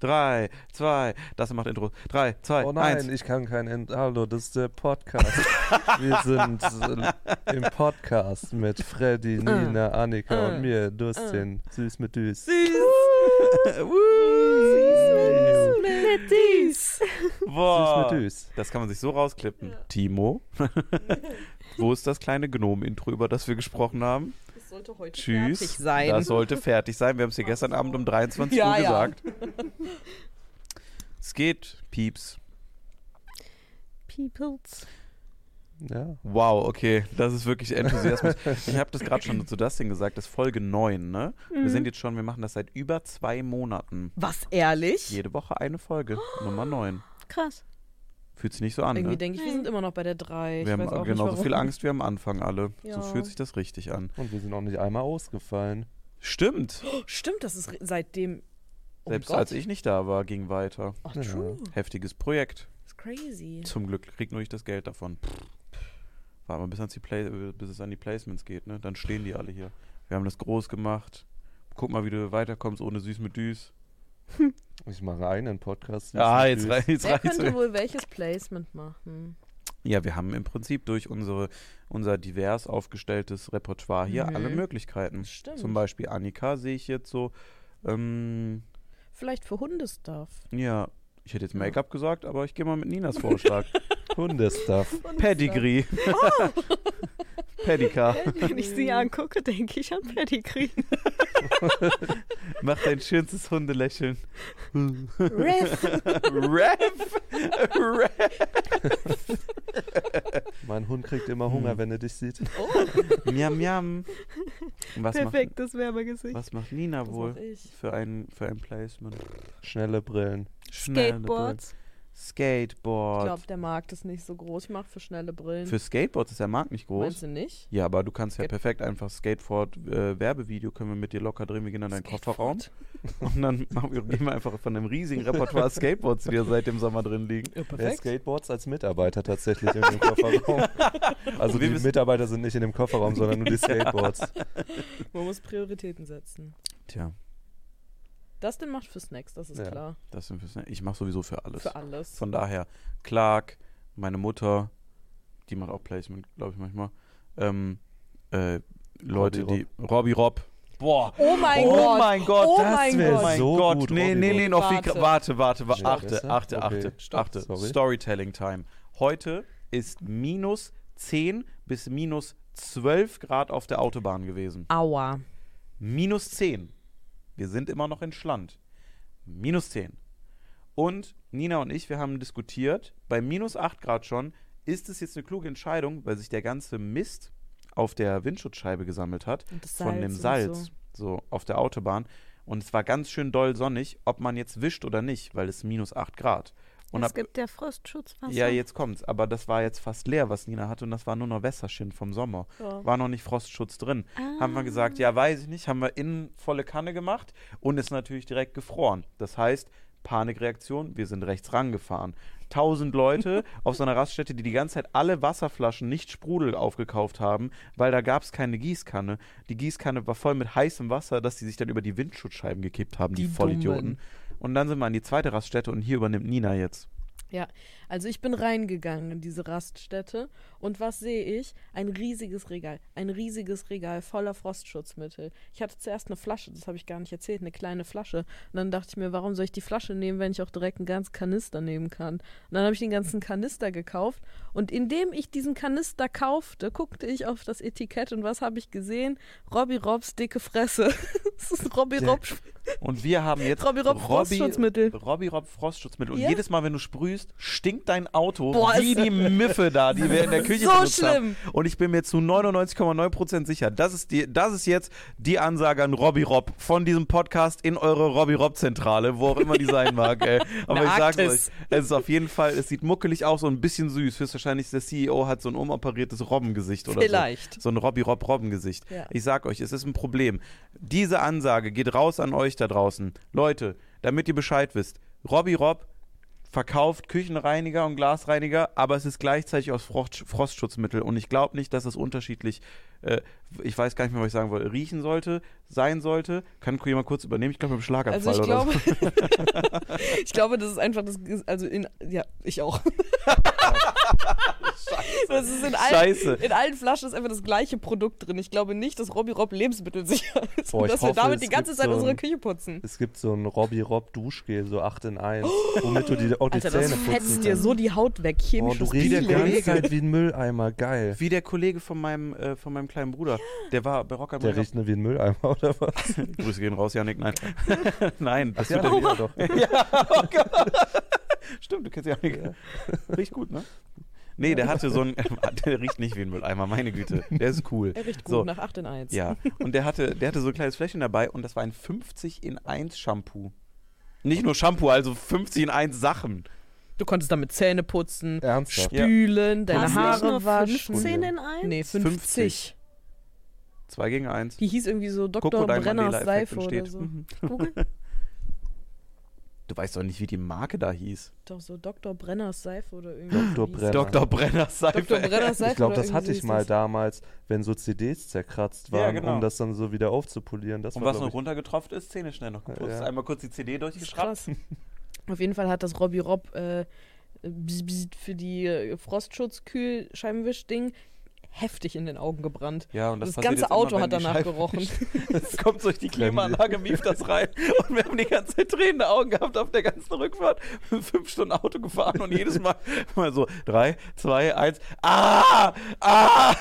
Drei, zwei, das macht Intro. Drei, zwei, Oh nein, eins. ich kann kein Ent Hallo, das ist der Podcast. Wir sind äh, im Podcast mit Freddy, Nina, Annika und mir, Dustin. Süß mit Düs. Süß. Boah. Süß mit Düs. Das kann man sich so rausklippen. Timo, wo ist das kleine Gnome-Intro, über das wir gesprochen haben? Das sollte heute Tschüss. fertig sein. Das sollte fertig sein. Wir haben es hier gestern Abend um 23 Ja, Uhr ja. gesagt. Es geht, Pieps. Peoples. Ja. Wow, okay, das ist wirklich Enthusiasmus. ich habe das gerade schon zu Dustin gesagt, das ist Folge 9, ne? Mhm. Wir sind jetzt schon, wir machen das seit über zwei Monaten. Was, ehrlich? Jede Woche eine Folge, Nummer 9. Krass. Fühlt sich nicht so an, Irgendwie ne? denke ich, wir sind immer noch bei der 3. Wir ich weiß haben auch genauso viel Angst wie am Anfang alle. So Ja. fühlt sich das richtig an. Und wir sind auch nicht einmal ausgefallen. Stimmt. Stimmt, das ist seitdem. Oh Selbst Gott. als ich nicht da war, ging weiter. Ach, Ja. true. Heftiges Projekt. Das ist crazy. Zum Glück kriegt nur ich das Geld davon. War aber bis, ans die Play bis es an die Placements geht, ne? Dann stehen die alle hier. Wir haben das groß gemacht. Guck mal, wie du weiterkommst ohne Süß mit Düs. Ich mache einen Podcast. Mit jetzt, rei- jetzt Wer reicht's. könnte wohl welches Placement machen? Ja, wir haben im Prinzip durch unsere, unser divers aufgestelltes Repertoire hier Mhm. alle Möglichkeiten. Stimmt. Zum Beispiel Annika sehe ich jetzt so, ähm, Vielleicht für Hundestuff. ja, ich hätte jetzt Make-up gesagt, aber ich gehe mal mit Ninas Vorschlag. Hundestuff. Pedigree. Pedika. Wenn ich sie angucke, denke ich an Pedigree. Mach dein schönstes Hundelächeln. Ref. Rap! Mein Hund kriegt immer Hunger, wenn er dich sieht. Miam, miam. Was Perfektes Werbegesicht. macht, was macht Nina Das wohl für ein, für ein Placement? Schnelle Brillen. Schnelle Skateboards. Brillen. Ich Skateboard. glaube, der Markt ist nicht so groß. Ich mache für schnelle Brillen. Für Skateboards ist der Markt nicht groß. Meinst du nicht? Ja, aber du kannst ja Skate- perfekt einfach Skateboard-Werbevideo können wir mit dir locker drehen. Wir gehen in deinen Kofferraum und dann machen wir, gehen wir einfach von einem riesigen Repertoire Skateboards, die ja seit dem Sommer drin liegen. Ja, Der perfekt. Skateboards als Mitarbeiter tatsächlich in dem Kofferraum. Also die Mitarbeiter sind nicht in dem Kofferraum, sondern nur die Skateboards. Man muss Prioritäten setzen. Tja, Dustin macht für Snacks, das ist Ja. klar. das sind wir, ich mache sowieso für alles. Für alles. Von daher, Clark, meine Mutter, die macht auch Placement, glaube ich manchmal. Ähm, äh, Leute, Robbie die. Robbie Rob. Boah. oh mein oh Gott. mein Gott, oh das mein wär Oh Gott. mein So Gott. gut, nee, nee, Rob. nee, noch Warte. viel. Warte, warte, warte. Achte, achte, Okay, achte, stopp, achte. sorry. Storytelling Time. Heute ist minus 10 bis minus 12 Grad auf der Autobahn gewesen. Aua. Minus 10. Wir sind immer noch in Schland. Minus 10. Und Nina und ich, wir haben diskutiert, bei minus 8 Grad schon, ist es jetzt eine kluge Entscheidung, weil sich der ganze Mist auf der Windschutzscheibe gesammelt hat, von dem Salz Salz, so. auf der Autobahn. Und es war ganz schön doll sonnig, ob man jetzt wischt oder nicht, weil es minus 8 Grad. Und es ab, gibt ja Frostschutzwasser. ja, jetzt kommt's. Aber das war jetzt fast leer, was Nina hatte. Und das war nur noch Wässerchen vom Sommer. Ja. War noch nicht Frostschutz drin. Ah. Haben wir gesagt, ja, weiß ich nicht. Haben wir innen volle Kanne gemacht und ist natürlich direkt gefroren. Das heißt, Panikreaktion, wir sind rechts rangefahren. Tausend Leute auf so einer Raststätte, die die ganze Zeit alle Wasserflaschen nicht Sprudel aufgekauft haben, weil da gab es keine Gießkanne. Die Gießkanne war voll mit heißem Wasser, dass die sich dann über die Windschutzscheiben gekippt haben, die, Die Vollidioten. Dummen. Und dann sind wir an die zweite Raststätte und hier übernimmt Nina jetzt. Ja, also ich bin reingegangen in diese Raststätte und was sehe ich? Ein riesiges Regal. Ein riesiges Regal voller Frostschutzmittel. Ich hatte zuerst eine Flasche, das habe ich gar nicht erzählt, eine kleine Flasche. Und dann dachte ich mir, warum soll ich die Flasche nehmen, wenn ich auch direkt einen ganzen Kanister nehmen kann? Und dann habe ich den ganzen Kanister gekauft und indem ich diesen Kanister kaufte, guckte ich auf das Etikett und was habe ich gesehen? Robbie Robs dicke Fresse. das ist Robbie Der- Rob. Und wir haben jetzt Robbie Rob Frostschutzmittel. Robbie Rob Frostschutzmittel. Und Ja. jedes Mal, wenn du sprühst, stinkt dein Auto Boah, wie die Müffe da, die wir in der Küche So benutzt schlimm. haben. Und ich bin mir zu 99,9% sicher, das ist, die, das ist jetzt die Ansage an Robbie Rob von diesem Podcast in eure Robbie Rob Zentrale, wo auch immer die sein mag. Ey. Aber ich sag's euch, es ist auf jeden Fall, es sieht muckelig aus und ein bisschen süß. Höchstwahrscheinlich der CEO hat so ein umoperiertes Robbengesicht oder Vielleicht. so. So ein Robbie Rob Robbengesicht. Ja. Ich sag euch, es ist ein Problem. Diese Ansage geht raus an euch da draußen. Leute, damit ihr Bescheid wisst. Robbie Rob verkauft Küchenreiniger und Glasreiniger, aber es ist gleichzeitig aus Frost Frostschutzmittel. Und ich glaube nicht, dass es unterschiedlich äh, ich weiß gar nicht mehr, was ich sagen wollte, riechen sollte, sein sollte. Kann jemand kurz übernehmen? Ich glaube, mit dem Schlaganfall Also ich oder glaube, so. ich glaube, das ist einfach das, also in, ja, ich auch. Das ist in allen, Scheiße. in allen Flaschen ist einfach das gleiche Produkt drin. Ich glaube nicht, dass Robbie Rob lebensmittelsicher ist Boah, und ich dass wir hoffe, damit es die ganze Zeit so unsere ein- Küche putzen. Es gibt so ein Robbie Rob Duschgel, so 8 in 1, womit du die, auch die Alter, das Zähne putzen fetzt dir kannst. so die Haut weg. Oh, du Chemisches riechst die ganze Kollege. Zeit wie ein Mülleimer, geil. Wie der Kollege von meinem, äh, von meinem kleinen Bruder. Der war bei Rock am Der riecht nur wie ein Mülleimer, oder was? Grüße gehen raus, Janik. Nein. Nein, das ja, tut er wieder doch. ja, oh Gott. Stimmt, du kennst Janik. Riecht gut, ne? Nee, der hatte so ein. Der riecht nicht wie ein Mülleimer, meine Güte. Der ist cool. Er riecht gut So. nach 8 in 1. Ja, und der hatte, der hatte so ein kleines Fläschchen dabei und das war ein 50 in 1 Shampoo. Nicht nur Shampoo, also 50 in 1 Sachen. Du konntest damit Zähne putzen, Ernsthaft? Ja. spülen, deine War's Haare waschen. 15 in 1? Nee, 50. 50. 2 gegen 1. Die hieß irgendwie so Dr. Brenners Seife oder so. Mhm. Google. Du weißt doch nicht, wie die Marke da hieß. Doch so Dr. Brenners Seife oder irgendwie. Dr. Brenner. Dr. Brenners Seife. Dr. Brenners Seife Ich glaube, das hatte ich mal das. damals, wenn so CDs zerkratzt Ja, waren, genau. um das dann so wieder aufzupolieren. Das Und war, was noch runtergetropft ist, Zähne schnell noch geputzt. Ja. Einmal kurz die CD durchgeschraubt. Auf jeden Fall hat das Robbie Rob äh, für die äh, Frostschutz-Kühlscheibenwisch-Ding heftig in den Augen gebrannt. Ja, und das, Das, ganze jetzt immer, Auto wenn hat die danach Scheibe- gerochen. Es kommt durch die Klimaanlage, mieft das rein. Und wir haben die ganze Zeit tränende Augen gehabt auf der ganzen Rückfahrt. Fünf Stunden Auto gefahren und jedes Mal mal so drei, zwei, eins. Ah! Ah!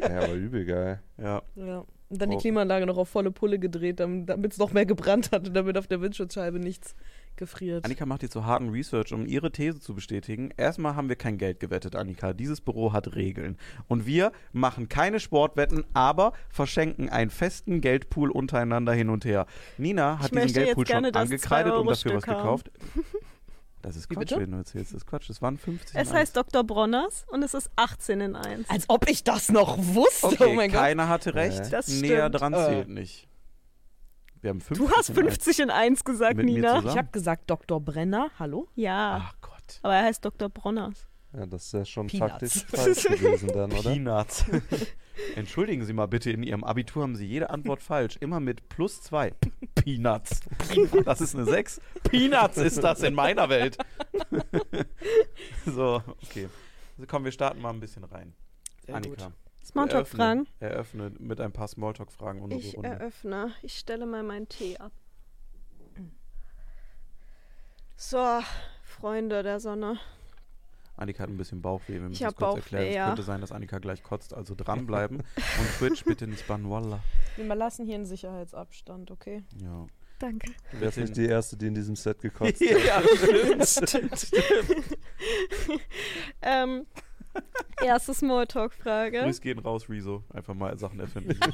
Ja, aber übel geil. Ja. Ja. Und dann die Oh. Klimaanlage noch auf volle Pulle gedreht, damit es noch mehr gebrannt hat und damit auf der Windschutzscheibe nichts gefriert. Annika macht jetzt so harten Research, um ihre These zu bestätigen. Erstmal haben wir kein Geld gewettet, Annika. Dieses Büro hat Regeln. Und wir machen keine Sportwetten, aber verschenken einen festen Geldpool untereinander hin und her. Nina hat Ich diesen Geldpool schon angekreidet und dafür was 2-Euro-Stück haben. gekauft. Das ist Quatsch, wenn du erzählst. Das ist Quatsch. Das waren 50. Es in heißt Dr. Bronners und es ist 18 in 1. Als ob ich das noch wusste. Okay, oh mein Gott. keiner hatte recht. Das Näher stimmt. dran Äh. zählt nicht. Wir haben 50 Du hast in eins. 50 in 1 gesagt, Mit Nina. Ich habe gesagt Dr. Brenner. Hallo? Ja, Ach Gott. aber er heißt Dr. Bronners. Ja, das ist ja schon Peanuts. faktisch falsch gewesen dann, oder? Peanuts. Entschuldigen Sie mal bitte, in Ihrem Abitur haben Sie jede Antwort falsch. Immer mit plus zwei. Peanuts. Das ist eine 6. Peanuts ist das in meiner Welt. so, okay. Also komm, wir starten mal ein bisschen rein. Sehr Annika. gut. Smalltalk-Fragen. Eröffne, eröffne mit ein paar Smalltalk-Fragen Ich Runde. eröffne. Ich stelle mal meinen Tee ab. So, Freunde der Sonne. Annika hat ein bisschen Bauchweh. Wir müssen hab kurz Bauchweh, erklären. Es könnte sein, dass Annika gleich kotzt. Also dranbleiben. Und Twitch bitte nicht bannen. Wallah. Wir lassen hier einen Sicherheitsabstand, okay? Ja. Danke. Du wärst nicht die Erste, die in diesem Set gekotzt hat. ja, stimmt. Ähm, erste Smalltalk-Frage. Grüß gehen raus, Rezo. Einfach mal Sachen erfinden.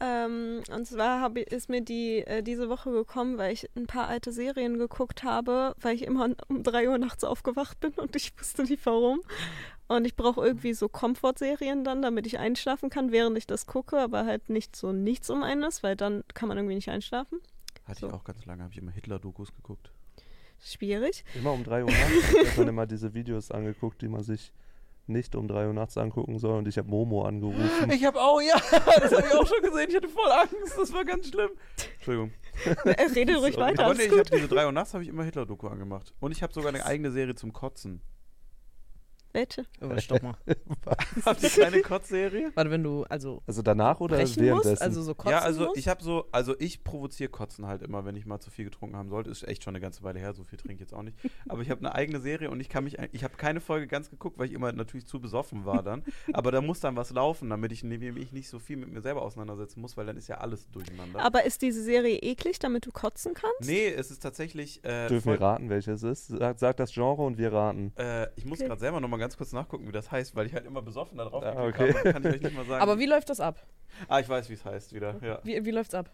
Ähm, und zwar hab, ist mir die äh, diese Woche gekommen, weil ich ein paar alte Serien geguckt habe, weil ich immer um 3 Uhr nachts aufgewacht bin und ich wusste nicht warum. Und ich brauche irgendwie so Komfortserien dann, damit ich einschlafen kann, während ich das gucke, aber halt nicht so nichts um eines, weil dann kann man irgendwie nicht einschlafen. Hatte So. ich auch ganz lange, habe ich immer Hitler-Dokus geguckt. Schwierig. Immer um 3 Uhr nachts hat man immer diese Videos angeguckt, die man sich nicht um 3 Uhr nachts angucken soll. Und ich habe Momo angerufen. Ich habe auch, ja, das habe ich auch schon gesehen. Ich hatte voll Angst, das war ganz schlimm. Entschuldigung. Äh, Rede ruhig weiter, Aber nee, ich habe diese 3 Uhr nachts habe ich immer Hitler-Doku angemacht. Und ich habe sogar eine eigene Serie zum Kotzen. Welche? Aber stopp mal. Habt ihr keine Kotzserie? Warte, wenn du also Also danach oder brechen musst, währenddessen? also so kotzen Ja, also musst? ich habe so, also ich provoziere Kotzen halt immer, wenn ich mal zu viel getrunken haben sollte. Ist echt schon eine ganze Weile her, so viel trinke ich jetzt auch nicht. Aber ich habe eine eigene Serie und ich kann mich, ich habe keine Folge ganz geguckt, weil ich immer natürlich zu besoffen war dann. Aber da muss dann was laufen, damit ich nämlich nicht so viel mit mir selber auseinandersetzen muss, weil dann ist ja alles durcheinander. Aber ist diese Serie eklig, damit du kotzen kannst? nee, es ist tatsächlich. Äh, Dürfen wir raten, welches es ist? Sag, sag das Genre und wir raten. Äh, ich muss Okay. gerade selber noch mal ganz kurz nachgucken, wie das heißt, weil ich halt immer besoffen da drauf Ah, okay. habe. Kann ich euch nicht mal sagen. Aber wie läuft das ab? Ah, ich weiß, wie es heißt wieder. Ja, Wie, wie läuft's ab?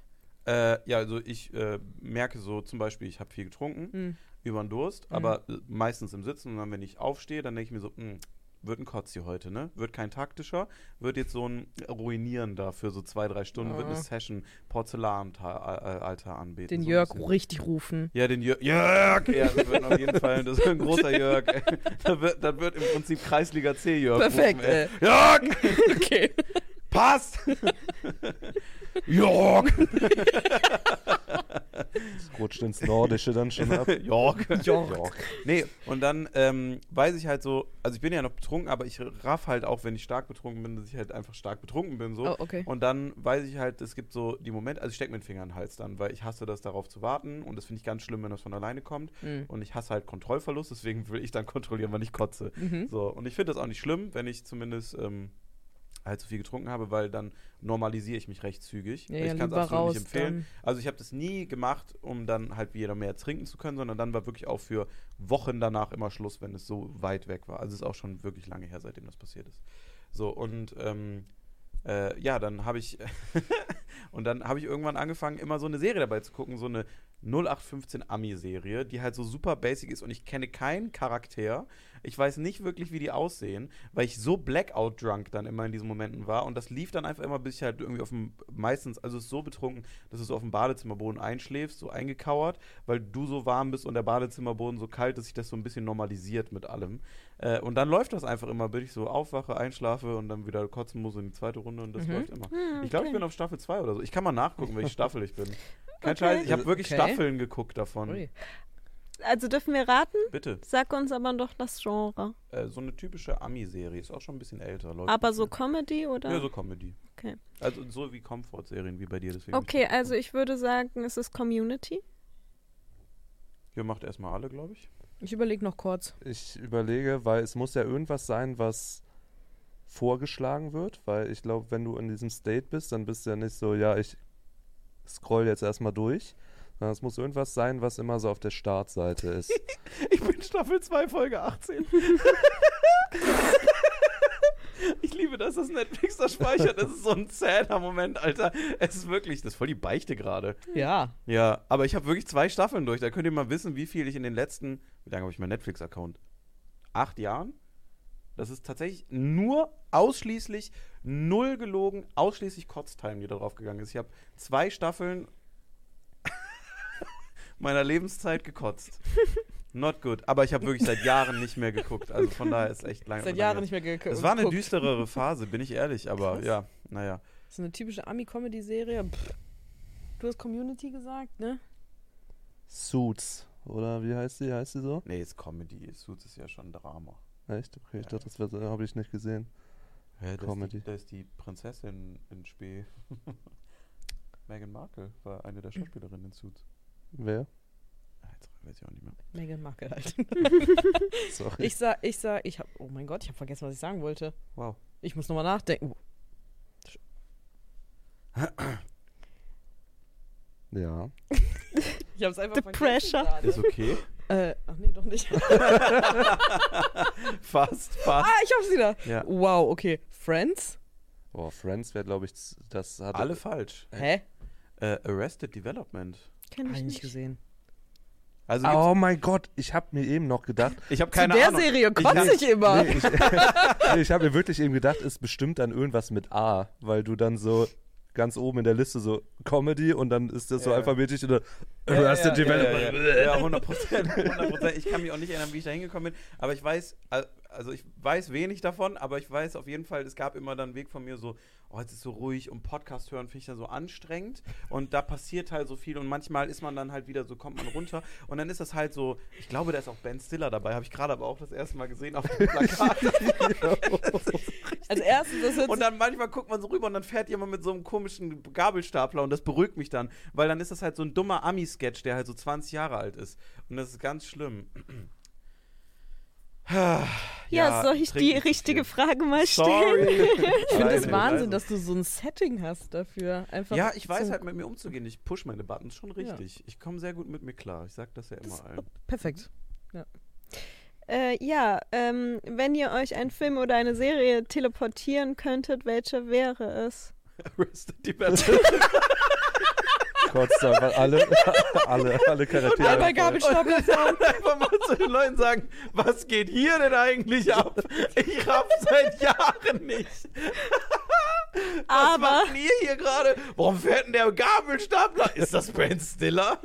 äh, ja also ich äh, merke so zum Beispiel, ich habe viel getrunken, Hm. über den Durst, aber äh, meistens im Sitzen und dann, wenn ich aufstehe, dann denke ich mir so, mh, wird ein Kotzi heute, ne? Wird kein taktischer, wird jetzt so ein ruinierender für so zwei, drei Stunden, wird eine. Session Porzellanaltar anbeten. Den so Jörg richtig rufen. Ja, den Jörg. Jörg! Ja, das wird auf jeden Fall, das ist ein großer Jörg. Das wird, das wird im Prinzip Kreisliga C Jörg. Perfekt, rufen, ey. ey. Jörg! Okay. Passt! Jörg! Rutscht ins Nordische dann schon ab. Jörg. Jörg. Nee, und dann ähm, weiß ich halt so, also ich bin ja noch betrunken, aber ich raff halt auch, wenn ich stark betrunken bin, dass ich halt einfach stark betrunken bin. So. Oh, okay. Und dann weiß ich halt, es gibt so die Momente, also ich stecke mir den Finger in den Hals dann, weil ich hasse das, darauf zu warten. Und das finde ich ganz schlimm, wenn das von alleine kommt. Mhm. Und ich hasse halt Kontrollverlust, deswegen will ich dann kontrollieren, wann ich kotze. Mhm. So, und ich finde das auch nicht schlimm, wenn ich zumindest ähm, halt zu viel getrunken habe, weil dann normalisiere ich mich recht zügig. Ja, ich kann es absolut raus nicht empfehlen. dann. Also ich habe das nie gemacht, um dann halt wie jeder mehr trinken zu können, sondern dann war wirklich auch für Wochen danach immer Schluss, wenn es so weit weg war. Also es ist auch schon wirklich lange her, seitdem das passiert ist. So, und ähm, äh, ja, dann habe ich und dann habe ich irgendwann angefangen, immer so eine Serie dabei zu gucken, so eine 0815 Ami-Serie, die halt so super basic ist und ich kenne keinen Charakter. Ich weiß nicht wirklich, wie die aussehen, weil ich so Blackout-drunk dann immer in diesen Momenten war und das lief dann einfach immer, bis ich halt irgendwie auf dem, meistens, also es ist so betrunken, dass du so auf dem Badezimmerboden einschläfst, so eingekauert, weil du so warm bist und der Badezimmerboden so kalt, dass sich das so ein bisschen normalisiert mit allem. Äh, und dann läuft das einfach immer, bis ich so aufwache, einschlafe und dann wieder kotzen muss in die zweite Runde und das Mhm. läuft immer. Ah, Ich glaube, ich bin auf Staffel 2 oder so. Ich kann mal nachgucken, welche Staffel ich bin. Kein Okay. Scheiß, ich habe wirklich Okay. Staffeln geguckt davon. Ui. Also dürfen wir raten? Bitte. Sag uns aber doch das Genre. Äh, so eine typische Ami-Serie, ist auch schon ein bisschen älter. läuft Aber so. Comedy oder? Ja, so Comedy. Okay. Also so wie Comfort-Serien wie bei dir. Deswegen Okay, also ich würde sagen, es ist Community. Ihr macht erstmal alle, glaube ich. Ich überlege noch kurz. Ich überlege, weil es muss ja irgendwas sein, was vorgeschlagen wird, weil ich glaube, wenn du in diesem State bist, dann bist du ja nicht so, ja, ich scroll jetzt erstmal durch, es muss irgendwas sein, was immer so auf der Startseite ist. Ich bin Staffel 2, Folge 18. ich liebe, dass das Netflix das speichert. Das ist so ein sadder Moment, Alter. Es ist wirklich, das ist voll die Beichte gerade. Ja. Ja, aber ich habe wirklich zwei Staffeln durch. Da könnt ihr mal wissen, wie viel ich in den letzten, wie lange habe ich meinen Netflix-Account? Acht Jahren? Das ist tatsächlich nur ausschließlich, null gelogen, ausschließlich Kotztime, die da drauf gegangen ist. Ich habe zwei Staffeln meiner Lebenszeit gekotzt. Not good. Aber ich habe wirklich seit Jahren nicht mehr geguckt. Also von daher ist echt lange. Seit Jahren nicht mehr geguckt. Es war eine düsterere Phase, bin ich ehrlich, aber Krass. ja, naja. Das ist eine typische Ami-Comedy-Serie. Du hast Community gesagt, ne? Suits, oder wie heißt die? Heißt die so? Nee, ist Comedy. Suits ist ja schon Drama. Echt? Okay, ich dachte, das habe ich nicht gesehen. Da Comedy. Ist die, da ist die Prinzessin in Spee. Meghan Markle war eine der Schauspielerinnen in Suits. Wer? Jetzt weiß ich auch nicht mehr. Meghan Markle halt. Sorry. Ich sag, ich sag, ich hab, oh mein Gott, ich habe vergessen, was ich sagen wollte. Wow. Ich muss nochmal nachdenken. ja. Ich hab's einfach The vergessen pressure. gerade. Ist okay. Äh, ach nee, doch nicht. fast, fast. ah, ich hab's wieder. Ja. Wow, okay. Friends? Boah, Friends wäre, glaube ich, das hat Alle falsch. Hä? Äh, Arrested Development. Kenn ich ich nicht nicht. gesehen. Also gibt's- Oh mein Gott, ich habe mir eben noch gedacht, ich habe Zu keine der Ahnung. Serie kotze hab- ich immer. Nee, ich, nee, ich habe mir wirklich eben gedacht, ist bestimmt dann irgendwas mit A, weil du dann so ganz oben in der Liste so Comedy und dann ist das so Ja. alphabetisch oder Ja, ja, Arrested ja, Development. Ja, ja, ja, 100 Prozent. 100 Prozent. Ich kann mich auch nicht erinnern, wie ich da hingekommen bin. Aber ich weiß, also ich weiß wenig davon, aber ich weiß auf jeden Fall, es gab immer dann einen Weg von mir so, oh, jetzt ist so ruhig und Podcast hören finde ich dann so anstrengend. Und da passiert halt so viel und manchmal ist man dann halt wieder so, kommt man runter und dann ist das halt so, ich glaube, da ist auch Ben Stiller dabei, habe ich gerade aber auch das erste Mal gesehen auf dem Plakat. Als erstes, das hört Und dann manchmal guckt man so rüber und dann fährt jemand mit so einem komischen Gabelstapler und das beruhigt mich dann, weil dann ist das halt so ein dummer Ami-Sketch, der halt so 20 Jahre alt ist. Und das ist ganz schlimm. Ja, soll ich die richtige viel. Frage mal stellen? Sorry. ich finde das Scheiße, Wahnsinn, dass du so ein Setting hast dafür. Einfach Ja, ich weiß halt mit mir umzugehen. Ich push meine Buttons schon richtig. Ich komme sehr gut mit mir klar. Ich sag das ja immer Das- allen. Perfekt. Äh, ja, ähm, wenn ihr euch einen Film oder eine Serie teleportieren könntet, welche wäre es? Arrested Development. kotzt einfach alle, alle, alle Charaktere. Einmal voll. Gabelstaplerform. Einfach mal zu den Leuten sagen, was geht hier denn eigentlich ab? Ich raff seit Jahren nicht. Was Aber macht ihr hier gerade? Warum fährt denn der Gabelstapler? Ist das Ben Stiller?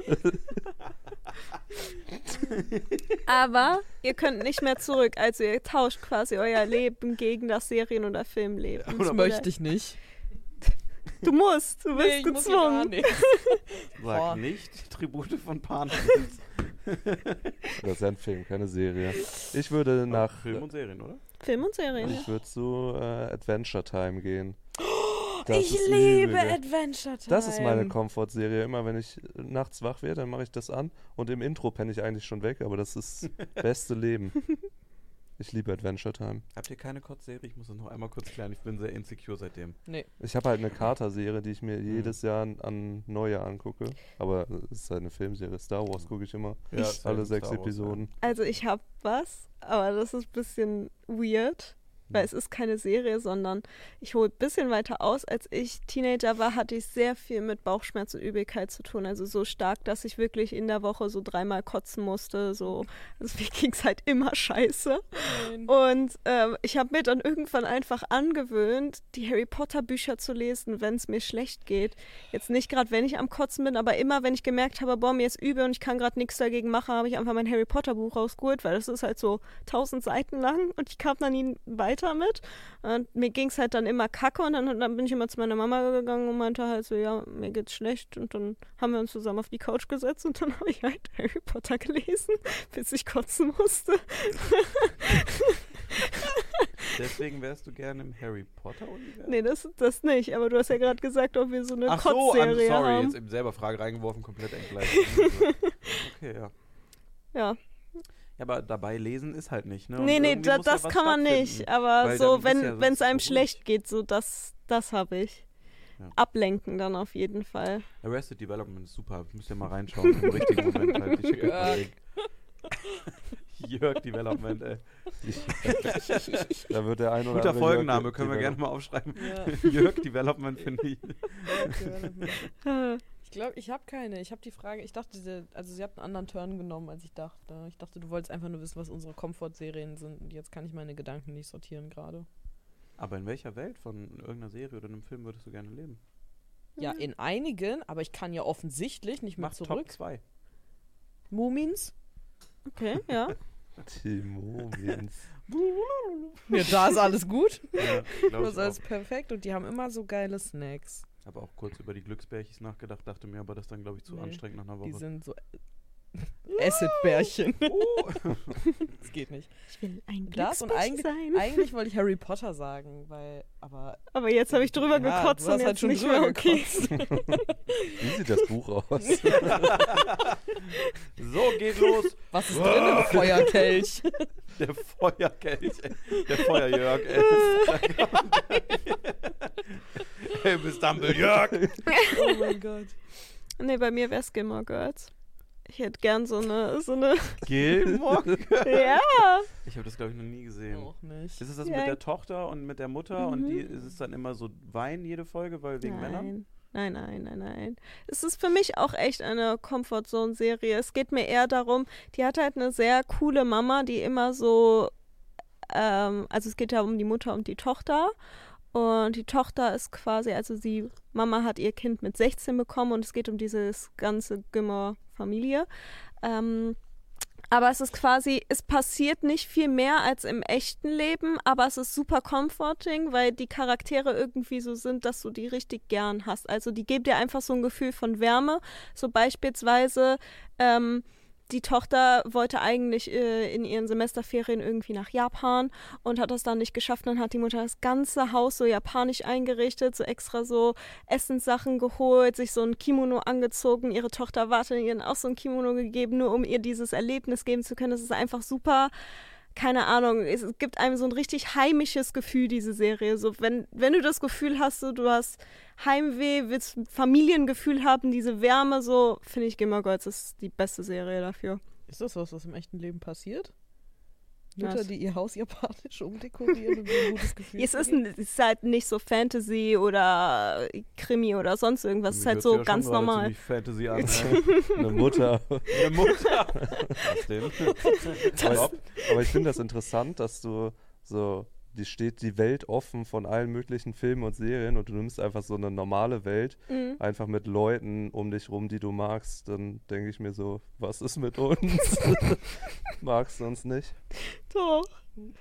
Aber ihr könnt nicht mehr zurück. Also ihr tauscht quasi euer Leben gegen das Serien- oder Filmleben. Das möchte ich nicht. Du musst, du bist Nee, muss gezwungen. nichts. Sag Boah. nicht Tribute von Pan. Das ist ja ein Film, keine Serie. Ich würde nach. Film und Serien, oder? Film und Serien. Ich würde zu äh, Adventure Time gehen. Das ich liebe übel. Adventure Time. Das ist meine Komfortserie. Immer wenn ich nachts wach werde, dann mache ich das an. Und im Intro penne ich eigentlich schon weg, aber das ist beste Leben. Ich liebe Adventure Time. Habt ihr keine Kotzserie? Ich muss das noch einmal kurz klären. Ich bin sehr insecure seitdem. Nee. Ich habe halt eine Carter-Serie, die ich mir jedes Jahr an, an Neujahr angucke. Aber es ist halt eine Filmserie. Star Wars gucke ich immer. Ja, ist Alle sechs Wars, Episoden. Also ich habe was, aber das ist ein bisschen weird, weil es ist keine Serie, sondern ich hole ein bisschen weiter aus. Als ich Teenager war, hatte ich sehr viel mit Bauchschmerz und Übelkeit zu tun. Also so stark, dass ich wirklich in der Woche so dreimal kotzen musste. So, also mir ging es halt immer scheiße. Und ähm, ich habe mir dann irgendwann einfach angewöhnt, die Harry Potter Bücher zu lesen, wenn es mir schlecht geht. Jetzt nicht gerade, wenn ich am Kotzen bin, aber immer, wenn ich gemerkt habe, boah, mir ist übel und ich kann gerade nichts dagegen machen, habe ich einfach mein Harry Potter Buch rausgeholt, weil das ist halt so tausend Seiten lang und ich kam dann nie weiter mit. Und mir ging es halt dann immer kacke und dann, dann bin ich immer zu meiner Mama gegangen und meinte halt so, ja, mir geht's schlecht. Und dann haben wir uns zusammen auf die Couch gesetzt und dann habe ich halt Harry Potter gelesen, bis ich kotzen musste. Deswegen wärst du gerne im Harry Potter-Universum? Nee, das, das nicht. Aber du hast ja gerade gesagt, ob wir so eine Ach so, I'm sorry. haben. Jetzt eben selber Frage reingeworfen, komplett entgleitet. okay, ja. Ja. Ja, aber dabei lesen ist halt nicht, ne? Und Nee, nee, da, ja das was kann man nicht. Aber so, wenn ja wenn es einem so schlecht ruhig. geht, so das, das habe ich. Ja. Ablenken dann auf jeden Fall. Arrested Development ist super. Müsst ihr mal reinschauen. Im richtigen Moment halt. Ich schicke euch. Jörg Development, ey. Da wird der ein oder Guter andere Folgenname, Jörg- können wir gerne mal aufschreiben. Ja. Jörg Development finde ich. Ich glaube, ich habe keine. Ich habe die Frage, ich dachte, sie- also sie hat einen anderen Turn genommen, als ich dachte. Ich dachte, du wolltest einfach nur wissen, was unsere Komfortserien sind. Und jetzt kann ich meine Gedanken nicht sortieren gerade. Aber in welcher Welt von irgendeiner Serie oder einem Film würdest du gerne leben? Ja, in einigen, aber ich kann ja offensichtlich nicht mehr Mach zurück. Top 2. Mumins? Okay, ja. Timo Wins. Ja, da ist alles gut. Ja, Das ist alles perfekt und die haben immer so geile Snacks. Habe auch kurz über die Glücksbärchis nachgedacht, dachte mir aber, das ist dann, glaube ich, zu Nee, anstrengend nach einer Die Woche. sind so Acid-Bärchen. Oh. Das geht nicht. Ich will ein Das und Glücksbärchen eigentlich, sein. eigentlich wollte ich Harry Potter sagen, weil, aber Aber jetzt habe ich drüber Ja, gekotzt du hast und halt schon nicht drüber mehr okay. Wie sieht das Buch aus? so, geht los. was ist drin im Feuerkelch? Der Feuerkelch, ey. Der Feuerjörg, ey. Hey, bis Dumbledore. oh mein Gott. Nee, bei mir wäre es Gilmore Girls. Ich hätte gern so eine, so eine, Gilmore? ja. Ich habe das, glaube ich, noch nie gesehen. Auch nicht. Ist es das Ja. mit der Tochter und mit der Mutter und Mhm. die ist es dann immer so Wein jede Folge, weil wegen Männern? Nein, nein, nein, nein, nein. Es ist für mich auch echt eine Comfortzone-Serie. Es geht mir eher darum, die hat halt eine sehr coole Mama, die immer so, ähm, also es geht ja um die Mutter und die Tochter. Und die Tochter ist quasi, also die Mama hat ihr Kind mit 16 bekommen und es geht um dieses ganze Gümmer-Familie. Ähm, aber es ist quasi, es passiert nicht viel mehr als im echten Leben, aber es ist super comforting, weil die Charaktere irgendwie so sind, dass du die richtig gern hast. Also die geben dir einfach so ein Gefühl von Wärme. So beispielsweise, ähm, die Tochter wollte eigentlich äh, in ihren Semesterferien irgendwie nach Japan und hat das dann nicht geschafft. Dann hat die Mutter das ganze Haus so japanisch eingerichtet, so extra so Essenssachen geholt, sich so ein Kimono angezogen. Ihre Tochter wartet ihr auch so ein Kimono gegeben, nur um ihr dieses Erlebnis geben zu können. Das ist einfach super. Keine Ahnung, es gibt einem so ein richtig heimisches Gefühl, diese Serie. So, wenn, wenn du das Gefühl hast, so, du hast Heimweh, willst Familiengefühl haben, diese Wärme, so, finde ich Gilmore Girls ist die beste Serie dafür. Ist das was, was im echten Leben passiert? Mütter, die ihr Haus japanisch umdekorieren und ein gutes Gefühl Es ist, ein, es ist halt nicht so Fantasy oder Krimi oder sonst irgendwas. Es ist halt so ja ganz normal. Fantasy an. ey. Eine Mutter. Eine Mutter. Was denn? aber, aber ich finde das interessant, dass du so, die steht die Welt offen von allen möglichen Filmen und Serien und du nimmst einfach so eine normale Welt, Mhm. einfach mit Leuten um dich rum, die du magst, dann denke ich mir so, was ist mit uns? Magst du uns nicht? Doch.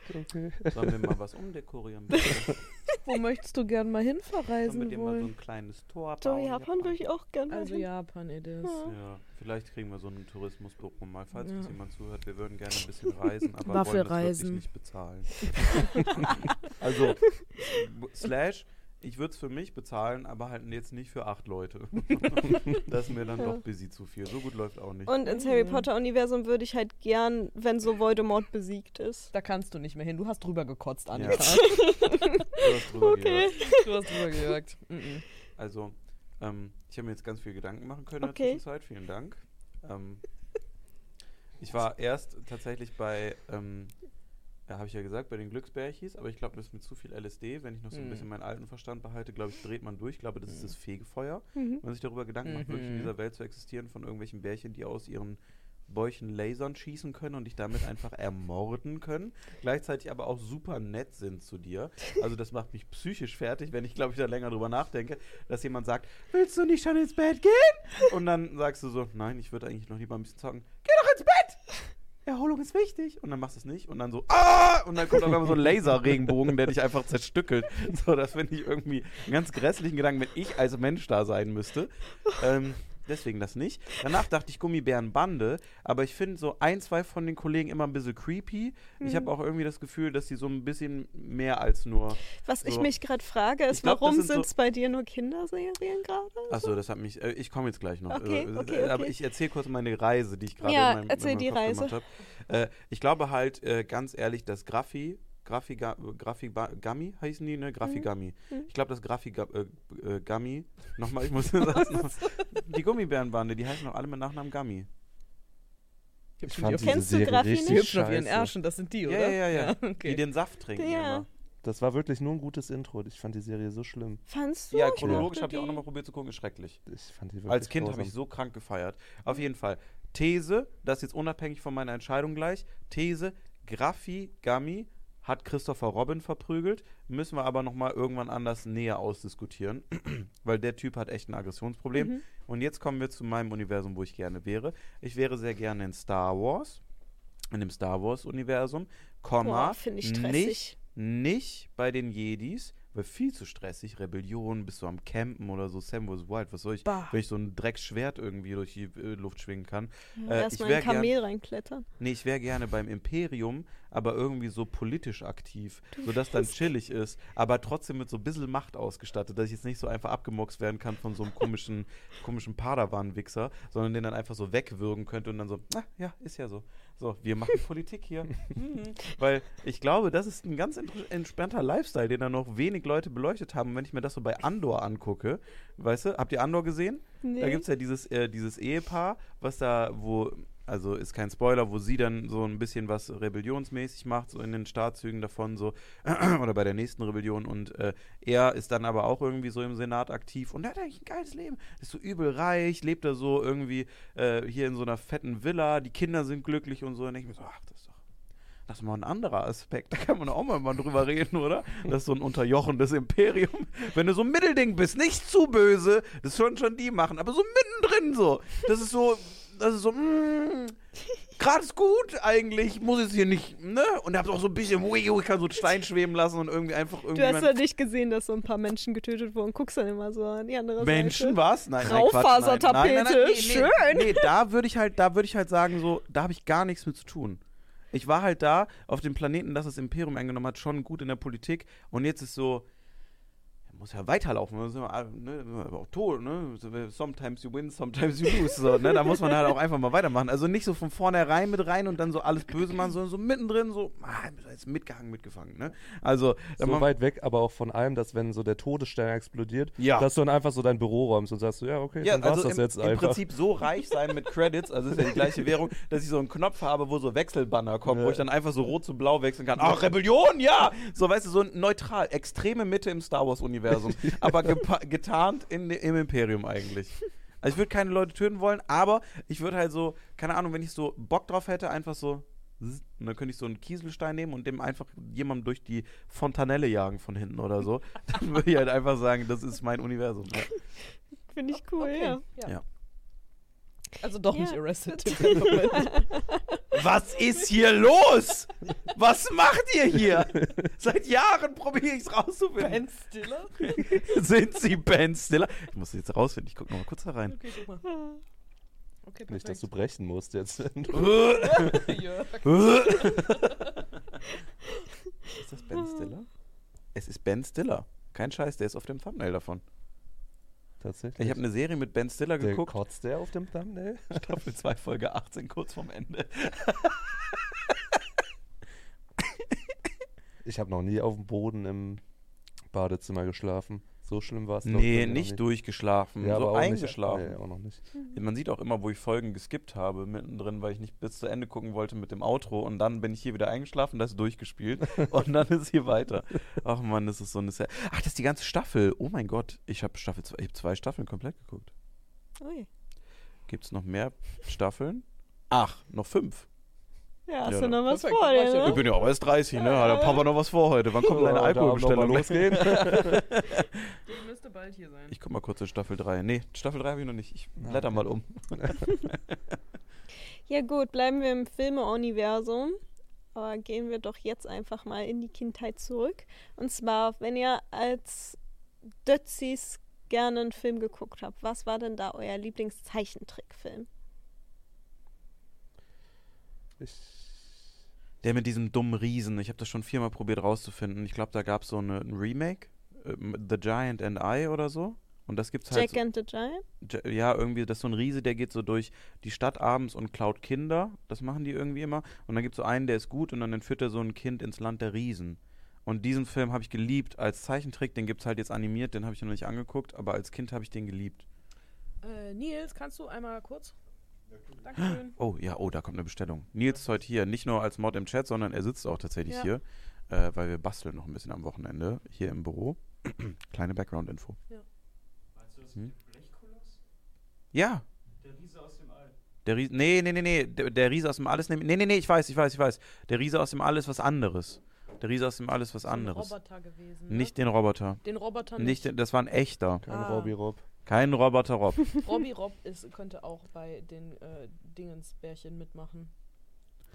Okay. Sollen wir mal was umdekorieren? Wo möchtest du gern mal hin Sollen wir verreisen dir mal so ein kleines Tor So, bauen? Japan würde ich auch gerne Also hin. Japan, it is. Ja. Ja, vielleicht kriegen wir so ein Tourismusbüro mal, falls Ja. uns jemand zuhört. Wir würden gerne ein bisschen reisen, aber wollen das Waffelreisen. wirklich nicht bezahlen. also, slash, ich würde es für mich bezahlen, aber halt jetzt nicht für acht Leute. das ist mir dann Ja. doch busy zu viel. So gut läuft auch nicht. Und ins Harry Mhm. Potter-Universum würde ich halt gern, wenn so Voldemort besiegt ist. Da kannst du nicht mehr hin. Du hast drüber gekotzt, Ja. Annika. Du hast drüber Okay. gehört. du hast drüber gejagt. Mhm. Also, ähm, ich habe mir jetzt ganz viel Gedanken machen können in Okay. der Zwischenzeit. Vielen Dank. Ähm, ich war erst tatsächlich bei, ähm, ja, habe ich ja gesagt, bei den Glücksbärchis, aber ich glaube, das ist mit zu viel LSD. Wenn ich noch so ein Mhm. bisschen meinen alten Verstand behalte, glaube ich, dreht man durch. Ich glaube, das ist Mhm. das Fegefeuer. Mhm. Wenn man sich darüber Gedanken macht, wirklich in Mhm. dieser Welt zu existieren von irgendwelchen Bärchen, die aus ihren Bäuchen Lasern schießen können und dich damit einfach ermorden können. Gleichzeitig aber auch super nett sind zu dir. Also das macht mich psychisch fertig, wenn ich, glaube ich, da länger drüber nachdenke, dass jemand sagt, willst du nicht schon ins Bett gehen? Und dann sagst du so, nein, ich würde eigentlich noch lieber ein bisschen zocken. Geh! Erholung ist wichtig. Und dann machst du es nicht. Und dann so, ah! Und dann kommt auf einmal so ein Laserregenbogen, der dich einfach zerstückelt. So, das finde ich irgendwie einen ganz grässlichen Gedanken, wenn ich als Mensch da sein müsste. Ähm, deswegen das nicht. Danach dachte ich Gummibärenbande, aber ich finde so ein, zwei von den Kollegen immer ein bisschen creepy. Ich Mhm. habe auch irgendwie das Gefühl, dass sie so ein bisschen mehr als nur. Was ich So. mich gerade frage, ist, Ich glaub, warum sind so- es bei dir nur Kinderserien gerade? Achso, das hat mich. Äh, ich komme jetzt gleich noch. Okay, äh, okay, Aber okay. ich erzähle kurz meine Reise, die ich gerade Ja, in meinem, in meinem die Kopf Reise. gemacht habe. Äh, ich glaube halt, äh, ganz ehrlich, dass Graffi. Graffi, Graffi Gummy heißen die, ne? Graffi Gummy. Mhm. Ich glaube, das Graffi äh, äh, Gummy. Nochmal, ich muss das noch, Die Gummibärenbande, die heißen doch alle mit Nachnamen Gummy. Ich schon fand die diese Kennst du Serie Graffi richtig Die hüpfen auf ihren. Ärschen, das sind die, Ja, oder? ja, ja, ja. Die okay. den Saft trinken Ja. immer. Das war wirklich nur ein gutes Intro. Ich fand die Serie so schlimm. Fandst du? Ja, Ich chronologisch habe ich auch die. nochmal probiert zu gucken, ist schrecklich. Ich fand die wirklich Als Kind habe ich so krank gefeiert. Auf jeden Fall. These, das jetzt unabhängig von meiner Entscheidung gleich. These, Graffi Gummy hat Christopher Robin verprügelt. Müssen wir aber nochmal irgendwann anders näher ausdiskutieren. Weil der Typ hat echt ein Aggressionsproblem. Mhm. Und jetzt kommen wir zu meinem Universum, wo ich gerne wäre. Ich wäre sehr gerne in Star Wars. In dem Star Wars-Universum. Komma. Boah, finde ich stressig. Nicht, nicht bei den Jedis, weil viel zu stressig. Rebellion, bist du am Campen oder so. Sam vs. Wild, was soll ich, Bah. wenn ich so ein Drecksschwert irgendwie durch die äh, Luft schwingen kann. Ja, Äh, Erstmal ein Kamel reinklettern. Nee, ich wäre gerne beim Imperium, aber irgendwie so politisch aktiv, sodass dann chillig ist, aber trotzdem mit so ein bisschen Macht ausgestattet, dass ich jetzt nicht so einfach abgemuckst werden kann von so einem komischen, komischen Padawan-Wichser, sondern den dann einfach so wegwürgen könnte und dann so, ah, ja, ist ja so. So, wir machen Politik hier. Mhm. Weil ich glaube, das ist ein ganz entspannter Lifestyle, den da noch wenig Leute beleuchtet haben. Und wenn ich mir das so bei Andor angucke, weißt du, habt ihr Andor gesehen? Da Nee. gibt es ja dieses, äh, dieses Ehepaar, was da, wo, also ist kein Spoiler, wo sie dann so ein bisschen was rebellionsmäßig macht, so in den Startzügen davon, so, oder bei der nächsten Rebellion und äh, er ist dann aber auch irgendwie so im Senat aktiv und er hat eigentlich ein geiles Leben. Ist so übel reich, lebt da so irgendwie äh, hier in so einer fetten Villa, die Kinder sind glücklich und so. Und ich mir so, ach, das ist doch. Das ist mal ein anderer Aspekt. Da kann man auch mal, mal drüber reden, oder? Das ist so ein unterjochendes Imperium. Wenn du so ein Mittelding bist, nicht zu böse, das sollen schon die machen, aber so mittendrin so. Das ist so, das ist so, mm, gerade ist gut eigentlich, muss jetzt hier nicht, ne? Und ihr habt auch so ein bisschen, ui, ui, ich kann so einen Stein schweben lassen und irgendwie einfach irgendwie. Du hast ja nicht gesehen, dass so ein paar Menschen getötet wurden. Guckst dann immer so an die andere Menschen Seite. was? Nein, nein, Quatsch, nein. Raufasertapete, Nein, nein, nein, nee, schön. Nee, nee, da würde ich halt, da würde ich halt sagen, so, da habe ich gar nichts mit zu tun. Ich war halt da auf dem Planeten, das das Imperium eingenommen hat, schon gut in der Politik und jetzt ist so, muss ja weiterlaufen. Muss immer, ne, auch tot, ne? Sometimes you win, sometimes you lose. So, ne? Da muss man halt auch einfach mal weitermachen. Also nicht so von vornherein mit rein und dann so alles böse machen, sondern so mittendrin so, ah, jetzt mitgehangen, mitgefangen. Ne? Also, So weit weg, aber auch von allem, dass wenn so der Todesstern explodiert, Ja. dass du dann einfach so dein Büro räumst und sagst so, ja, okay, Ja, dann also das im, jetzt im einfach. Prinzip so reich sein mit Credits, also ist ja die gleiche Währung, dass ich so einen Knopf habe, wo so Wechselbanner kommen, wo Ja. ich dann einfach so rot zu blau wechseln kann. Ach, Rebellion, ja! So, weißt du, so neutral, extreme Mitte im Star Wars-Universum, aber gepa- getarnt in, im Imperium eigentlich. Also ich würde keine Leute töten wollen, aber ich würde halt so, keine Ahnung, wenn ich so Bock drauf hätte, einfach so und dann könnte ich so einen Kieselstein nehmen und dem einfach jemandem durch die Fontanelle jagen von hinten oder so. Dann würde ich halt einfach sagen, das ist mein Universum. Ja. Finde ich cool, Okay, ja. Ja. Also doch Ja. nicht Arrested. Was ist hier los? Was macht ihr hier? Seit Jahren probiere ich es rauszufinden. Ben Stiller? Sind Sie Ben Stiller? Ich muss es jetzt rausfinden. Ich gucke noch mal kurz da rein. Okay, guck mal. Okay, Nicht, dass du brechen musst jetzt. Ist das Ben Stiller? Es ist Ben Stiller. Kein Scheiß, der ist auf dem Thumbnail davon. Tatsächlich. Ich habe eine Serie mit Ben Stiller der geguckt. kotzt der auf dem Thumbnail? Staffel 2, Folge 18, kurz vorm Ende. Ich habe noch nie auf dem Boden im Badezimmer geschlafen. So schlimm war es Nee, nicht durchgeschlafen, Ja, so aber auch eingeschlafen. Nicht, nee, auch noch nicht. Man sieht auch immer, wo ich Folgen geskippt habe, mittendrin, weil ich nicht bis zu Ende gucken wollte mit dem Outro. Und dann bin ich hier wieder eingeschlafen, das ist durchgespielt. und dann ist hier weiter. Ach man, das ist so eine Serie. Ach, das ist die ganze Staffel. Oh mein Gott, ich habe Staffel zwei, ich hab zwei Staffeln komplett geguckt. Ui. Gibt es noch mehr Staffeln? Ach, noch fünf. Ja, hast Ja, du noch was perfekt, vor dir, ja. Ich ne? bin ja auch erst 30, ne? Hat der Papa noch was vor heute? Wann kommt deine Alkoholbestellung? losgehen. Die müsste bald hier sein. Ich guck mal kurz in Staffel 3. Nee, Staffel 3 habe ich noch nicht. Ich blätter mal um. Ja gut, bleiben wir im Filme-Universum. Aber gehen wir doch jetzt einfach mal in die Kindheit zurück. Und zwar, wenn ihr als Dötzis gerne einen Film geguckt habt, was war denn da euer Lieblingszeichentrickfilm? Ich, Der mit diesem dummen Riesen. Ich habe das schon viermal probiert rauszufinden. Ich glaube, da gab es so eine, ein Remake. ähm, The Giant and I oder so. Und das gibt's halt. Jack and the Giant? so, Ja- ja, irgendwie, das ist so ein Riese, der geht so durch die Stadt abends und klaut Kinder. Das machen die irgendwie immer. Und dann gibt es so einen, der ist gut und dann entführt er so ein Kind ins Land der Riesen. Und diesen Film habe ich geliebt als Zeichentrick. Den gibt es halt jetzt animiert, den habe ich noch nicht angeguckt, aber als Kind habe ich den geliebt. Äh, Nils, kannst du einmal kurz? Dankeschön. Oh, ja, oh, da kommt eine Bestellung. Nils ist heute hier, nicht nur als Mod im Chat, sondern er sitzt auch tatsächlich Ja. hier, äh, weil wir basteln noch ein bisschen am Wochenende hier im Büro. Kleine Background-Info. Meinst du das Hm? mit dem Blechkoloss? Ja, Der Riese aus dem All. der Riese, nee, nee, nee, nee, der, der Riese aus dem Alles, nee, nee, nee, ich weiß, ich weiß, ich weiß. Der Riese aus dem All ist was anderes. Der Riese aus dem All ist was So ein anderes. Roboter gewesen. Ne? Nicht den Roboter. den Roboter Nicht, nicht. den- das war ein echter. kein Ah. Robby Rob. Kein Roboter Rob. Robbie Rob ist, könnte auch bei den äh, Dingensbärchen mitmachen.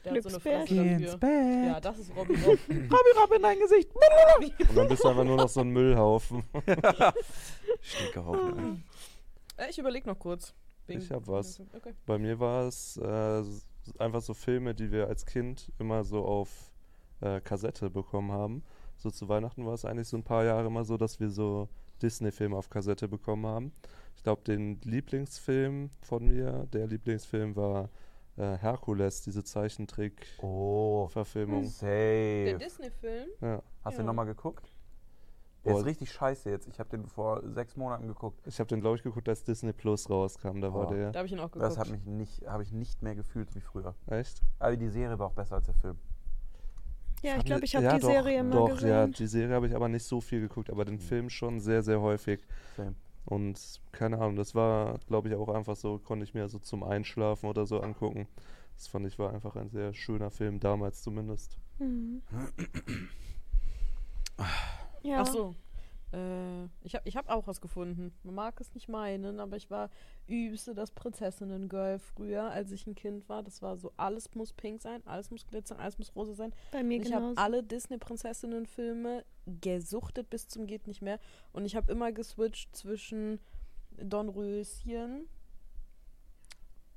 Der hat so eine Fresse dafür. Ja, das ist Robbie Rob. Robby Rob in dein Gesicht. Und dann bist du einfach nur noch so ein Müllhaufen. Stinkehaufen. äh, ich überlege noch kurz. Ich hab was. Okay. Bei mir war es äh, einfach so Filme, die wir als Kind immer so auf äh, Kassette bekommen haben. So zu Weihnachten war es eigentlich so ein paar Jahre immer so, dass wir so Disney-Filme auf Kassette bekommen haben. Ich glaube, den Lieblingsfilm von mir, der Lieblingsfilm war äh, Herkules, diese Zeichentrick-Verfilmung. Oh, Der safe. Disney-Film? Ja. Hast du Ja. den nochmal geguckt? Der Boah. ist richtig scheiße jetzt. Ich habe den vor sechs Monaten geguckt. Ich habe den, glaube ich, geguckt, als Disney Plus rauskam. Da war Oh. der. Da habe ich ihn auch geguckt. Das hat mich nicht, habe ich nicht mehr gefühlt wie früher. Echt? Aber die Serie war auch besser als der Film. Ja, ich glaube, ich habe ja, die doch, Serie immer Doch, ja, gesehen. die Serie habe ich aber nicht so viel geguckt, aber den Film schon sehr, sehr häufig. Same. Und keine Ahnung, das war, glaube ich, auch einfach so, konnte ich mir so zum Einschlafen oder so angucken. Das fand ich war einfach ein sehr schöner Film, damals zumindest. Mhm. Ja. Ach so. Äh, ich habe ich hab auch was gefunden. Man mag es nicht meinen, aber ich war übste das Prinzessinnen-Girl früher, als ich ein Kind war. Das war so, alles muss pink sein, alles muss glitzern, alles muss rosa sein. Bei mir Und ich habe alle Disney-Prinzessinnen-Filme gesuchtet bis zum geht nicht mehr. Und ich habe immer geswitcht zwischen Dornröschen.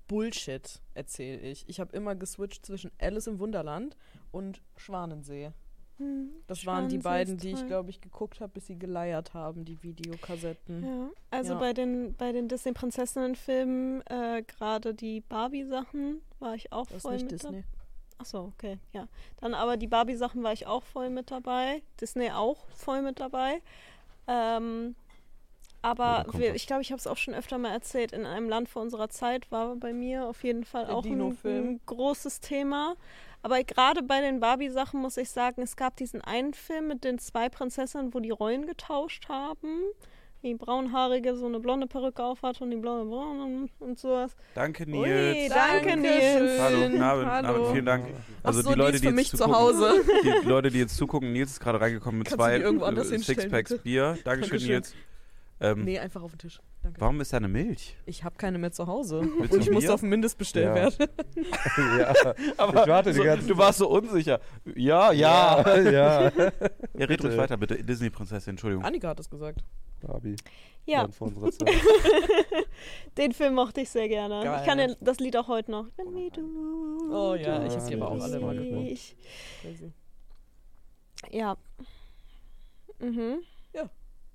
Bullshit, erzähle ich. Ich habe immer geswitcht zwischen Alice im Wunderland und Schwanensee. Hm, Das waren die beiden, ist die ich, glaube ich, geguckt habe, bis sie geleiert haben, die Videokassetten. Ja, also Ja. bei den, bei den Disney-Prinzessinnen-Filmen, äh, gerade die Barbie-Sachen, war ich auch Das ist voll nicht mit Disney. Achso, okay, ja. Dann aber die Barbie-Sachen war ich auch voll mit dabei. Disney auch voll mit dabei. Ähm, aber kommt wir, ich glaube, ich habe es auch schon öfter mal erzählt. In einem Land vor unserer Zeit war bei mir auf jeden Fall Der auch ein, ein großes Thema. Aber gerade bei den Barbie-Sachen muss ich sagen, es gab diesen einen Film mit den zwei Prinzessinnen, wo die Rollen getauscht haben. Die braunhaarige so eine blonde Perücke aufhat und die blonde braun und, sowas. Danke, Ui, Nils. danke, Dankeschön. Nils. Hallo, Namen, Hallo. Vielen Dank. Also so, die Leute, die für jetzt mich zu zugucken, Hause. Die Leute, die jetzt zugucken, Nils ist gerade reingekommen mit Kannst zwei äh, Sixpacks? Bier. Dankeschön, Dankeschön. Nils. Ähm, Nee, einfach auf den Tisch. Danke. Warum ist da eine Milch? Ich habe keine mehr zu Hause. Willst Und du ich muss auf den Mindestbestellwert. ja, Aber ich warte die so, ganze Du warst so unsicher. Ja, ja. ja. ja. Ja, red ruhig Bitte. weiter, bitte. Disney-Prinzessin, Entschuldigung. Annika hat es gesagt. Barbie. Ja, den Film mochte ich sehr gerne. Geil. Ich kann den, das Lied auch heute noch. Du. Oh ja, ich hab die aber auch alle mal gehört. Ja. Mhm.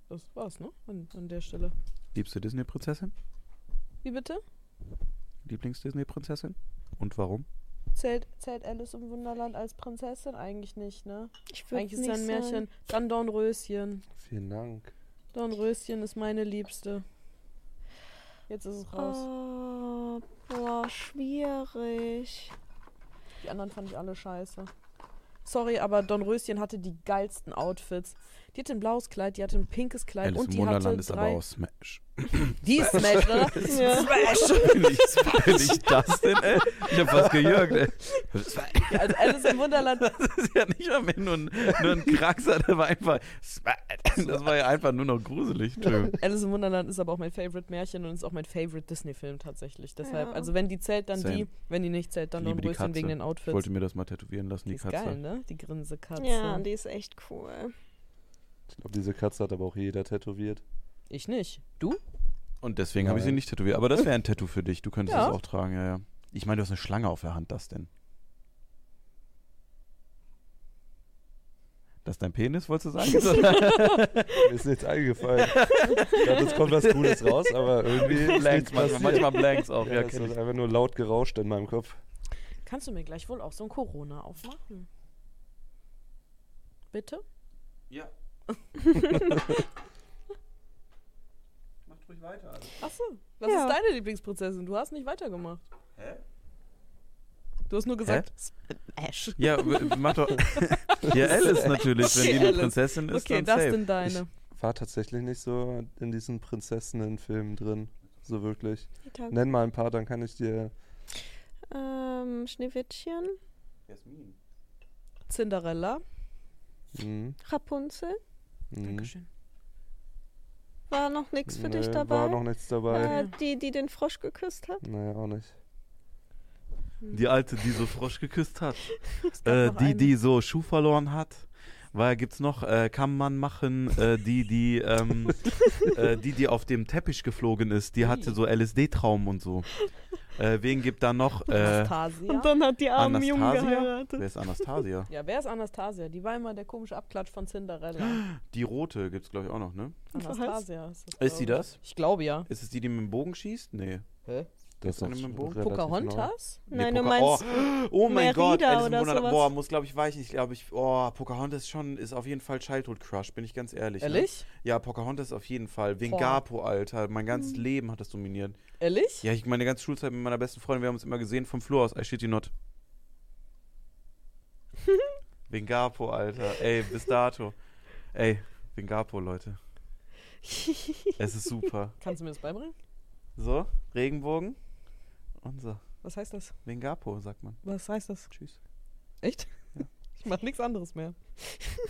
Das war's, ne? An, an der Stelle. Liebste Disney-Prinzessin? Wie bitte? Lieblings-Disney-Prinzessin? Und warum? Zählt, zählt Alice im Wunderland als Prinzessin? Eigentlich nicht, ne? Ich Eigentlich ist es ein Märchen. sagen- Dann Dornröschen. Vielen Dank. Dornröschen ist meine Liebste. Jetzt ist es raus. Oh, boah, schwierig. Die anderen fand ich alle scheiße. Sorry, aber Dornröschen hatte die geilsten Outfits. Die hatte ein blaues Kleid, die hatte ein pinkes Kleid Alice und im die Wunderland hatte ist aber drei... auch Smash. Die ist Smash, oder? Ja. Smash! Bin ich, bin ich das denn, ey? Ich hab was gejürgt, ey. Ja, also Alice im Wunderland Das ist ja nicht mal mehr nur ein, nur ein Kraxer, der war einfach. Das war ja einfach nur noch gruselig. Entschuldigung. Alice im Wunderland ist aber auch mein Favorite Märchen und ist auch mein Favorite Disney-Film tatsächlich. Deshalb, Ja. also wenn die zählt, dann Same. die. Wenn die nicht zählt, dann Ich die Dornröschen wegen den Ich Outfits. wollte mir das mal tätowieren lassen, die die ist Katze. geil, ne? Die Grinsekatze. Ja, die ist echt cool. Ich glaube, diese Katze hat aber auch jeder tätowiert. Ich nicht. Du? Und deswegen habe ich sie nicht tätowiert. Aber das wäre ein Tattoo für dich. Du könntest Ja. es auch tragen, ja, ja. Ich meine, du hast eine Schlange auf der Hand, das denn? Das ist dein Penis, wolltest du sagen? Mir ist nichts eingefallen. Ich dachte, es kommt was Cooles raus, aber irgendwie ist Blanks nichts manchmal, passiert. manchmal Blanks auch. Ja, Ja, es kenn hat ich. einfach nur laut gerauscht in meinem Kopf. Kannst du mir gleich wohl auch so ein Corona aufmachen? Bitte? Ja. Macht ruhig weiter. Also. Achso. Was Ja. ist deine Lieblingsprinzessin? Du hast nicht weitergemacht. Hä? Du hast nur gesagt, Smash. Ja, mach doch. ja, Alice natürlich. Wenn Okay, die eine. Prinzessin ist, Okay, dann das safe. sind deine. War tatsächlich nicht so in diesen Prinzessinnen-Filmen drin. So wirklich. Nenn mal ein paar, dann kann ich dir. Ähm, Schneewittchen, Jasmin. Cinderella. Hm, Rapunzel. Hm. Dankeschön. War noch nichts für Nee, dich dabei? War noch nichts dabei. äh, die, die den Frosch geküsst hat? Nee, auch nicht. Die alte, die so Frosch geküsst hat. Äh, die, eine. die so Schuh verloren hat. Weil gibt's noch, äh, kann man machen, äh, die, die, ähm, äh, die, die auf dem Teppich geflogen ist, die hatte so LSD-Traum und so. Äh, wen gibt da noch? Äh, Anastasia. Und dann hat die armen Jungen geheiratet. wer ist Anastasia? Ja, wer ist Anastasia? Die war immer der komische Abklatsch von Cinderella. Die rote gibt's glaube ich auch noch, ne? Anastasia ist das. Ist sie das? Ich glaube ja. Ist es die, die mit dem Bogen schießt? Nee. Hä? Das ist eine doch mit dem Bogen? neu. Pocahontas? Nein, Nee, du Poca- meinst Oh, oh mein Gott, Alice oder Wunderland. sowas? Boah, muss glaube ich weichen. Ich glaube, ich, oh, Pocahontas ist schon, ist auf jeden Fall Childhood Crush, bin ich ganz ehrlich. Ne? Ehrlich? Ja, Pocahontas auf jeden Fall. Vengapo, Alter. Mein ganzes Leben hat das dominiert. Ehrlich? Ja, ich meine ganze Schulzeit mit meiner besten Freundin, wir haben uns immer gesehen vom Flur aus. I shit you not. Vengapo, Alter. Ey, bis dato. Ey, Vengapo, Leute. Es ist super. Kannst du mir das beibringen? So, Regenbogen. So. Was heißt das? Vengapo, sagt man. Was heißt das? Tschüss. Echt? Ich mach nichts anderes mehr.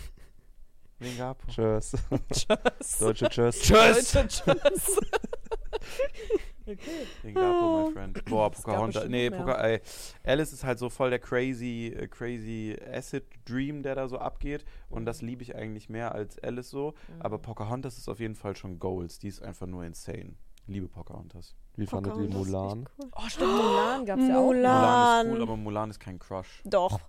Vengapo. Tschüss. Tschüss. Deutsche Tschüss. Tschüss. Leute, tschüss. okay. Vengapo, my friend. Boah, Pocahontas. Nee, mehr. Poca ey, Alice ist halt so voll der crazy, äh, crazy Acid Dream, der da so abgeht. Und das liebe ich eigentlich mehr als Alice so. Mhm. Aber Pocahontas ist auf jeden Fall schon Goals. Die ist einfach nur insane. Liebe Pocahontas. Wie fandet ihr Mulan? cool. Oh, stimmt, Mulan gab's ja auch. Mulan. Ist cool, aber Mulan ist kein Crush. Doch.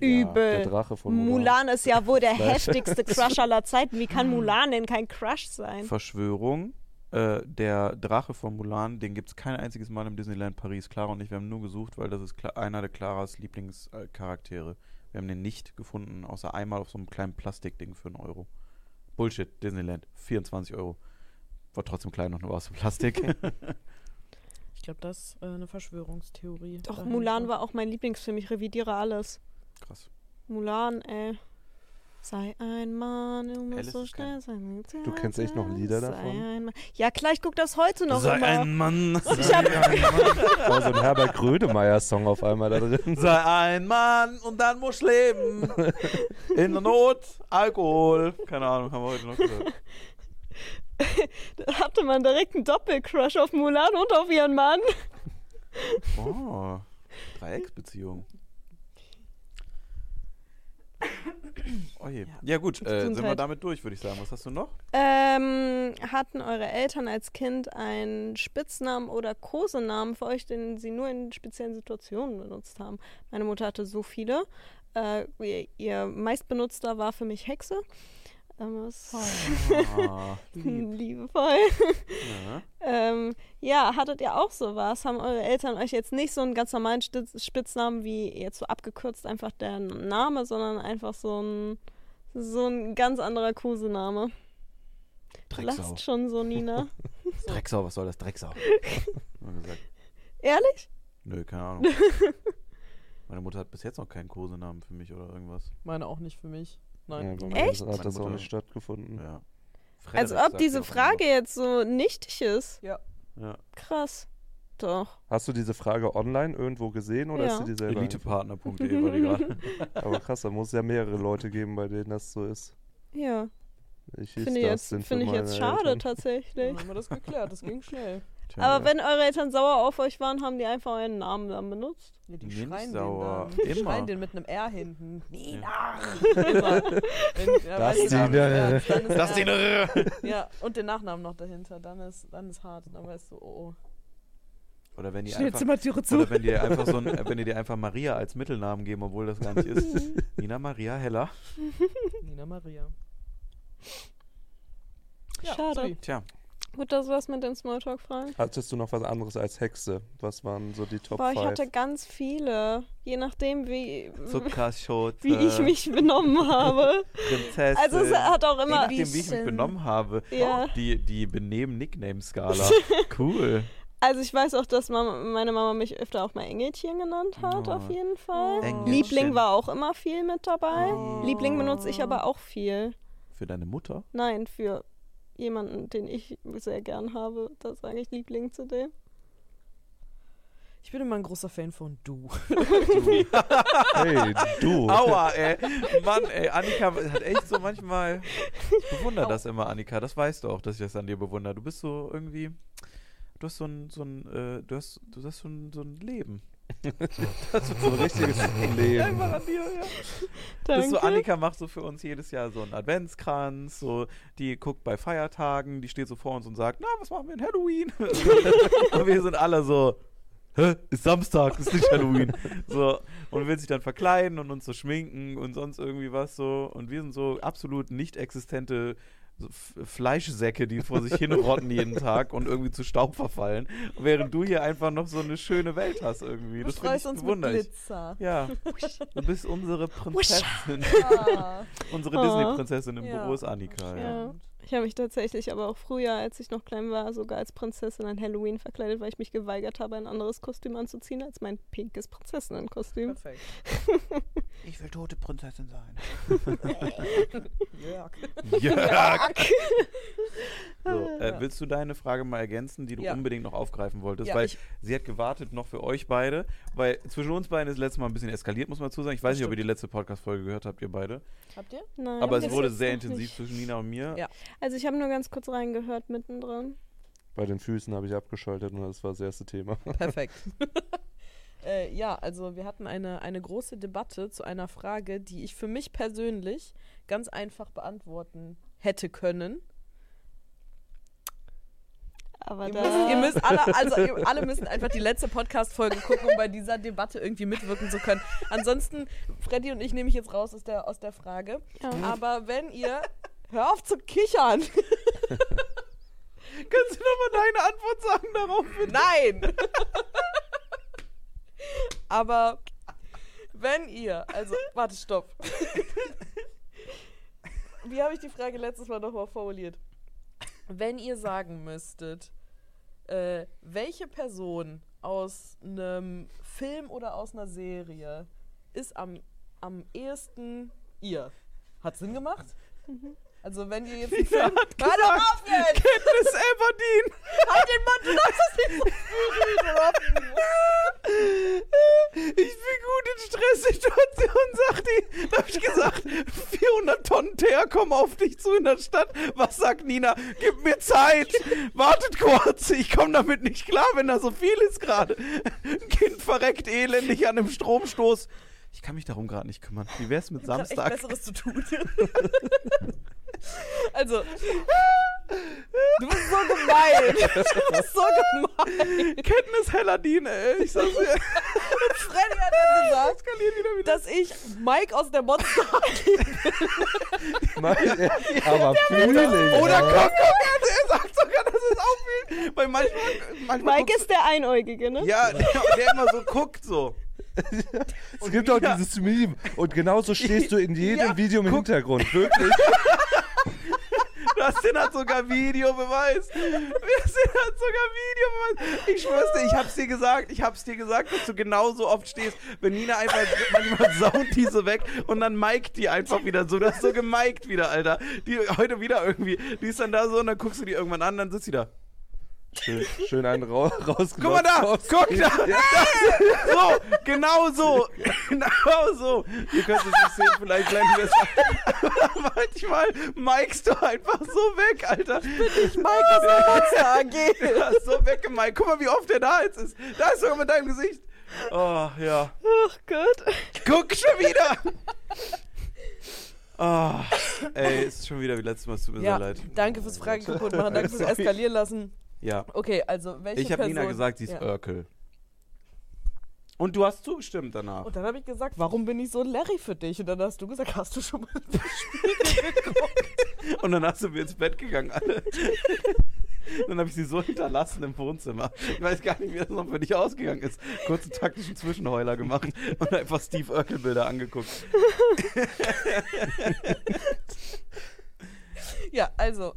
Übel. Der Drache von Mulan. Mulan ist ja wohl der heftigste Crush aller Zeiten. Wie kann Mulan denn kein Crush sein? Verschwörung. Äh, der Drache von Mulan, den gibt es kein einziges Mal im Disneyland Paris. Clara und ich, wir haben nur gesucht, weil das ist Cla einer der Claras Lieblingscharaktere. Wir haben den nicht gefunden, außer einmal auf so einem kleinen Plastikding für einen Euro. Bullshit, Disneyland, 24 Euro. War trotzdem klein und nur aus dem Plastik. Ich glaube, das ist äh, eine Verschwörungstheorie. Doch, dahinter. Mulan war auch mein Lieblingsfilm. Ich revidiere alles. Krass. Mulan, ey. Sei ein Mann, du musst Alice so schnell sein. Du kennst echt noch Lieder Sei davon? ein Mann. Ja, klar, ich gucke das heute noch Sei immer. ein Mann. ich hab- Da war so ein Herbert Grönemeyer-Song auf einmal da drin. Sei ein Mann und dann musst leben. In der Not, Alkohol. Keine Ahnung, haben wir heute noch gehört. Hatte man direkt einen Doppelcrush auf Mulan und auf ihren Mann. Oh, Dreiecksbeziehung. Oh je. Ja, gut, äh, sind wir Gesundheit. damit durch, würde ich sagen. Was hast du noch? Ähm, hatten eure Eltern als Kind einen Spitznamen oder Kosenamen für euch, den sie nur in speziellen Situationen benutzt haben? Meine Mutter hatte so viele. Äh, ihr, ihr meistbenutzter war für mich Hexe. Ähm, das Ah, liebevoll. ja. Ähm, ja, hattet ihr auch sowas? Haben eure Eltern euch jetzt nicht so einen ganz normalen Stitz- Spitznamen wie jetzt so abgekürzt einfach der Name, sondern einfach so ein so ein ganz anderer Kosename? Drecksau. lachst schon so, Nina. Drecksau, was soll das? Drecksau. Ehrlich? Nö, keine Ahnung. Meine Mutter hat bis jetzt noch keinen Kosenamen für mich oder irgendwas. Meine auch nicht für mich. Ja, Nein. mir Echt? Hat das auch nicht stattgefunden. Ja. Als ob diese sie Frage jetzt so nichtig ist. Ja. Ja. Krass. Doch. Hast du diese Frage online irgendwo gesehen oder Ja. ist dir die selber Elitepartner.de war die gerade. Aber krass, da muss es ja mehrere Leute geben, bei denen das so ist. Ja. Ich Finde ich das jetzt, finde ich jetzt schade Eltern. tatsächlich. Dann haben wir das geklärt. Das ging schnell. Tja, Aber wenn eure Eltern sauer auf euch waren, haben die einfach euren Namen dann benutzt. Ja, die nicht schreien sauer. den dann. Die Immer. schreien den mit einem R hinten. Nina! Ja. Immer. Wenn, ja, Das ich die- dann ist Das die ernst. Ja, und den Nachnamen noch dahinter. Dann ist, dann ist hart. Dann weißt du, oh, oh. Oder wenn die Schnell einfach, Zimmertüre zu. oder wenn die einfach so ein, äh, wenn die dir einfach Maria als Mittelnamen geben, obwohl das gar nicht ist. Nina Maria Heller. Nina Maria. Schade. sorry. Tja, Gut, das war's mit den Smalltalk-Fragen. Hattest du noch was anderes als Hexe? Was waren so die Top Boah, ich 5? hatte ganz viele. Je nachdem, wie, wie ich mich benommen habe. Prinzessin. Also es hat auch Je immer. nachdem, wie ich mich benommen habe. Ja. Die, die Benehmen-Nickname-Skala. Cool. Also ich weiß auch, dass Mama, meine Mama mich öfter auch mal Engelchen genannt hat, Oh. auf jeden Fall. Engelchen. Liebling war auch immer viel mit dabei. Oh. Liebling benutze ich aber auch viel. Für deine Mutter? Nein, für jemanden, den ich sehr gern habe, da sage ich Liebling zu dem. Ich bin immer ein großer Fan von du. Hey, du. Aua, ey. Mann, ey. Annika hat echt so manchmal. Ich bewundere das immer, Annika. Das weißt du auch, dass ich das an dir bewundere. Du bist so irgendwie. Du hast so ein, so ein, äh, du hast, du hast so ein, so ein Leben. so ein richtiges Leben. Einfach an dir, ja. Das Danke. ist so, Annika macht so für uns jedes Jahr so einen Adventskranz, so, die guckt bei Feiertagen, die steht so vor uns und sagt, na, was machen wir in Halloween? und wir sind alle so, hä, ist Samstag, ist nicht Halloween. so, und will sich dann verkleiden und uns so schminken und sonst irgendwie was so. Und wir sind so absolut nicht existente Fleischsäcke, die vor sich hinrotten jeden Tag und irgendwie zu Staub verfallen. Während du hier einfach noch so eine schöne Welt hast irgendwie. Du Das finde freust ich uns mit bewundere ich. Glitzer. Ja, du bist unsere Prinzessin. Ah. unsere Oh. Disney-Prinzessin im Ja. Büro ist Annika. Ja. Ja. Ich habe mich tatsächlich aber auch früher, als ich noch klein war, sogar als Prinzessin an Halloween verkleidet, weil ich mich geweigert habe, ein anderes Kostüm anzuziehen als mein pinkes Prinzessinnenkostüm. Perfekt. Ich will tote Prinzessin sein. Jörg. Jörg! so, äh, willst du deine Frage mal ergänzen, die du Ja. unbedingt noch aufgreifen wolltest? Ja, weil sie hat gewartet noch für euch beide, weil zwischen uns beiden ist letztes Mal ein bisschen eskaliert, muss man dazu sagen. Ich weiß nicht, ob ihr die letzte Podcast-Folge gehört habt, ihr beide. Habt ihr? Nein, Aber es wurde sehr intensiv nicht. zwischen Nina und mir. Ja. Also ich habe nur ganz kurz reingehört mittendrin. Bei den Füßen habe ich abgeschaltet und das war das erste Thema. Perfekt. äh, ja, also wir hatten eine, eine große Debatte zu einer Frage, die ich für mich persönlich ganz einfach beantworten hätte können. Aber Ihr da. müsst, ihr müsst alle, also ihr alle müssen einfach die letzte Podcast-Folge gucken, um bei dieser Debatte irgendwie mitwirken zu können. Ansonsten, Freddy und ich nehme ich jetzt raus aus der, aus der Frage. Ja. Aber wenn ihr. Hör auf zu kichern! Kannst du nochmal deine Antwort sagen darauf? bitte? Nein! Aber wenn ihr, also, warte, stopp. Wie habe ich die Frage letztes Mal nochmal formuliert? Wenn ihr sagen müsstet, äh, welche Person aus einem Film oder aus einer Serie ist am, am ehesten ihr? Hat Sinn gemacht? Also wenn ihr jetzt einen Film... Hör doch auf jetzt! Katniss Everdeen! Halt den Mund, du darfst das nicht so! Ich bin gut in Stresssituationen, sagt die. Da hab ich gesagt, 400 Tonnen Teer kommen auf dich zu in der Stadt. Was sagt Nina? Gib mir Zeit. Wartet kurz. Ich komme damit nicht klar, wenn da so viel ist gerade. Ein Kind verreckt elendig an einem Stromstoß. Ich kann mich darum gerade nicht kümmern. Wie wär's mit Ich hab echt Samstag? Besseres zu tun. also, du bist so gemein. Du bist so gemein. Katniss Helladin, ey. Ich sag's dir. Freddy hat dann gesagt, dass ich Mike aus der Monster Meine- aber fühle ich. Oder komm, komm, er sagt sogar, dass es auffällt. Weil manchmal, manchmal Mike ist der Einäugige, ne? Ja, der, der immer so guckt so. Es gibt doch Ja. dieses Meme. Und genauso stehst du in jedem Ja, Video im guck. Hintergrund. Wirklich. Dustin hat sogar Videobeweis. Dustin hat sogar Videobeweis. Ich schwör's dir, ich hab's dir gesagt. Ich hab's dir gesagt, dass du genauso oft stehst. Wenn Nina einfach, manchmal saunt die so weg und dann mikt die einfach wieder so. Das ist so gemiked wieder, Alter. Die heute wieder irgendwie. Die ist dann da so und dann guckst du die irgendwann an, dann sitzt sie da. Schön, schön einen ra rausgenommen. Guck mal da, guck da. So, genau so. Genau so. Ihr könnt es nicht sehen, vielleicht blenden wir es. Manchmal mikest du einfach so weg, Alter. Mike aus der Monster AG. Ja, so weggemalt. Guck mal, wie oft der da jetzt ist. Da ist sogar mit deinem Gesicht. Oh, ja. Ach Gott. Guck schon wieder. Oh, ey, ist schon wieder wie letztes Mal. Es tut mir Ja, sehr leid. danke fürs Fragen kaputt machen, danke fürs. Eskalieren lassen. Ja. Okay, also welche Ich habe Person... Nina gesagt, sie ist Ja. Örkel. Und du hast zugestimmt danach. Und dann habe ich gesagt, warum bin ich so ein Larry für dich? Und dann hast du gesagt, hast du schon mal den Spiegel geguckt? Und dann hast du mir ins Bett gegangen, alle. Dann habe ich sie so hinterlassen im Wohnzimmer. Ich weiß gar nicht, wie das noch für dich ausgegangen ist. Kurze taktischen Zwischenheuler gemacht und einfach Steve Urkel-Bilder angeguckt. Ja, also.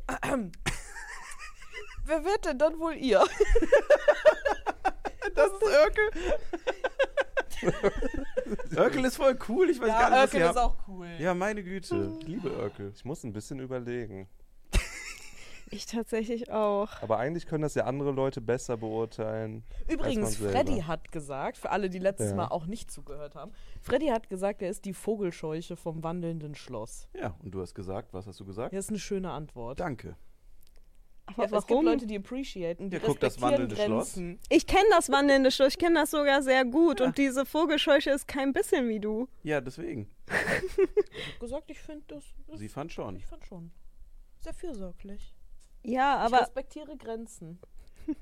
Wer wird denn dann wohl ihr? Das ist Urkel. Urkel ist voll cool. Ich weiß gar nicht, was Urkel ihr ist auch cool. Ja, meine Güte. Ich liebe Urkel. Ich muss ein bisschen überlegen. Ich tatsächlich auch. Aber eigentlich können das ja andere Leute besser beurteilen. Übrigens, als man Freddy hat gesagt, für alle, die letztes Ja. Mal auch nicht zugehört haben, Freddy hat gesagt, er ist die Vogelscheuche vom wandelnden Schloss. Ja, und du hast gesagt, was hast du gesagt? Das ist eine schöne Antwort. Danke. Aber Ja, es gibt warum? Leute, die appreciaten, die Ja, guck, das wandelnde Schloss. Grenzen. Ich kenne das wandelnde Schloss, ich kenne das sogar sehr gut. Und diese Vogelscheuche ist kein bisschen wie du. Ja, deswegen. Ich hab gesagt, ich finde das, das. Sie fand schon. Ich fand schon. Sehr fürsorglich. Ja, ich aber respektiere Grenzen.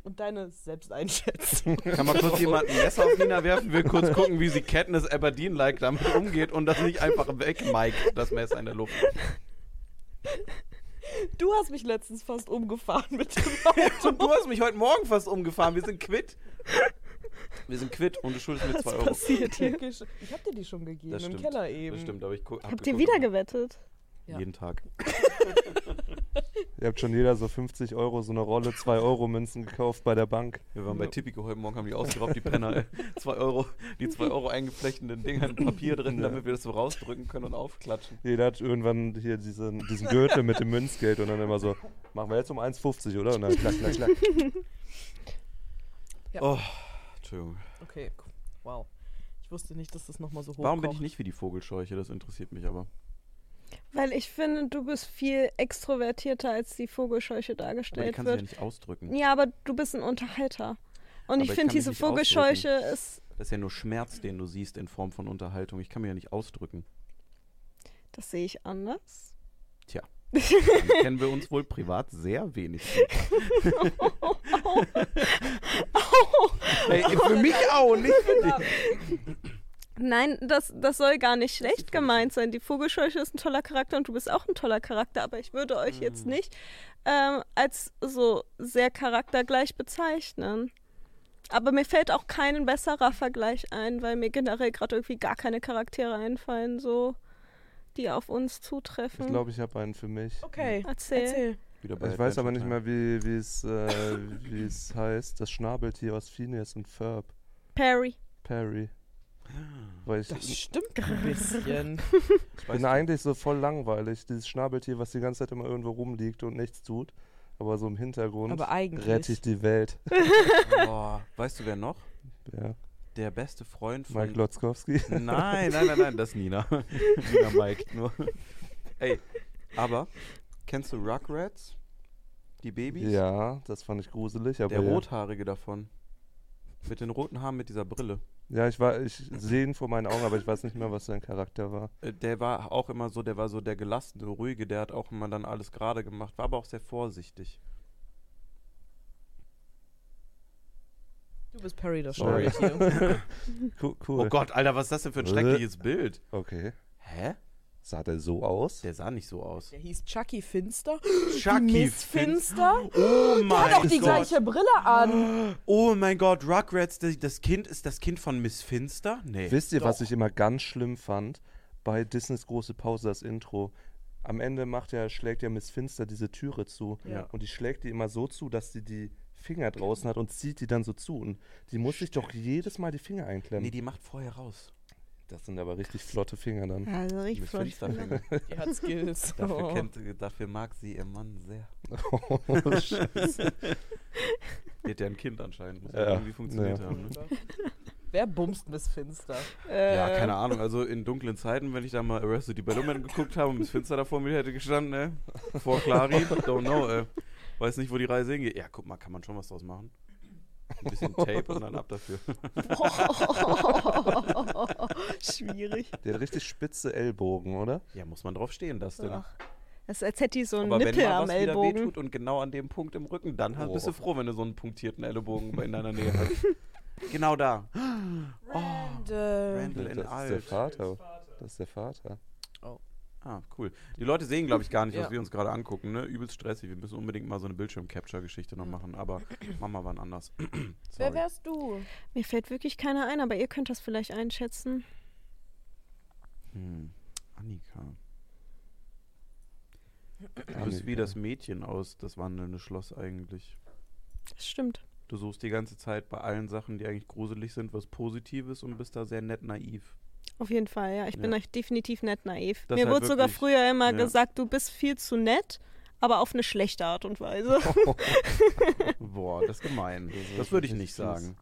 Und deine Selbsteinschätzung. Kann mal kurz jemand ein Messer auf Nina werfen? Wir kurz gucken, wie sie Katniss Aberdeen-like damit umgeht und das nicht einfach wegmiked, das Messer in der Luft. Du hast mich letztens fast umgefahren mit dem Auto. Und du hast mich heute Morgen fast umgefahren. Wir sind quitt. Wir sind quitt und du schuldest mir 2 Euro. passiert hier. Ich hab dir die schon gegeben, Das im stimmt. Keller eben. Das stimmt, aber ich hab Habt ihr wieder gewettet? Ja. Jeden Tag. Ihr habt schon jeder so 50 Euro, so eine Rolle 2 Euro Münzen gekauft bei der Bank. Wir waren bei Tipico heute Morgen, haben die ausgeraubt, die Penner. 2 Euro, die 2 Euro eingeflechteten Dinger in Papier drin, Ja. damit wir das so rausdrücken können und aufklatschen. Jeder hat irgendwann hier diesen, diesen Gürtel mit dem Münzgeld und dann immer so, machen wir jetzt um 1,50, oder? Und dann klack, klack, klack. Ja. Oh, Entschuldigung. Okay, wow. Ich wusste nicht, dass das nochmal so hoch Warum bin ich nicht wie die Vogelscheuche? Das interessiert mich aber. Weil ich finde, du bist viel extrovertierter, als die Vogelscheuche Aber ich dargestellt kann sie ja wird. nicht ausdrücken. Ja, aber du bist ein Unterhalter. Und Aber ich ich finde, diese Vogelscheuche ist, Das ist ja nur Schmerz, den du siehst in Form von Unterhaltung. Ich kann mir ja nicht ausdrücken. das sehe ich anders. Tja. Dann kennen wir uns wohl privat sehr wenig. Ey, für mich auch, nicht für dich. Nein, das, das soll gar nicht schlecht gemeint sein. Die Vogelscheuche ist ein toller Charakter und du bist auch ein toller Charakter, aber ich würde euch jetzt Mhm. nicht ähm, als so sehr charaktergleich bezeichnen. Aber mir fällt auch kein besserer Vergleich ein, weil mir generell gerade irgendwie gar keine Charaktere einfallen, so die auf uns zutreffen. Ich glaube, ich habe einen für mich. Okay, Erzähl. erzähl. Ich weiß aber nicht mehr, wie wie es äh, wie es heißt. Das Schnabeltier aus Phineas und Ferb. Perry. Perry. Weil ich, Das stimmt ein bisschen. Ich bin eigentlich so voll langweilig. Dieses Schnabeltier, was die ganze Zeit immer irgendwo rumliegt und nichts tut. Aber so im Hintergrund Aber eigentlich. rette ich die Welt. Boah, weißt du, wer noch? Ja. Der beste Freund von. Mike Lotzkowski. Nein, nein, nein, nein, das ist Nina. Nina Mike nur. Ey, aber kennst du Rugrats? Die Babys? Ja, das fand ich gruselig. Aber Der ja. rothaarige davon. Mit den roten Haaren mit dieser Brille. Ja, ich war, ich sehe ihn vor meinen Augen, aber ich weiß nicht mehr, was sein Charakter war. Äh, Der war auch immer so, der war so der gelassene, ruhige, der hat auch immer dann alles gerade gemacht, war aber auch sehr vorsichtig. Du bist Perry, das Sorry. Cool. Oh. Gott, Alter, was ist das denn für ein schreckliches Bild? Okay. Hä? Sah der so aus? Der sah nicht so aus. Der hieß Chucky Finster. Chucky Miss Finster. Oh Der mein hat auch die Gott. gleiche Brille an. Oh mein Gott, Rugrats, das, Kind ist das Kind von Miss Finster? Nee. Wisst ihr, was Doch. ich immer ganz schlimm fand? Bei Disneys große Pause, das Intro. Am Ende macht ja, schlägt ja Miss Finster diese Türe zu. Ja. Und die schlägt die immer so zu, dass sie die Finger draußen hat und zieht die dann so zu. Und die muss sich doch jedes Mal die Finger einklemmen. Nee, die macht vorher raus. Das sind aber richtig flotte Finger dann. Also richtig Miss flott. Finsterfinger. Die hat Skills. Dafür, Oh. kennt, dafür mag sie ihr Mann sehr. Oh, Scheiße. Die hat ja ein Kind anscheinend. Muss Ja, irgendwie funktioniert ja. haben. Ne? Wer bumst Miss Finster? Äh, Ja, keine Ahnung. Also in dunklen Zeiten, wenn ich da mal Arrested Development geguckt habe und Miss Finster da vor mir hätte gestanden, ne? Vor Clary, don't know, äh. Weiß nicht, wo die Reise hingeht. Ja, guck mal, kann man schon was draus machen. Ein bisschen Tape und dann ab dafür. Schwierig. Der hat richtig spitze Ellbogen, oder? Ja, muss man drauf stehen, das denn. Ach, das ist, als hätte die so einen Aber wenn Nippel mal am was wieder Ellbogen. wehtut und genau an dem Punkt im Rücken, dann hast- bist du Oh. froh, wenn du so einen punktierten Ellenbogen bei- in deiner Nähe hast. genau da. Randall. Randall in das ist der alt. Vater. Das ist der Vater. Ah, cool. Die Leute sehen, glaube ich, gar nicht, was Ja. wir uns gerade angucken. Ne? Übelst stressig. Wir müssen unbedingt mal so eine Bildschirm-Capture-Geschichte noch machen. Aber machen wir wann anders. Wer wärst du? Mir fällt wirklich keiner ein, aber ihr könnt das vielleicht einschätzen. Hm. Annika. Du bist wie das Mädchen aus das wandelnde Schloss eigentlich. Das stimmt. Du suchst die ganze Zeit bei allen Sachen, die eigentlich gruselig sind, was Positives und bist da sehr nett naiv. Auf jeden Fall, ja. Ich bin Ja. euch definitiv nett naiv. Das Mir halt wurde sogar früher immer ja. gesagt, du bist viel zu nett, aber auf eine schlechte Art und Weise. Boah, das ist gemein. Das Das würde ich nicht sagen.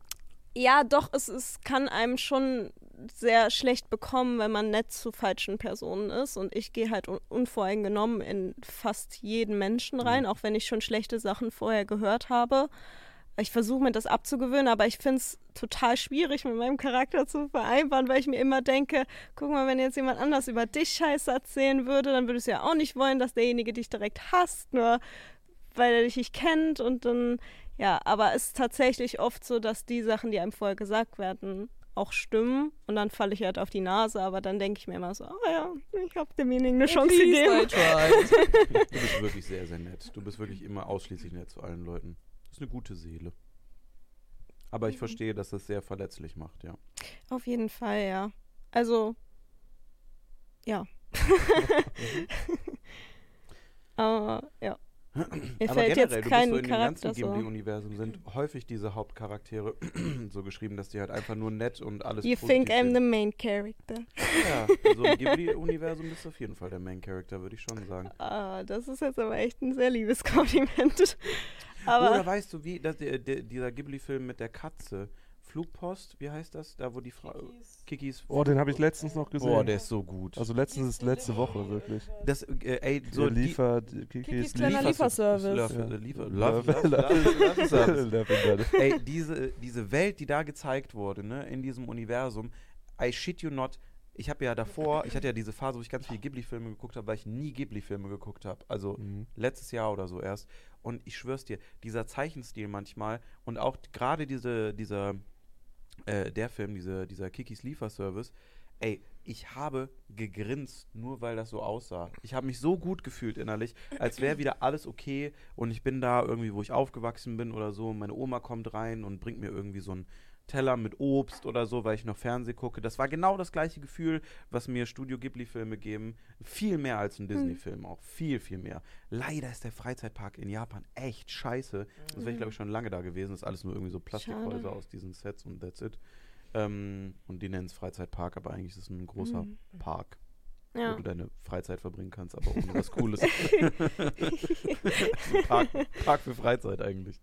ja, doch, es, es kann einem schon sehr schlecht bekommen, wenn man nett zu falschen Personen ist. Und ich gehe halt un unvoreingenommen in fast jeden Menschen rein, Mhm. auch wenn ich schon schlechte Sachen vorher gehört habe. Ich versuche mir das abzugewöhnen, aber ich finde es total schwierig, mit meinem Charakter zu vereinbaren, weil ich mir immer denke, guck mal, wenn jetzt jemand anders über dich Scheiße erzählen würde, dann würdest du ja auch nicht wollen, dass derjenige dich direkt hasst, nur weil er dich nicht kennt und dann, ja, aber es ist tatsächlich oft so, dass die Sachen, die einem vorher gesagt werden, auch stimmen und dann falle ich halt auf die Nase, aber dann denke ich mir immer so, ah ja, ich habe demjenigen eine Chance gegeben. Du bist wirklich sehr, sehr nett. Du bist wirklich immer ausschließlich nett zu allen Leuten. Ist eine gute Seele. Aber ich Mhm. verstehe, dass das sehr verletzlich macht, ja. Auf jeden Fall, ja. Also, ja. aber, ja. Mir Aber fällt generell, jetzt du bist so in dem ganzen. Ghibli-Universum sind häufig diese Hauptcharaktere so geschrieben, dass die halt einfach nur nett und alles You think I'm the sind. main character. Ja, also im Ghibli-Universum bist du auf jeden Fall der Main-Character, würde ich schon sagen. Ah, das ist jetzt aber echt ein sehr liebes Kompliment. Aber Oder weißt du, wie das, der, der, dieser Ghibli-Film mit der Katze, Flugpost, wie heißt das? Da, wo die Frau. Kikis. Oh, den habe ich letztens noch gesehen. Boah, der ist so gut. also letztens ist letzte Woche, wirklich. das, äh, ey, so die- liefert Kikis Kikis kleiner Lieferservice. Liefer, Ja. Liefer, Love- Love, Love, Love, Love Service. Love- Ey, diese, diese Welt, die da gezeigt wurde, ne, in diesem Universum, I shit you not, ich habe ja davor, ich hatte ja diese Phase, wo ich ganz viele Ghibli-Filme geguckt habe, weil ich nie Ghibli-Filme geguckt habe. Also Mhm. letztes Jahr oder so erst. Und ich schwör's dir, dieser Zeichenstil manchmal und auch gerade diese, dieser, äh, der Film, diese, dieser Kikis Lieferservice, ey, ich habe gegrinst, nur weil das so aussah. Ich habe mich so gut gefühlt innerlich, als wäre wieder alles okay und ich bin da irgendwie, wo ich aufgewachsen bin oder so. und Meine Oma kommt rein und bringt mir irgendwie so einen Teller mit Obst oder so, weil ich noch Fernseh gucke. Das war genau das gleiche Gefühl, was mir Studio Ghibli-Filme geben. Viel mehr als ein Disney-Film auch. Viel, viel mehr. Leider ist der Freizeitpark in Japan echt scheiße. Das wäre ich, glaube ich, schon lange da gewesen. Das ist alles nur irgendwie so Plastikhäuser Schade. aus diesen Sets und that's it. Ähm, und die nennen es Freizeitpark, aber eigentlich ist es ein großer Mhm. Park, wo Ja. du deine Freizeit verbringen kannst, aber ohne was Cooles. Park, Park für Freizeit eigentlich.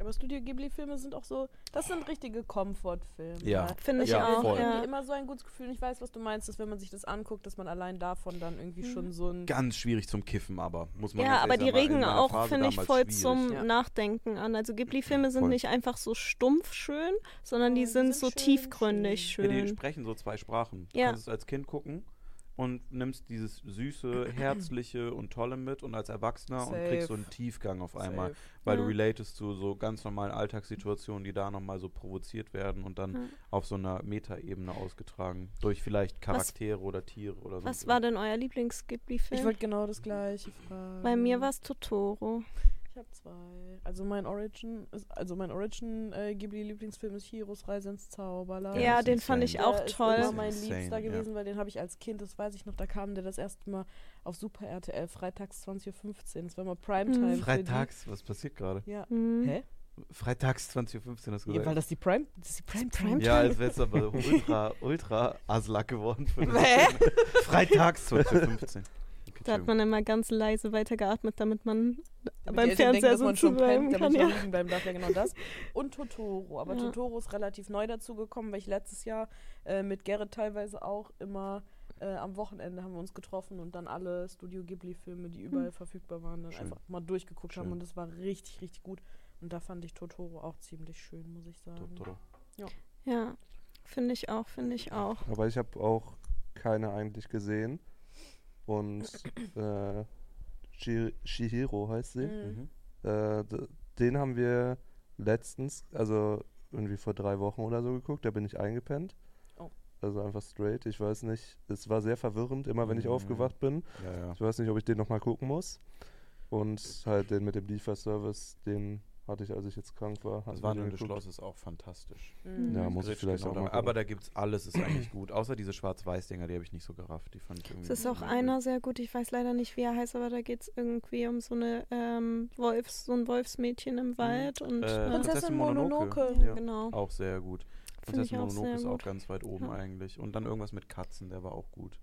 Aber Studio Ghibli-Filme sind auch so, das sind richtige Comfort-Filme. Ja. Finde ich Ja, auch. voll. irgendwie Ja. immer so ein gutes Gefühl. Und ich weiß, was du meinst, dass wenn man sich das anguckt, dass man allein davon dann irgendwie Mhm. schon so ein. Ganz schwierig zum Kiffen, aber muss man Ja, aber die regen auch, finde ich, voll schwierig. zum Ja. Nachdenken an. Also Ghibli-Filme sind Voll. nicht einfach so stumpf schön, sondern Oh, die die sind, sind so schön, tiefgründig Ja, schön. die sprechen so zwei Sprachen. Du Ja. kannst es als Kind gucken und nimmst dieses süße, herzliche und tolle mit und als Erwachsener und kriegst so Safe. einen Tiefgang auf einmal, Safe. weil du Ja. relatest zu so ganz normalen Alltagssituationen, die da nochmal so provoziert werden und dann Ja. auf so einer Metaebene ausgetragen. Durch vielleicht Charaktere oder Tiere oder so. Was war denn euer Lieblings-Ghibli-Film? Ich wollte genau das gleiche fragen. Bei mir war es Totoro. Ich habe zwei. Also mein Origin ist, also mein Origin äh, Ghibli Lieblingsfilm ist Hiros Reise ins Zauberland. Ja, Ja, ist den fand insane. ich auch Der ist toll. immer mein Insane, Liebster ja. gewesen, weil den habe ich als Kind, das weiß ich noch, da kam der das erste Mal auf Super RTL freitags 20.15 Uhr. Das war mal Primetime. Mhm. Freitags, was passiert gerade? Ja. Hm. Hä? Freitags 20.15 Uhr hast du Ja, gesagt. weil das die Prime, das ist die Primetime. Prime- ja, als wär's aber ultra, ultra Aslak geworden. Für? Freitags 20.15 Okay, Da hat man immer ganz leise weitergeatmet, damit man Damit beim Fernseher man sitzen schon bleiben pennt, damit kann. man Ja. liegen bleiben darf, ja genau das. Und Totoro. Aber Ja. Totoro ist relativ neu dazu gekommen, weil ich letztes Jahr äh, mit Gerrit teilweise auch immer äh, am Wochenende haben wir uns getroffen und dann alle Studio Ghibli-Filme, die überall verfügbar waren, dann Schön. einfach mal durchgeguckt haben Schön. und das war richtig, richtig gut. Und da fand ich Totoro auch ziemlich schön, muss ich sagen. Totoro. Ja, finde ich auch, finde ich auch. Aber ich habe auch keine eigentlich gesehen. Und äh, Shi- Shihiro heißt sie. Mhm. Mhm. Äh, den haben wir letztens, also irgendwie vor drei Wochen oder so geguckt, da bin ich eingepennt. Oh. Also einfach straight. Ich weiß nicht, es war sehr verwirrend, immer wenn ich Mhm. aufgewacht bin. Ja, ja. Ich weiß nicht, ob ich den nochmal gucken muss. Und halt den mit dem Lieferservice, den hatte ich, als ich jetzt krank war. Das wandelnde. Schloss ist auch fantastisch. Mhm. Ja, muss ich vielleicht genau auch da- mal Aber da gibt's alles, ist eigentlich gut. Außer diese Schwarz-Weiß-Dinger, die habe ich nicht so gerafft. Die fand ich irgendwie. Es ist auch einer sehr gut, ich weiß leider nicht, wie er heißt, aber da geht es irgendwie um so eine ähm, Wolfs, so ein Wolfsmädchen im Wald und Äh, äh, Prinzessin Mononoke. Mononoke. ja, genau. Auch sehr gut. Prinzessin Mononoke ist auch gut. ganz weit oben Ja. eigentlich. Und dann irgendwas mit Katzen, der war auch gut.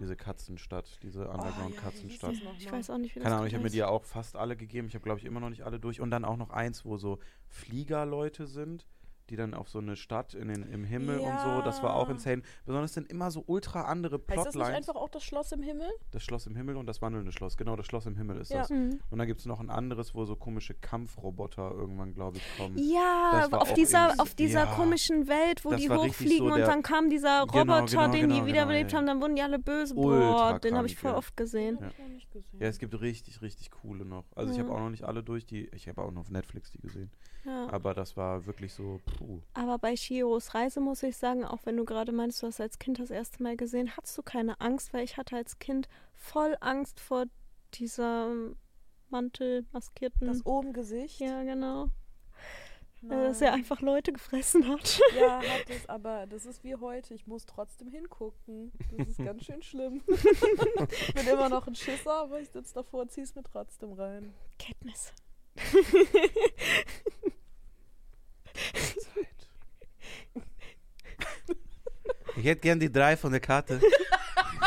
Diese Katzenstadt, diese Oh, ja, Underground-Katzenstadt. das noch Ich weiß auch nicht, wie das Keine Ahnung, ich habe mir die ja auch fast alle gegeben. Ich habe, glaube ich, immer noch nicht alle durch. Und dann auch noch eins, wo so Fliegerleute sind, die dann auf so eine Stadt in den, im Himmel und so. Das war auch Ja. insane. Besonders sind immer so ultra andere Heißt das nicht Plotlines. einfach auch das Schloss im Himmel? Das Schloss im Himmel und das wandelnde Schloss. Genau, das Schloss im Himmel ist Ja. das. Mhm. Und dann gibt es noch ein anderes, wo so komische Kampfroboter irgendwann, glaube ich, kommen. Ja, auf dieser, auf dieser ja. komischen Welt, wo Das die hochfliegen so und dann kam dieser Roboter, Genau, genau, den genau, die wiederbelebt genau, haben, dann wurden die alle böse. Ultra Boah, den habe ich voll ja. oft gesehen. Ich noch nicht gesehen. Ja, es gibt richtig, richtig coole noch. Also ich habe Ja. auch noch nicht alle durch, die. Ich habe auch noch auf Netflix die gesehen. Ja. Aber das war wirklich so, puh. Aber bei Shiros Reise muss ich sagen, auch wenn du gerade meinst, du hast als Kind das erste Mal gesehen, hattest du keine Angst, weil ich hatte als Kind voll Angst vor dieser mantelmaskierten. Das Oben-Gesicht? ja, genau. Nein. Dass er einfach Leute gefressen hat. Ja, hat es, aber das ist wie heute. Ich muss trotzdem hingucken. Das ist ganz schön schlimm. ich bin immer noch ein Schisser, aber ich sitze davor und zieh's mir trotzdem rein. Katniss. Ich hätte gern die drei von der Karte. ich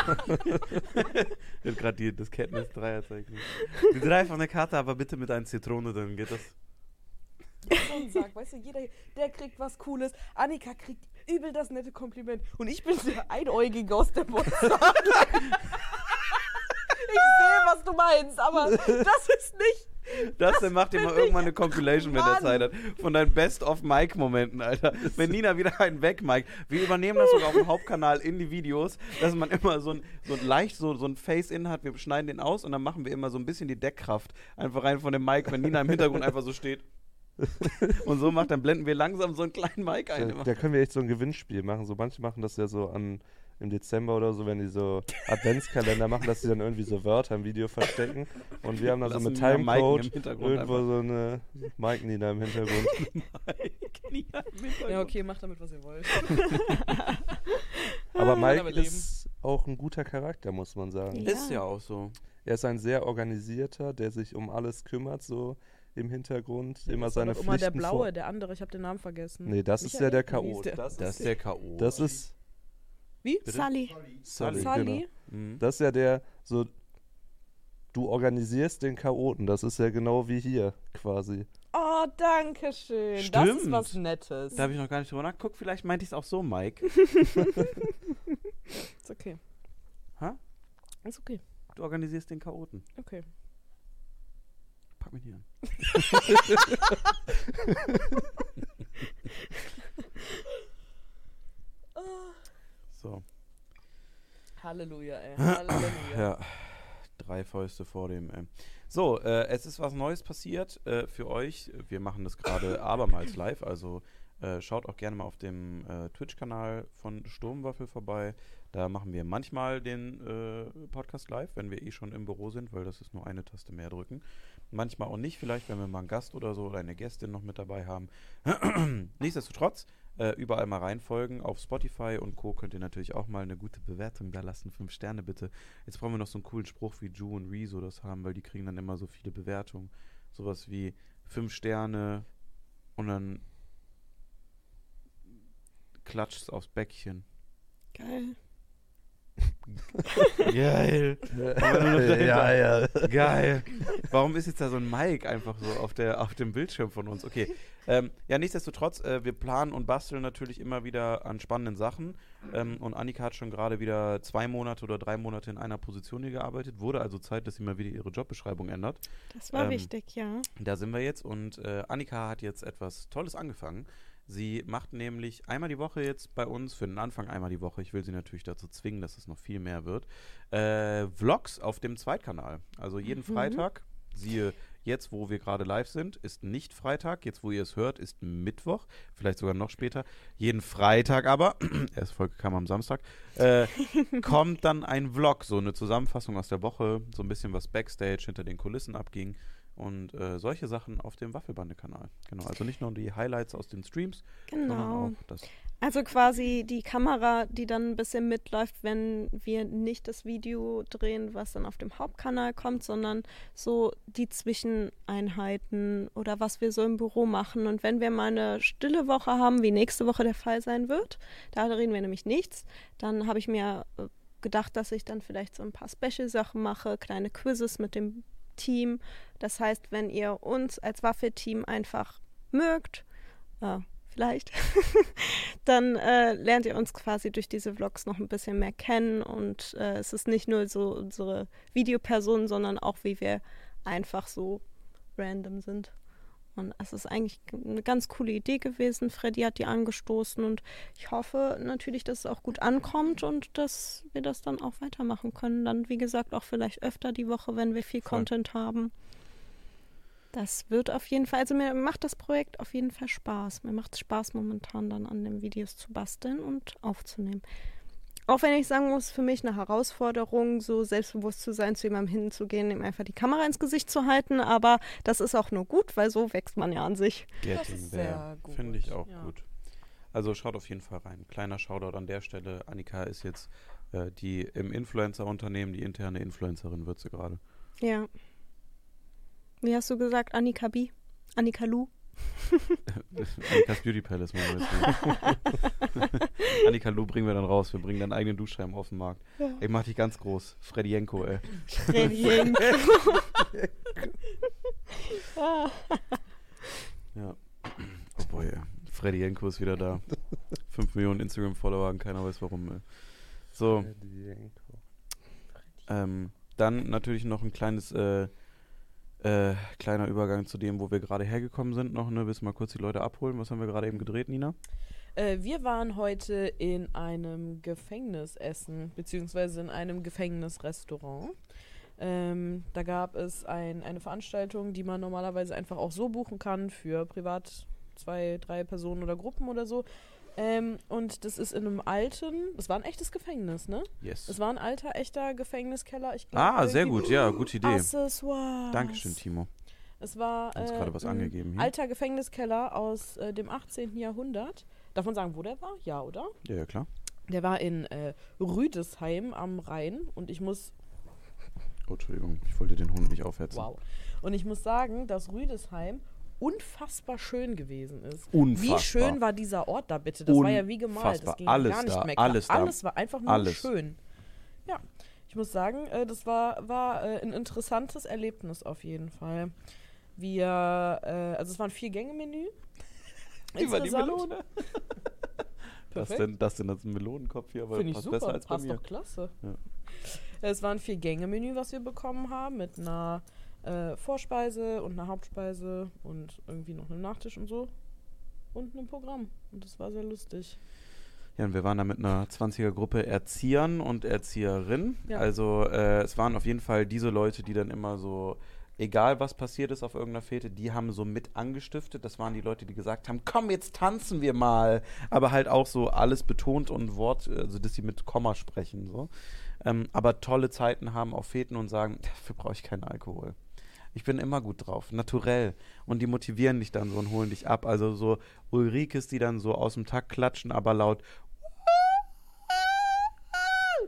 habe gerade das Kenntnis Dreierzeichen. Die drei von der Karte, aber bitte mit einer Zitrone, dann geht das. Sag, weißt du, jeder, der kriegt was Cooles. Annika kriegt übel das nette Kompliment. Und ich bin der Einäugige aus der Botswana. ich sehe, was du meinst, aber das ist nicht Das dann macht ihr mal irgendwann eine Compilation, wenn der Zeit hat, von deinen Best-of-Mike-Momenten, Alter. Wenn Nina wieder einen weg, Mike. Wir übernehmen das sogar auf dem Hauptkanal in die Videos, dass man immer so ein, so ein leicht so, so ein Face-In hat. Wir schneiden den aus und dann machen wir immer so ein bisschen die Deckkraft einfach rein von dem Mike, wenn Nina im Hintergrund einfach so steht. Und so macht, dann blenden wir langsam so einen kleinen Mike ein. Da, da können wir echt so ein Gewinnspiel machen. So manche machen das ja so an im Dezember oder so, wenn die so Adventskalender machen, dass sie dann irgendwie so Wörter im Video verstecken. Und wir haben dann so mit Timecode irgendwo einfach. so eine Mike Nina im Hintergrund. Mike, Nina im Hintergrund. Ja, okay, macht damit, was ihr wollt. Aber Mike ist auch ein guter Charakter, muss man sagen. Ja. Ist ja auch so. Er ist ein sehr organisierter, der sich um alles kümmert, so im Hintergrund, immer Das war seine doch immer der Pflichten Blaue, der andere, ich habe den Namen vergessen. Nee, das ist ja Michael? der der? Das, Das ist, ist der K.O. das ist Wie? Bitte? Sully. Sully. Sully? Mhm. Das ist ja der, so, du organisierst den Chaoten. Das ist ja genau wie hier quasi. Oh, danke schön. Das ist Stimmt. was Nettes. Da habe ich noch gar nicht drüber nachgeguckt. Vielleicht meinte ich es auch so, Mike. Ist okay. Ha? Ist okay. Du organisierst den Chaoten. Okay. Pack mich nicht an. So. Halleluja, ey. Halleluja. Ja. Drei Fäuste vor dem. Äh. So, äh, es ist was Neues passiert äh, für euch. Wir machen das gerade abermals live. Also äh, schaut auch gerne mal auf dem äh, Twitch-Kanal von Sturmwaffel vorbei. Da machen wir manchmal den äh, Podcast live, wenn wir eh schon im Büro sind, weil das ist nur eine Taste mehr drücken. Manchmal auch nicht, vielleicht, wenn wir mal einen Gast oder so oder eine Gästin noch mit dabei haben. Nichtsdestotrotz, äh, überall mal reinfolgen. Auf Spotify und Co. könnt ihr natürlich auch mal eine gute Bewertung da lassen. Fünf Sterne bitte. Jetzt brauchen wir noch so einen coolen Spruch wie Ju und Rezo das haben, weil die kriegen dann immer so viele Bewertungen. Sowas wie fünf Sterne und dann klatscht aufs Bäckchen. Geil. Geil. ja, ja. Geil. Warum ist jetzt da so ein Mic einfach so auf, der, auf dem Bildschirm von uns? Okay. Ähm, ja, nichtsdestotrotz, äh, wir planen und basteln natürlich immer wieder an spannenden Sachen. Ähm, und Annika hat schon gerade wieder zwei Monate oder drei Monate in einer Position hier gearbeitet. Wurde also Zeit, dass sie mal wieder ihre Jobbeschreibung ändert. Das war Ähm, wichtig, ja. Da sind wir jetzt und äh, Annika hat jetzt etwas Tolles angefangen. Sie macht nämlich einmal die Woche jetzt bei uns, für den Anfang einmal die Woche, ich will sie natürlich dazu zwingen, dass es noch viel mehr wird, äh, Vlogs auf dem Zweitkanal. Also jeden Freitag, siehe jetzt, wo wir gerade live sind, ist nicht Freitag, jetzt wo ihr es hört, ist Mittwoch, vielleicht sogar noch später. Jeden Freitag aber, erste Folge kam am Samstag, äh, kommt dann ein Vlog, so eine Zusammenfassung aus der Woche, so ein bisschen was Backstage hinter den Kulissen abging und äh, solche Sachen auf dem Waffelbande-Kanal. Genau, also nicht nur die Highlights aus den Streams, sondern Genau. auch das. Also quasi die Kamera, die dann ein bisschen mitläuft, wenn wir nicht das Video drehen, was dann auf dem Hauptkanal kommt, sondern so die Zwischeneinheiten oder was wir so im Büro machen. Und wenn wir mal eine stille Woche haben, wie nächste Woche der Fall sein wird, da drehen wir nämlich nichts, dann habe ich mir äh, gedacht, dass ich dann vielleicht so ein paar Special-Sachen mache, kleine Quizzes mit dem Team. Das heißt, wenn ihr uns als Waffe-Team einfach mögt, äh, vielleicht, dann äh, lernt ihr uns quasi durch diese Vlogs noch ein bisschen mehr kennen und äh, es ist nicht nur so unsere Videopersonen, sondern auch wie wir einfach so random sind. Und es ist eigentlich eine ganz coole Idee gewesen. Freddy hat die angestoßen und ich hoffe natürlich, dass es auch gut ankommt und dass wir das dann auch weitermachen können. Dann, wie gesagt, auch vielleicht öfter die Woche, wenn wir viel Voll. Content haben. Das wird auf jeden Fall, also mir macht das Projekt auf jeden Fall Spaß. Mir macht es Spaß, momentan dann an den Videos zu basteln und aufzunehmen. Auch wenn ich sagen muss, für mich eine Herausforderung, so selbstbewusst zu sein, zu jemandem hinzugehen, ihm einfach die Kamera ins Gesicht zu halten. Aber das ist auch nur gut, weil so wächst man ja an sich. Getting ist there. sehr gut, Finde ich auch ja. gut. Also schaut auf jeden Fall rein. Kleiner Shoutout an der Stelle. Annika ist jetzt äh, die im Influencer-Unternehmen, die interne Influencerin wird sie gerade. Ja. Wie hast du gesagt, Annika B? Annika Lu? Annikas Beauty Palace machen wir jetzt. Annika Lu bringen wir dann raus. Wir bringen deinen eigenen Duschscheiben auf den Markt. Ja. Ich mach dich ganz groß. Fredienko, ey. Fredjenko. ah. Ja. Oh boy, ey. Fredienko ist wieder da. 5 Millionen Instagram-Follower und keiner weiß warum. Ey. So, ähm, dann natürlich noch ein kleines äh, Äh, kleiner Übergang zu dem, wo wir gerade hergekommen sind, noch, ne? Willst mal kurz die Leute abholen? Was haben wir gerade eben gedreht, Nina? Äh, wir waren heute in einem Gefängnisessen, beziehungsweise in einem Gefängnisrestaurant. Ähm, da gab es ein, eine Veranstaltung, die man normalerweise einfach auch so buchen kann für privat zwei, drei Personen oder Gruppen oder so. Ähm, und das ist in einem alten, das war ein echtes Gefängnis, ne? Yes. Es war ein alter, echter Gefängniskeller. Ich glaub, Ah, sehr gut, ja, gute Idee. Accessoires. Dankeschön, Timo. Es war äh, gerade was ein angegeben hier. alter Gefängniskeller aus äh, dem 18. Jahrhundert. Darf man sagen, wo der war? Ja, oder? Ja, ja, klar. Der war in äh, Rüdesheim am Rhein und ich muss, Oh, Entschuldigung, ich wollte den Hund nicht aufhetzen. wow, und ich muss sagen, dass Rüdesheim unfassbar schön gewesen ist. Unfassbar. Wie schön war dieser Ort da bitte? Das war ja wie gemalt. Das Unfassbar. ging Alles gar nicht da, mehr klar. alles da. Alles war einfach nur Alles. schön. Ja, ich muss sagen, äh, das war, war äh, ein interessantes Erlebnis auf jeden Fall. Wir, äh, also es war ein Vier-Gänge-Menü. Über die. Melone. Das denn, das denn ein Melonenkopf hier, aber Finde ich passt super, besser als bei passt mir. doch klasse. Ja. Es war ein Vier-Gänge-Menü, was wir bekommen haben, mit einer äh, Vorspeise und einer Hauptspeise und irgendwie noch einem Nachtisch und so. Und einem Programm. Und das war sehr lustig. Ja, und wir waren da mit einer 20er-Gruppe Erziehern und Erzieherinnen. Ja. Also äh, es waren auf jeden Fall diese Leute, die dann immer so, egal was passiert ist auf irgendeiner Fete, die haben so mit angestiftet. Das waren die Leute, die gesagt haben, komm, jetzt tanzen wir mal. Aber halt auch so alles betont und Wort, also dass sie mit Komma sprechen. So. Ähm, aber tolle Zeiten haben auf Feten und sagen, dafür brauche ich keinen Alkohol. Ich bin immer gut drauf, naturell. Und die motivieren dich dann so und holen dich ab. Also so Ulrikes, die dann so aus dem Takt klatschen, aber laut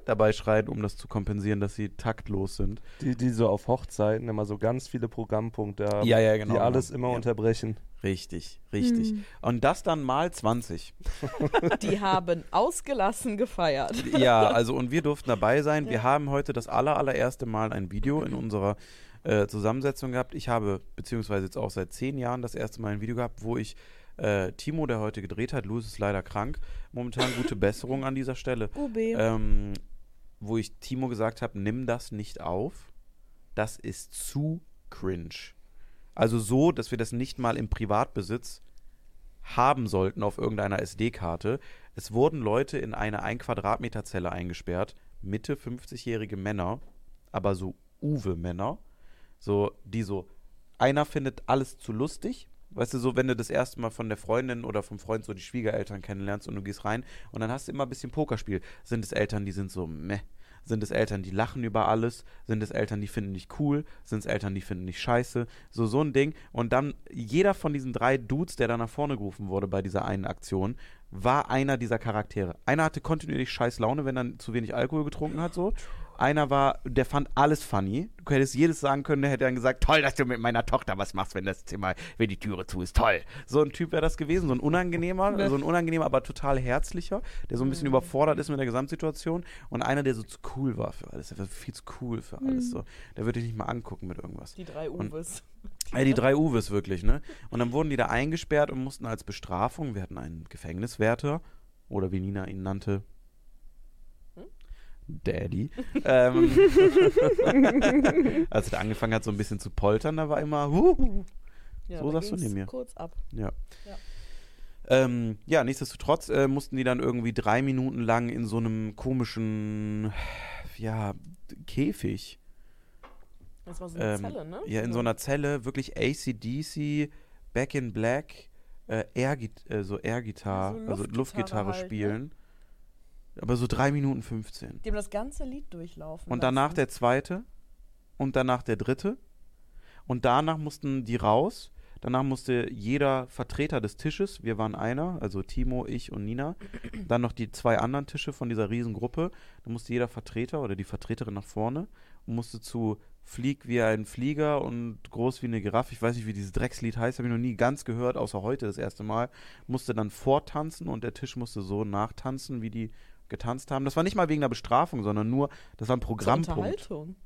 dabei schreien, um das zu kompensieren, dass sie taktlos sind. Die, die so auf Hochzeiten immer so ganz viele Programmpunkte haben, Ja, ja, genau, die alles genau. immer Ja. unterbrechen. Richtig, richtig. Und das dann mal 20. Die haben ausgelassen gefeiert. Ja, also und wir durften dabei sein. Wir haben heute das aller, allererste Mal ein Video in unserer äh, Zusammensetzung gehabt. Ich habe, beziehungsweise jetzt auch seit zehn Jahren, das erste Mal ein Video gehabt, wo ich äh, Timo, der heute gedreht hat, Louis ist leider krank, momentan gute Besserung an dieser Stelle, ähm, wo ich Timo gesagt habe, nimm das nicht auf. Das ist zu cringe. Also so, dass wir das nicht mal im Privatbesitz haben sollten auf irgendeiner SD-Karte. Es wurden Leute in eine 1 Quadratmeter Zelle eingesperrt, Mitte 50-jährige Männer, aber so Uwe-Männer, so, die so, einer findet alles zu lustig, weißt du, so, wenn du das erste Mal von der Freundin oder vom Freund so die Schwiegereltern kennenlernst und du gehst rein und dann hast du immer ein bisschen Pokerspiel. Sind es Eltern, die sind so, meh. Sind es Eltern, die lachen über alles? Sind es Eltern, die finden dich cool? Sind es Eltern, die finden dich scheiße? So, so ein Ding. Und dann, jeder von diesen drei Dudes, der da nach vorne gerufen wurde bei dieser einen Aktion, war einer dieser Charaktere. Einer hatte kontinuierlich scheiß Laune, wenn er zu wenig Alkohol getrunken hat, so. Einer war, der fand alles funny. Du hättest jedes sagen können, der hätte dann gesagt, toll, dass du mit meiner Tochter was machst, wenn das Zimmer, wenn die Türe zu ist, toll. So ein Typ wäre das gewesen, so ein unangenehmer, so ein unangenehmer, aber total herzlicher, der so ein bisschen überfordert ist mit der Gesamtsituation und einer, der so zu cool war für alles, der war viel zu cool für alles, so. Der würde dich nicht mal angucken mit irgendwas. Die drei Und- Uwes. Ja, die drei Uwes wirklich, ne? Und dann wurden die da eingesperrt und mussten als Bestrafung, wir hatten einen Gefängniswärter, oder wie Nina ihn nannte, Daddy. ähm, als er da angefangen hat, so ein bisschen zu poltern, da war immer, huh, Ja, So sagst du neben mir. kurz ab. ja. Ja. Ähm, ja, nichtsdestotrotz äh, mussten die dann irgendwie drei Minuten lang in so einem komischen, ja, Käfig Das war so eine ähm, Zelle, ne? Ja, in so einer Zelle, wirklich ACDC, Back in Black, äh, Air, äh, so Air-Gitarre, Ja, so also Luftgitarre Luftgitarre halt, ne? Aber so drei Minuten 15. Die haben das ganze Lied durchlaufen. Und danach lassen. der zweite und danach der dritte. Und danach mussten die raus. Danach musste jeder Vertreter des Tisches, wir waren einer, also Timo, ich und Nina, dann noch die zwei anderen Tische von dieser Riesengruppe. Da musste jeder Vertreter oder die Vertreterin nach vorne und musste zu Flieg wie ein Flieger und groß wie eine Giraffe. Ich weiß nicht, wie dieses Dreckslied heißt, habe ich noch nie ganz gehört, außer heute das erste Mal. Musste dann vortanzen und der Tisch musste so nachtanzen, wie die getanzt haben. Das war nicht mal wegen der Bestrafung, sondern nur, das war ein Programmpunkt. Unterhaltung.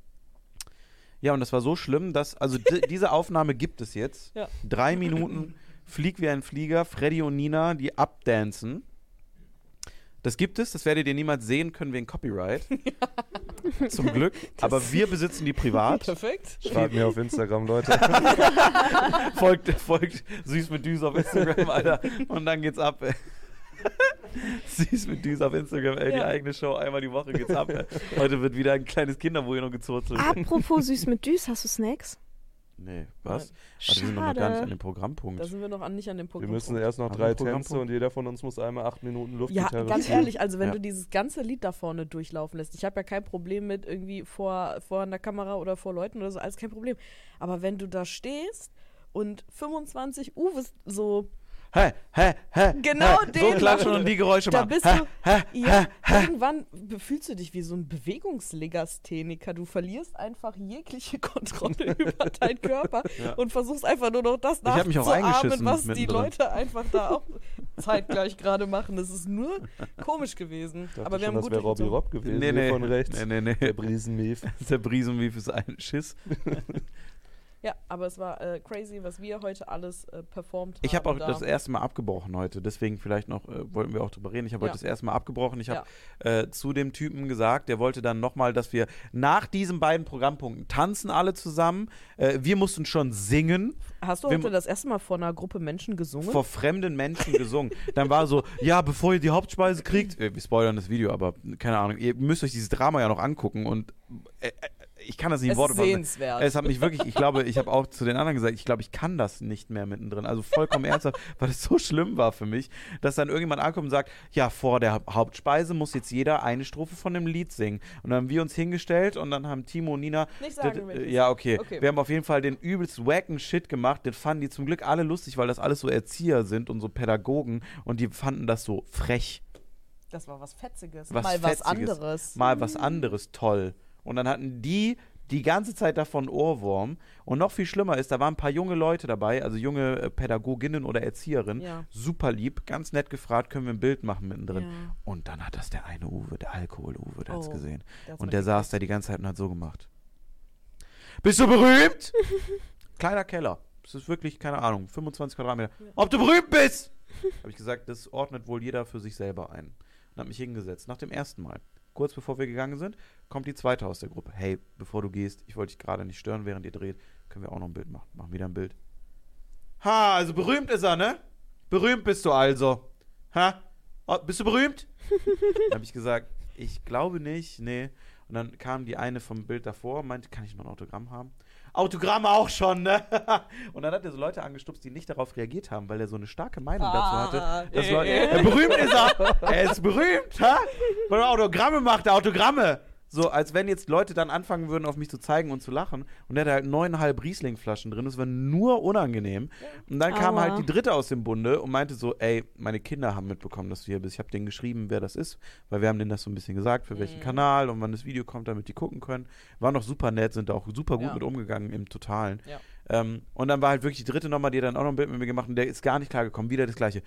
Ja, und das war so schlimm, dass, also di- diese Aufnahme gibt es jetzt. Ja. Drei Minuten Flieg wie ein Flieger, Freddy und Nina, die abdancen. Das gibt es, das werdet ihr niemals sehen können wegen Copyright. zum Glück. Aber wir besitzen die privat. Perfekt. Schreibt mir auf Instagram, Leute. folgt, folgt süß mit Düs auf Instagram, Alter. Und dann geht's ab, ey. Süß mit Düs auf Instagram, ey. Die Ja. eigene Show, einmal die Woche geht's ab. Heute wird wieder ein kleines Kinderbueno gezurrt. Apropos süß mit Düs, hast du Snacks? Nee, was? Warte, wir sind noch gar nicht an Schade. dem Programmpunkt. Da sind wir noch an, nicht an dem Wir Punkt. müssen erst noch drei wir Tänze Programmpunkt? und jeder von uns muss einmal acht Minuten Ja, Luftgitarre ganz spielen. ehrlich, also wenn Ja. du dieses ganze Lied da vorne durchlaufen lässt, ich habe ja kein Problem mit irgendwie vor, vor einer Kamera oder vor Leuten oder so, alles kein Problem. Aber wenn du da stehst und 25 Uwes so, Hä, hä, hä. Genau hä. den So klatschen und die Geräusche da machen. bist hä, du, hä, ja, hä, irgendwann fühlst du dich wie so ein Bewegungslegastheniker. Du verlierst einfach jegliche Kontrolle über deinen Körper Ja. und versuchst einfach nur noch das Ich hab mich auch nachzuahmen, was die. Leute einfach da auch zeitgleich gerade machen. Das ist nur komisch gewesen. Aber wir schon, haben das gut wäre Robbie. Rob gewesen, Nee, nee. von rechts. Nee, nee, nee. Der Briesenmief. Der Briesenwief ist ein Schiss. Ja, aber es war äh, crazy, was wir heute alles äh, performt haben. Ich habe auch da. das erste Mal abgebrochen heute, deswegen vielleicht noch, äh, wollten wir auch drüber reden. Ich habe Ja. heute das erste Mal abgebrochen. Ich habe äh, zu dem Typen gesagt, der wollte dann nochmal, dass wir nach diesen beiden Programmpunkten tanzen alle zusammen. Äh, wir mussten schon singen, Hast du wir- heute das erste Mal vor einer Gruppe Menschen gesungen? vor fremden Menschen gesungen. Dann war so, ja, bevor ihr die Hauptspeise kriegt, wir spoilern das Video, aber keine Ahnung, ihr müsst euch dieses Drama ja noch angucken und äh, äh, ich kann das nicht in Worte fassen. sehenswert. Es hat mich wirklich, ich glaube, ich habe auch zu den anderen gesagt, ich glaube, ich kann das nicht mehr mittendrin. Also vollkommen ernsthaft, weil es so schlimm war für mich, dass dann irgendjemand ankommt und sagt, ja, vor der Haupt- Hauptspeise muss jetzt jeder eine Strophe von dem Lied singen. Und dann haben wir uns hingestellt und dann haben Timo und Nina Nicht sagen, das- ja, okay. Okay. Wir haben auf jeden Fall den übelst wacken Shit gemacht. Den fanden die zum Glück alle lustig, weil das alles so Erzieher sind und so Pädagogen und die fanden das so frech. Das war was Fetziges. Was Mal was Fetziges. anderes. Mal was anderes toll. Und dann hatten die die ganze Zeit davon Ohrwurm. Und noch viel schlimmer ist, da waren ein paar junge Leute dabei, also junge äh, Pädagoginnen oder Erzieherinnen. Ja. Super lieb, ganz nett gefragt, können wir ein Bild machen mittendrin. Ja. Und dann hat das der eine Uwe, der Alkohol-Uwe, der hat's Oh, gesehen. Der hat's Und der saß da die ganze Zeit und hat so gemacht. Bist du berühmt? Kleiner Keller. Das ist wirklich, keine Ahnung, 25 Quadratmeter. Ob du berühmt bist! Habe ich gesagt, das ordnet wohl jeder für sich selber ein. Und habe mich hingesetzt. Nach dem ersten Mal. Kurz bevor wir gegangen sind, kommt die zweite aus der Gruppe. Hey, bevor du gehst, ich wollte dich gerade nicht stören, während ihr dreht, können wir auch noch ein Bild machen. Machen wieder ein Bild. Ha, also berühmt ist er, ne? Berühmt bist du also. Ha? Oh, bist du berühmt? Dann habe ich gesagt, ich glaube nicht, nee. Und dann kam die eine vom Bild davor und meinte, kann ich noch ein Autogramm haben? Autogramm auch schon, ne? Und dann hat er so Leute angestupst, die nicht darauf reagiert haben, weil er so eine starke Meinung dazu hatte. Dass äh, Leute, äh. berühmt ist er! Er ist berühmt, ha? Weil er Autogramme macht, Autogramme! So, als wenn jetzt Leute dann anfangen würden, auf mich zu zeigen und zu lachen. Und er hatte halt neuneinhalb Riesling-Flaschen drin. Das war nur unangenehm. Und dann kam Aua. halt die dritte aus dem Bunde und meinte so, ey, meine Kinder haben mitbekommen, dass du hier bist. Ich habe denen geschrieben, wer das ist, weil wir haben denen das so ein bisschen gesagt, für welchen Mhm. Kanal und wann das Video kommt, damit die gucken können. War noch super nett, sind da auch super gut Ja. mit umgegangen im Totalen. Ja. Ähm, und dann war halt wirklich die dritte nochmal, die hat dann auch noch ein Bild mit mir gemacht und der ist gar nicht klargekommen. Wieder das gleiche.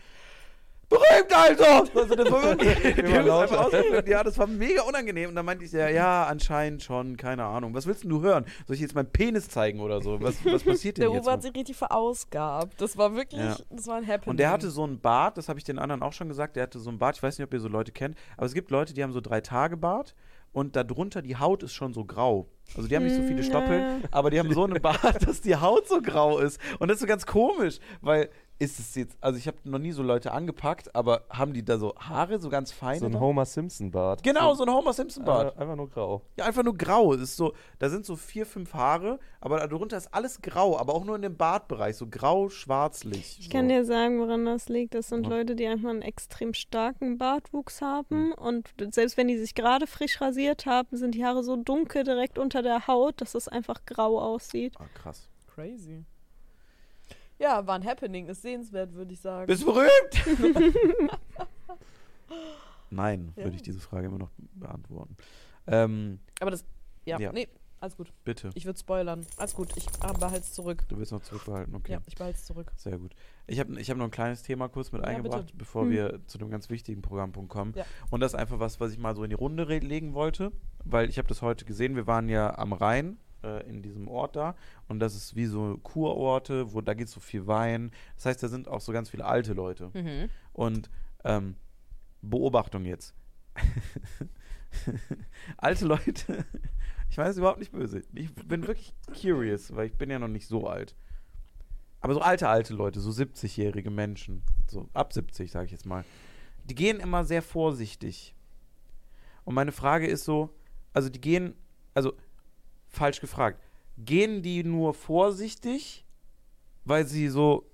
Berühmt also! also das war wirklich, die ja, das war mega unangenehm. Und dann meinte ich ja, ja, anscheinend schon, keine Ahnung. Was willst denn du hören? Soll ich jetzt meinen Penis zeigen oder so? Was, was passiert denn Der jetzt? Uwe hat sich richtig verausgabt. Das war wirklich, Ja. das war ein Happening. Und der hatte so einen Bart, das habe ich den anderen auch schon gesagt, der hatte so einen Bart, ich weiß nicht, ob ihr so Leute kennt, aber es gibt Leute, die haben so drei Tage Bart und darunter die Haut ist schon so grau. Also die haben nicht so viele Mm, Stoppeln, aber die haben so einen Bart, dass die Haut so grau ist. Und das ist so ganz komisch, weil ist es jetzt, also ich habe noch nie so Leute angepackt, aber haben die da so Haare, so ganz feine? So ein? Homer Simpson Bart. Genau, so ein Homer Simpson Bart. Einfach, einfach nur grau. Ja, einfach nur grau. Es ist so, da sind so vier, fünf Haare, aber darunter ist alles grau, aber auch nur in dem Bartbereich, so grau-schwarzlich. Ich so. kann dir sagen, woran das liegt. Das sind Ja. Leute, die einfach einen extrem starken Bartwuchs haben. Und selbst wenn die sich gerade frisch rasiert haben, sind die Haare so dunkel direkt unter der Haut, dass es einfach grau aussieht. Ah, krass. Crazy. Ja, war ein Happening. Ist sehenswert, würde ich sagen. Bist du berühmt? Nein, Ja. würde ich diese Frage immer noch beantworten. Ähm, Aber das, ja, Ja. nee, alles gut. bitte. Ich würde spoilern. Alles gut, ich behalte es zurück. Du willst noch zurückbehalten, okay. Ja, ich behalte es zurück. Sehr gut. Ich habe ich hab noch ein kleines Thema kurz mit Ja, eingebracht, bitte. bevor Hm. wir zu dem ganz wichtigen Programmpunkt kommen. Und das ist einfach was, was ich mal so in die Runde legen wollte, weil ich habe das heute gesehen. Wir waren ja am Rhein äh, in diesem Ort da und das ist wie so Kurorte, wo da geht so viel Wein. Das heißt, da sind auch so ganz viele alte Leute. Mhm. Und ähm, Beobachtung jetzt. alte Leute, ich weiß überhaupt nicht böse. Ich bin wirklich curious, weil ich bin ja noch nicht so alt. Aber so alte, alte Leute, so 70-jährige Menschen, so ab 70, sage ich jetzt mal, die gehen immer sehr vorsichtig. Und meine Frage ist so, also die gehen, also falsch gefragt, gehen die nur vorsichtig, weil sie so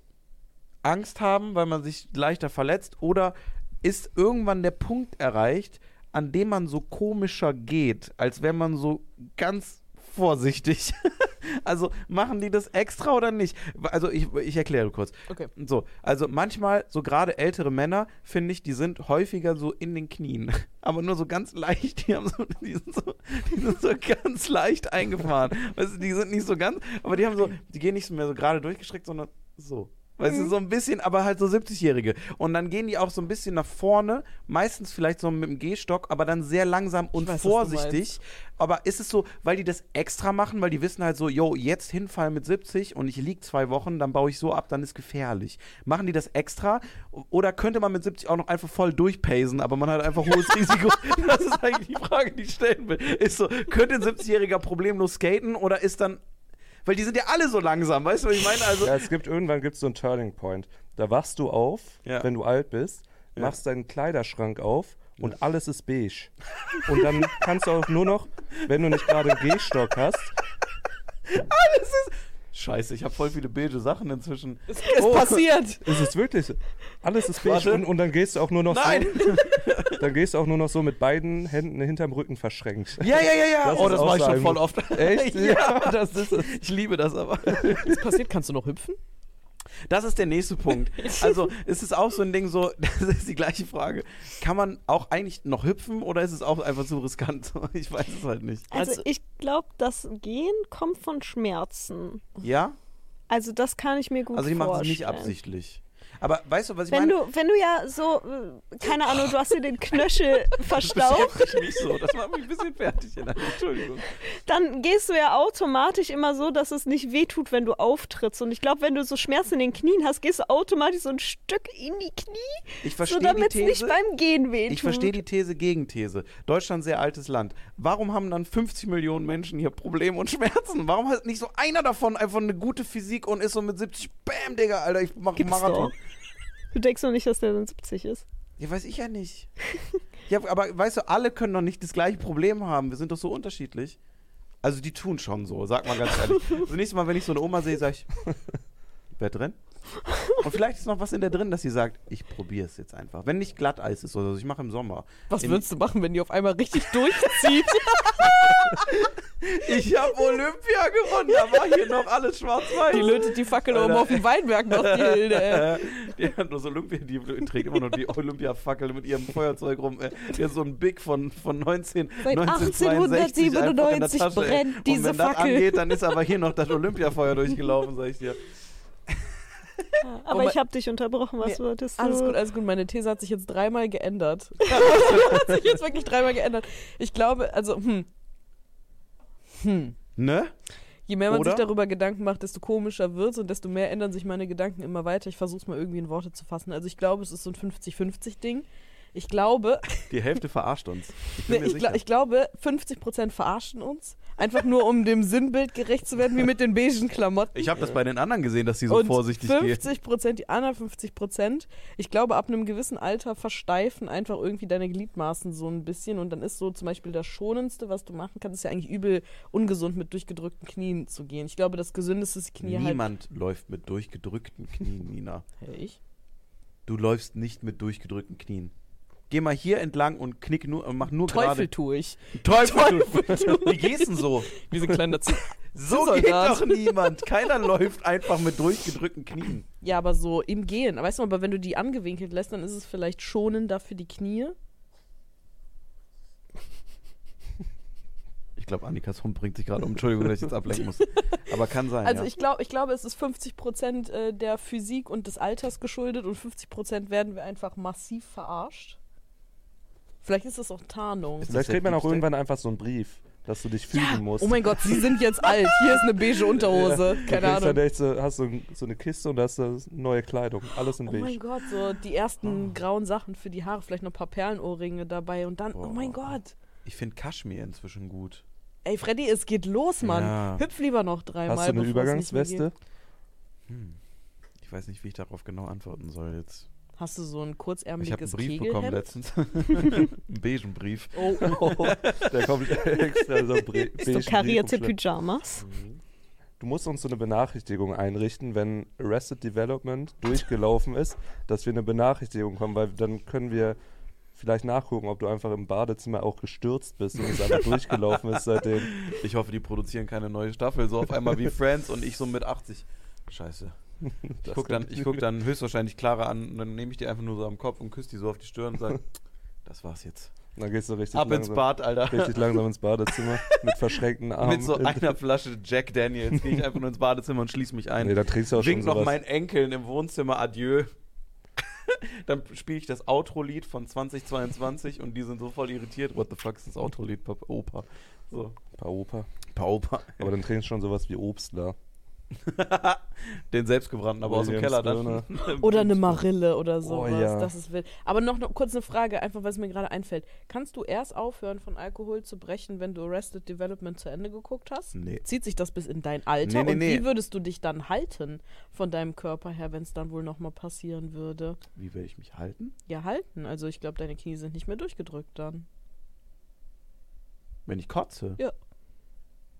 Angst haben, weil man sich leichter verletzt, oder ist irgendwann der Punkt erreicht, an dem man so komischer geht, als wäre man so ganz vorsichtig. also machen die das extra oder nicht? Also ich, ich erkläre kurz. Okay. So, also manchmal, so gerade ältere Männer, finde ich, die sind häufiger so in den Knien. Aber nur so ganz leicht, die, haben so, die, sind so, die sind so ganz leicht eingefahren. Weißt du, die sind nicht so ganz, aber die haben so, die gehen nicht mehr so gerade durchgestreckt, sondern so. Weißt du, so ein bisschen, aber halt so 70-Jährige. Und dann gehen die auch so ein bisschen nach vorne, meistens vielleicht so mit dem Gehstock, aber dann sehr langsam und weiß, vorsichtig. Aber ist es so, weil die das extra machen, weil die wissen halt so, yo, jetzt hinfallen mit 70 und ich lieg zwei Wochen, dann baue ich so ab, dann ist gefährlich. Machen die das extra? Oder könnte man mit 70 auch noch einfach voll durchpacen, aber man hat einfach hohes Risiko? das ist eigentlich die Frage, die ich stellen will. Ist so, könnte ein 70-Jähriger problemlos skaten oder ist dann weil die sind ja alle so langsam, weißt du, was ich meine? Also, Ja, es gibt irgendwann gibt's so einen Turning Point. Da wachst du auf, Ja. wenn du alt bist, Ja. machst deinen Kleiderschrank auf und alles ist beige. Und dann kannst du auch nur noch, wenn du nicht gerade einen Gehstock hast, Scheiße, ich habe voll viele beige Sachen inzwischen. Es, es passiert. ist es wirklich so. Alles ist beige und, und dann gehst du auch nur noch Nein! so, dann gehst du auch nur noch so mit beiden Händen hinterm Rücken verschränkt. Ja, ja, ja, ja. Das oh, das mache ich schon voll oft. Echt? ja. das ist es. Ich liebe das aber. Es passiert, kannst du noch hüpfen? Das ist der nächste Punkt. Also, ist es auch so ein Ding so, das ist die gleiche Frage. Kann man auch eigentlich noch hüpfen oder ist es auch einfach zu riskant? Ich weiß es halt nicht. Also, Also- ich glaube, das Gehen kommt von Schmerzen. Ja? Also das kann ich mir gut Also, die vorstellen. machen es nicht absichtlich. Aber weißt du, was ich Wenn meine? du, wenn du ja so, äh, keine Ahnung, du hast dir den Knöchel das verstaucht, beschäftigt mich so. Das macht mich ein bisschen fertig. Entschuldigung. dann gehst du ja automatisch immer so, dass es nicht wehtut, wenn du auftrittst. Und ich glaube, wenn du so Schmerzen in den Knien hast, gehst du automatisch so ein Stück in die Knie, Ich so verstehe die damit es nicht These. beim Gehen wehtut. Ich verstehe die These, Gegenthese. Deutschland sehr altes Land. Warum haben dann 50 Millionen Menschen hier Probleme und Schmerzen? Warum hat nicht so einer davon einfach eine gute Physik und ist so mit 70, bam, Digga, Alter, ich mach Gibt's Marathon. doch. Du denkst doch nicht, dass der dann 70 ist. Ja, weiß ich ja nicht. ja, aber weißt du, alle können doch nicht das gleiche Problem haben. Wir sind doch so unterschiedlich. Also die tun schon so, sag mal ganz ehrlich. Das nächste Mal, wenn ich so eine Oma sehe, sag ich, wer drin? Und vielleicht ist noch was in der drin, dass sie sagt, ich probiere es jetzt einfach. Wenn nicht Glatteis ist oder so, ich mache im Sommer. Was Im- würdest du machen, wenn die auf einmal richtig durchzieht? Ich habe Olympia gewonnen, da war hier noch alles schwarz-weiß. die lötet die Fackel oben auf dem Weinberg noch, die Hilde. ey. Die hat das Olympia, die trägt immer noch die Olympia-Fackel mit ihrem Feuerzeug rum. Die hat so ein Big von, von 19, Seit 1962 einfach in der 1897 Tasche, ey. brennt Und diese wenn das Fackel. angeht, dann ist aber hier noch das Olympiafeuer durchgelaufen, sag ich dir. Aber mein- ich habe dich unterbrochen. Was Ja, wolltest du? Alles gut, alles gut. Meine These hat sich jetzt dreimal geändert. hat sich jetzt wirklich dreimal geändert. Ich glaube, also, hm. Hm. Ne? Je mehr man Oder? sich darüber Gedanken macht, desto komischer wird es und desto mehr ändern sich meine Gedanken immer weiter. Ich versuche es mal irgendwie in Worte zu fassen. Also ich glaube, es ist so ein 50-50-Ding. Ich glaube, Die Hälfte verarscht uns. Ich bin nee, mir ich, gla ich glaube, 50% verarschen uns. Einfach nur, um dem Sinnbild gerecht zu werden, wie mit den beigen Klamotten. ich habe das bei den anderen gesehen, dass die so und vorsichtig gehen. 50 Prozent, die anderen 50 Prozent, ich glaube, ab einem gewissen Alter versteifen einfach irgendwie deine Gliedmaßen so ein bisschen und dann ist so zum Beispiel das Schonendste, was du machen kannst, ist ja eigentlich übel ungesund mit durchgedrückten Knien zu gehen. Ich glaube, das Gesündeste ist Knie halt. Niemand läuft mit durchgedrückten Knien, Nina. Hey, ich? Du läufst nicht mit durchgedrückten Knien. Geh mal hier entlang und knick nur, mach nur Teufel gerade. tue ich. Teufel! Teufel Wie gehst denn so? Wie so ein kleiner Z So geht doch niemand. Keiner läuft einfach mit durchgedrückten Knien. Ja, aber so im Gehen. Weißt du, aber wenn du die angewinkelt lässt, dann ist es vielleicht schonender für die Knie. Ich glaube, Annikas Hund bringt sich gerade um. Entschuldigung, dass ich jetzt ablenken muss. Aber kann sein. Also ja. ich glaube, ich glaube, es ist 50 Prozent äh, der Physik und des Alters geschuldet und 50 Prozent werden wir einfach massiv verarscht. Vielleicht ist das auch Tarnung. Ist Vielleicht kriegt man auch irgendwann einfach so einen Brief, dass du dich fügen musst. Oh mein Gott, Sie sind jetzt alt. Hier ist eine beige Unterhose. Du Keine dann Ahnung. echt so, hast so, so eine Kiste und da hast du neue Kleidung. Alles in Oh beige. mein Gott, so die ersten grauen Sachen für die Haare, vielleicht noch ein paar Perlenohrringe dabei und dann, oh mein Boah. Gott. Ich finde Kaschmir inzwischen gut. Ey, Freddy, es geht los, Mann. Ja. Hüpf lieber noch dreimal. Hast du eine Übergangsweste? Hm. Ich weiß nicht, wie ich darauf genau antworten soll jetzt. Hast du so ein Ich habe einen kurzärmeliges Brief bekommen Kegelhemd? letztens. einen beigen Brief. Oh, Oh, da kommt extra so ein Bre So beigen karierte. Pyjamas. Du musst uns so eine Benachrichtigung einrichten, wenn Arrested Development durchgelaufen ist, dass wir eine Benachrichtigung bekommen, weil dann können wir vielleicht nachgucken, ob du einfach im Badezimmer auch gestürzt bist und es einfach durchgelaufen ist seitdem. Ich hoffe, die produzieren keine neue Staffel, so auf einmal wie Friends und ich so mit 80. Scheiße. Ich Das guck, dann, ich guck dann höchstwahrscheinlich Clara an und dann nehme ich die einfach nur so am Kopf und küsse die so auf die Stirn und sage, das war's jetzt. Dann gehst du richtig Ab ins langsam, Bad, Alter. richtig langsam ins Badezimmer mit verschränkten Armen. Mit so einer Flasche Jack Daniels gehe ich einfach nur ins Badezimmer und schließe mich ein. Nee, da trinkst du auch schon Wink noch sowas. meinen Enkeln im Wohnzimmer Adieu. Dann spiele ich das Outro-Lied von 2022 und die sind so voll irritiert. What the fuck ist das Outro-Lied, Opa? So, Paar Opa. Pa Opa. Aber dann trinkst du schon sowas wie Obstler. Den selbstgebrannten, aber aus dem Williams Keller dann. Oder eine Marille oder sowas. ja. Das ist wild. Aber noch eine, kurz eine Frage, einfach weil es mir gerade einfällt. Kannst du erst aufhören, von Alkohol zu brechen, wenn du Arrested Development zu Ende geguckt hast? Nee. Zieht sich das bis in dein Alter? Nee, nee, Und nee. wie würdest du dich dann halten von deinem Körper her, wenn es dann wohl nochmal passieren würde? Wie will ich mich halten? Ja, halten. Also ich glaube, deine Knie sind nicht mehr durchgedrückt dann. Wenn ich kotze? Ja.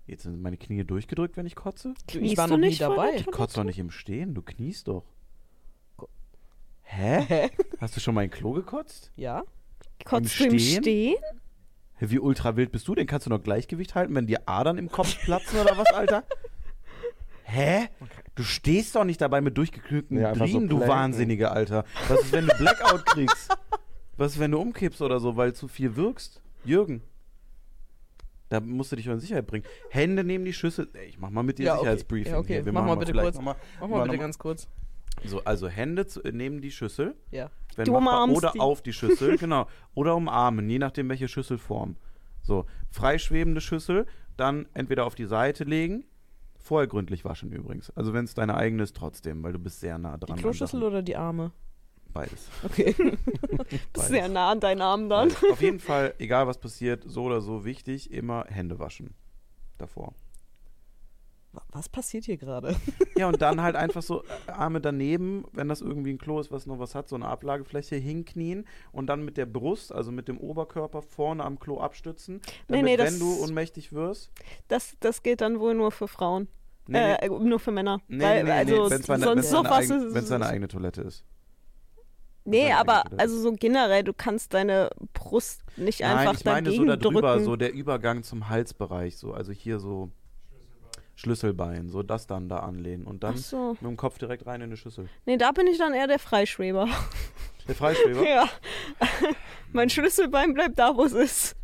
Jetzt sind meine Knie durchgedrückt, wenn ich kotze? Du, Kniest ich war du noch nie dabei. Ich kotze doch nicht im Stehen, du kniest doch. Ko- Hä? Hast du schon mal ein Klo gekotzt? Ja? Kotzt du im Stehen? Stehen? Hä, Wie ultra wild bist du? Den kannst du noch Gleichgewicht halten, wenn dir Adern im Kopf platzen oder was, Alter? Hä? Du stehst doch nicht dabei mit durchgeknüpften Ja, einfach so Drien, du planken. Wahnsinniger, Alter. Was ist, wenn du Blackout kriegst? Was ist, wenn du umkippst oder so, weil zu viel wirkst? Jürgen. Da musst du dich in Sicherheit bringen. Hände neben die Schüssel. Ey, ich mach mal mit dir Ja, okay. Sicherheitsbriefing. Ja, okay. Hier. Wir Mach machen mal bitte kurz. Mal, Mach mal bitte ganz kurz. So, also Hände zu, neben die Schüssel. Ja. Wenn Du machbar, umarmst oder die. auf die Schüssel, genau. Oder umarmen, je nachdem welche Schüsselform. So, freischwebende Schüssel, dann entweder auf die Seite legen, vorher gründlich waschen übrigens. Also wenn es deine eigene ist, trotzdem, weil du bist sehr nah dran. Die Kloschüssel oder die Arme? Beides. Okay. Beides. Sehr nah an deinen Arm dann. Beides. Auf jeden Fall, egal was passiert, so oder so wichtig, immer Hände waschen. Davor. Wa- Was passiert hier gerade? Ja, und dann halt einfach so äh, Arme daneben, wenn das irgendwie ein Klo ist, was noch was hat, so eine Ablagefläche hinknien und dann mit der Brust, also mit dem Oberkörper vorne am Klo abstützen, Nee, damit, nee, das- wenn du ohnmächtig wirst. Das, das geht dann wohl nur für Frauen. Nee, äh, nur für Männer. nee, Weil, nee, nee, also wenn's meine, sonst wenn's deine, sowas eigen, ist. wenn's deine eigene Toilette ist. Nee, aber also so generell, du kannst deine Brust nicht Nein, einfach ich meine so dagegen da drüber, drücken. so der Übergang zum Halsbereich, so, also hier so Schlüsselbein, so das dann da anlehnen und dann so. mit dem Kopf direkt rein in die Schüssel. Nee, da bin ich dann eher der Freischweber. Der Freischweber? ja. mein Schlüsselbein bleibt da, wo es ist.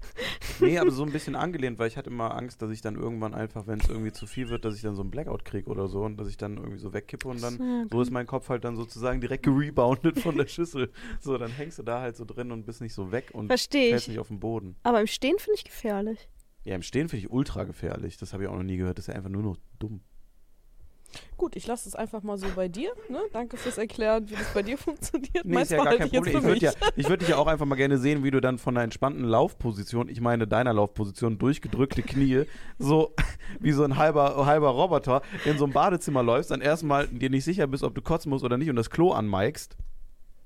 Nee, aber so ein bisschen angelehnt, weil ich hatte immer Angst, dass ich dann irgendwann einfach, wenn es irgendwie zu viel wird, dass ich dann so einen Blackout kriege oder so und dass ich dann irgendwie so wegkippe und dann Ja, so ist mein Kopf halt dann sozusagen direkt gereboundet von der Schüssel. So, dann hängst du da halt so drin und bist nicht so weg und Verstehe fällst ich. nicht auf den Boden. Aber im Stehen finde ich gefährlich. Ja, im Stehen finde ich ultra gefährlich. Das habe ich auch noch nie gehört. Das ist ja einfach nur noch dumm. Gut, ich lasse es einfach mal so bei dir. Ne? Danke fürs Erklären, wie das bei dir funktioniert. Nee, ist ja gar kein Problem. Ich würde ja, ich würd dich ja auch einfach mal gerne sehen, wie du dann von einer entspannten Laufposition, ich meine deiner Laufposition, durchgedrückte Knie, so wie so ein halber, halber Roboter in so ein Badezimmer läufst, dann erstmal dir nicht sicher bist, ob du kotzen musst oder nicht und das Klo anmikest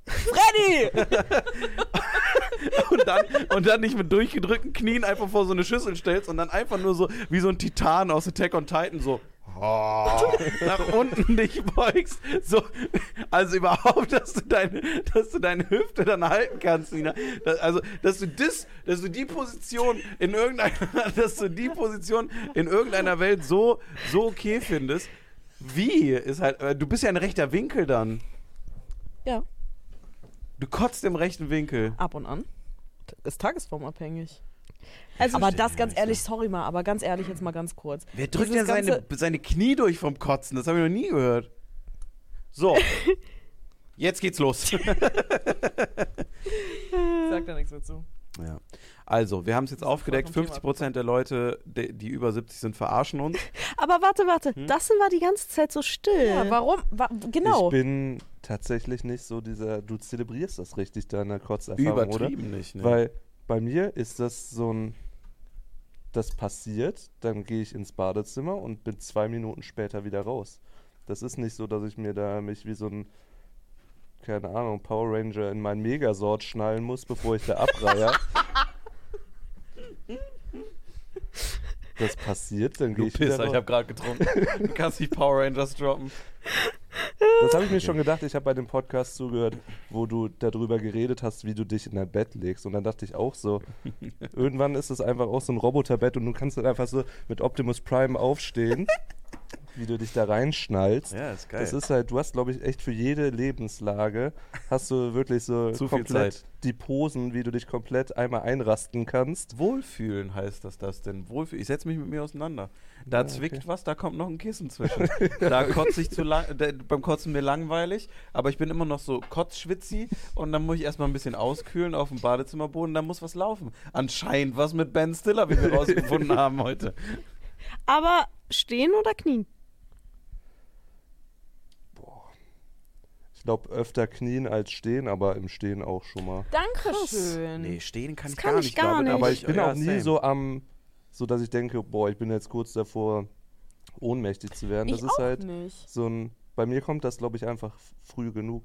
Freddy! und dann, und dann nicht mit durchgedrückten Knien einfach vor so eine Schüssel stellst und dann einfach nur so wie so ein Titan aus Attack on Titan so nach unten dich beugst. So, also überhaupt, dass du deine, dass du deine Hüfte dann halten kannst, Nina. Das, also, dass du das, dass du die Position in irgendeiner, dass du die Position in irgendeiner Welt so, so okay findest. Wie ist halt, äh, du bist ja ein rechter Winkel dann. Ja, Du kotzt im rechten Winkel. ab und an. Ist tagesformabhängig. Also Aber das ganz ehrlich, sorry mal, aber ganz ehrlich jetzt mal ganz kurz. Wer drückt denn seine, seine Knie durch vom Kotzen? Das habe ich noch nie gehört. So. Jetzt geht's los. Ich sag da nichts dazu. ja. Also, wir haben es jetzt aufgedeckt. voll vom 50% der Leute, die, die über 70 sind, verarschen uns. Aber warte, warte. Hm? Das war die ganze Zeit so still. Ja, warum? Wa genau. Ich bin tatsächlich nicht so dieser, du zelebrierst das richtig, deine Kotzerfahrung, oder? Übertrieben nicht, ne? Weil bei mir ist das so ein das passiert, dann gehe ich ins Badezimmer und bin zwei Minuten später wieder raus. Das ist nicht so, dass ich mir da mich wie so ein, keine Ahnung, Power Ranger in meinen Megasort schnallen muss, bevor ich da abreihe. das passiert, dann gehe ich wieder Pisser, ich habe gerade getrunken. Du kannst nicht Power Rangers droppen. Das habe ich mir schon gedacht. Ich habe bei dem Podcast zugehört, wo du darüber geredet hast, wie du dich in dein Bett legst. Und dann dachte ich auch so, irgendwann ist es einfach auch so ein Roboterbett und du kannst dann einfach so mit Optimus Prime aufstehen, wie du dich da reinschnallst. Ja, ist geil. Das ist halt, du hast, glaube ich, echt für jede Lebenslage, hast du wirklich so Zu viel komplett Zeit. die Posen, wie du dich komplett einmal einrasten kannst. Wohlfühlen heißt das das denn? Wohlfühlen. Ich setze mich mit mir auseinander. Da Ja, zwickt okay. was, da kommt noch ein Kissen zwischen. da kotze ich zu lang, da, beim Kotzen mir langweilig, aber ich bin immer noch so kotzschwitzi und dann muss ich erstmal ein bisschen auskühlen auf dem Badezimmerboden, dann muss was laufen. Anscheinend was mit Ben Stiller, wie wir rausgefunden haben heute. Aber stehen oder knien? Glaube, öfter knien als stehen, aber im Stehen auch schon mal. Dankeschön. Nee, stehen kann Das ich kann gar ich nicht, gar nicht. Aber ich bin ja, auch nie same. so am, so dass ich denke, boah, ich bin jetzt kurz davor, ohnmächtig zu werden. Das ich ist auch halt nicht. so ein, bei mir kommt das, glaube ich, einfach früh genug.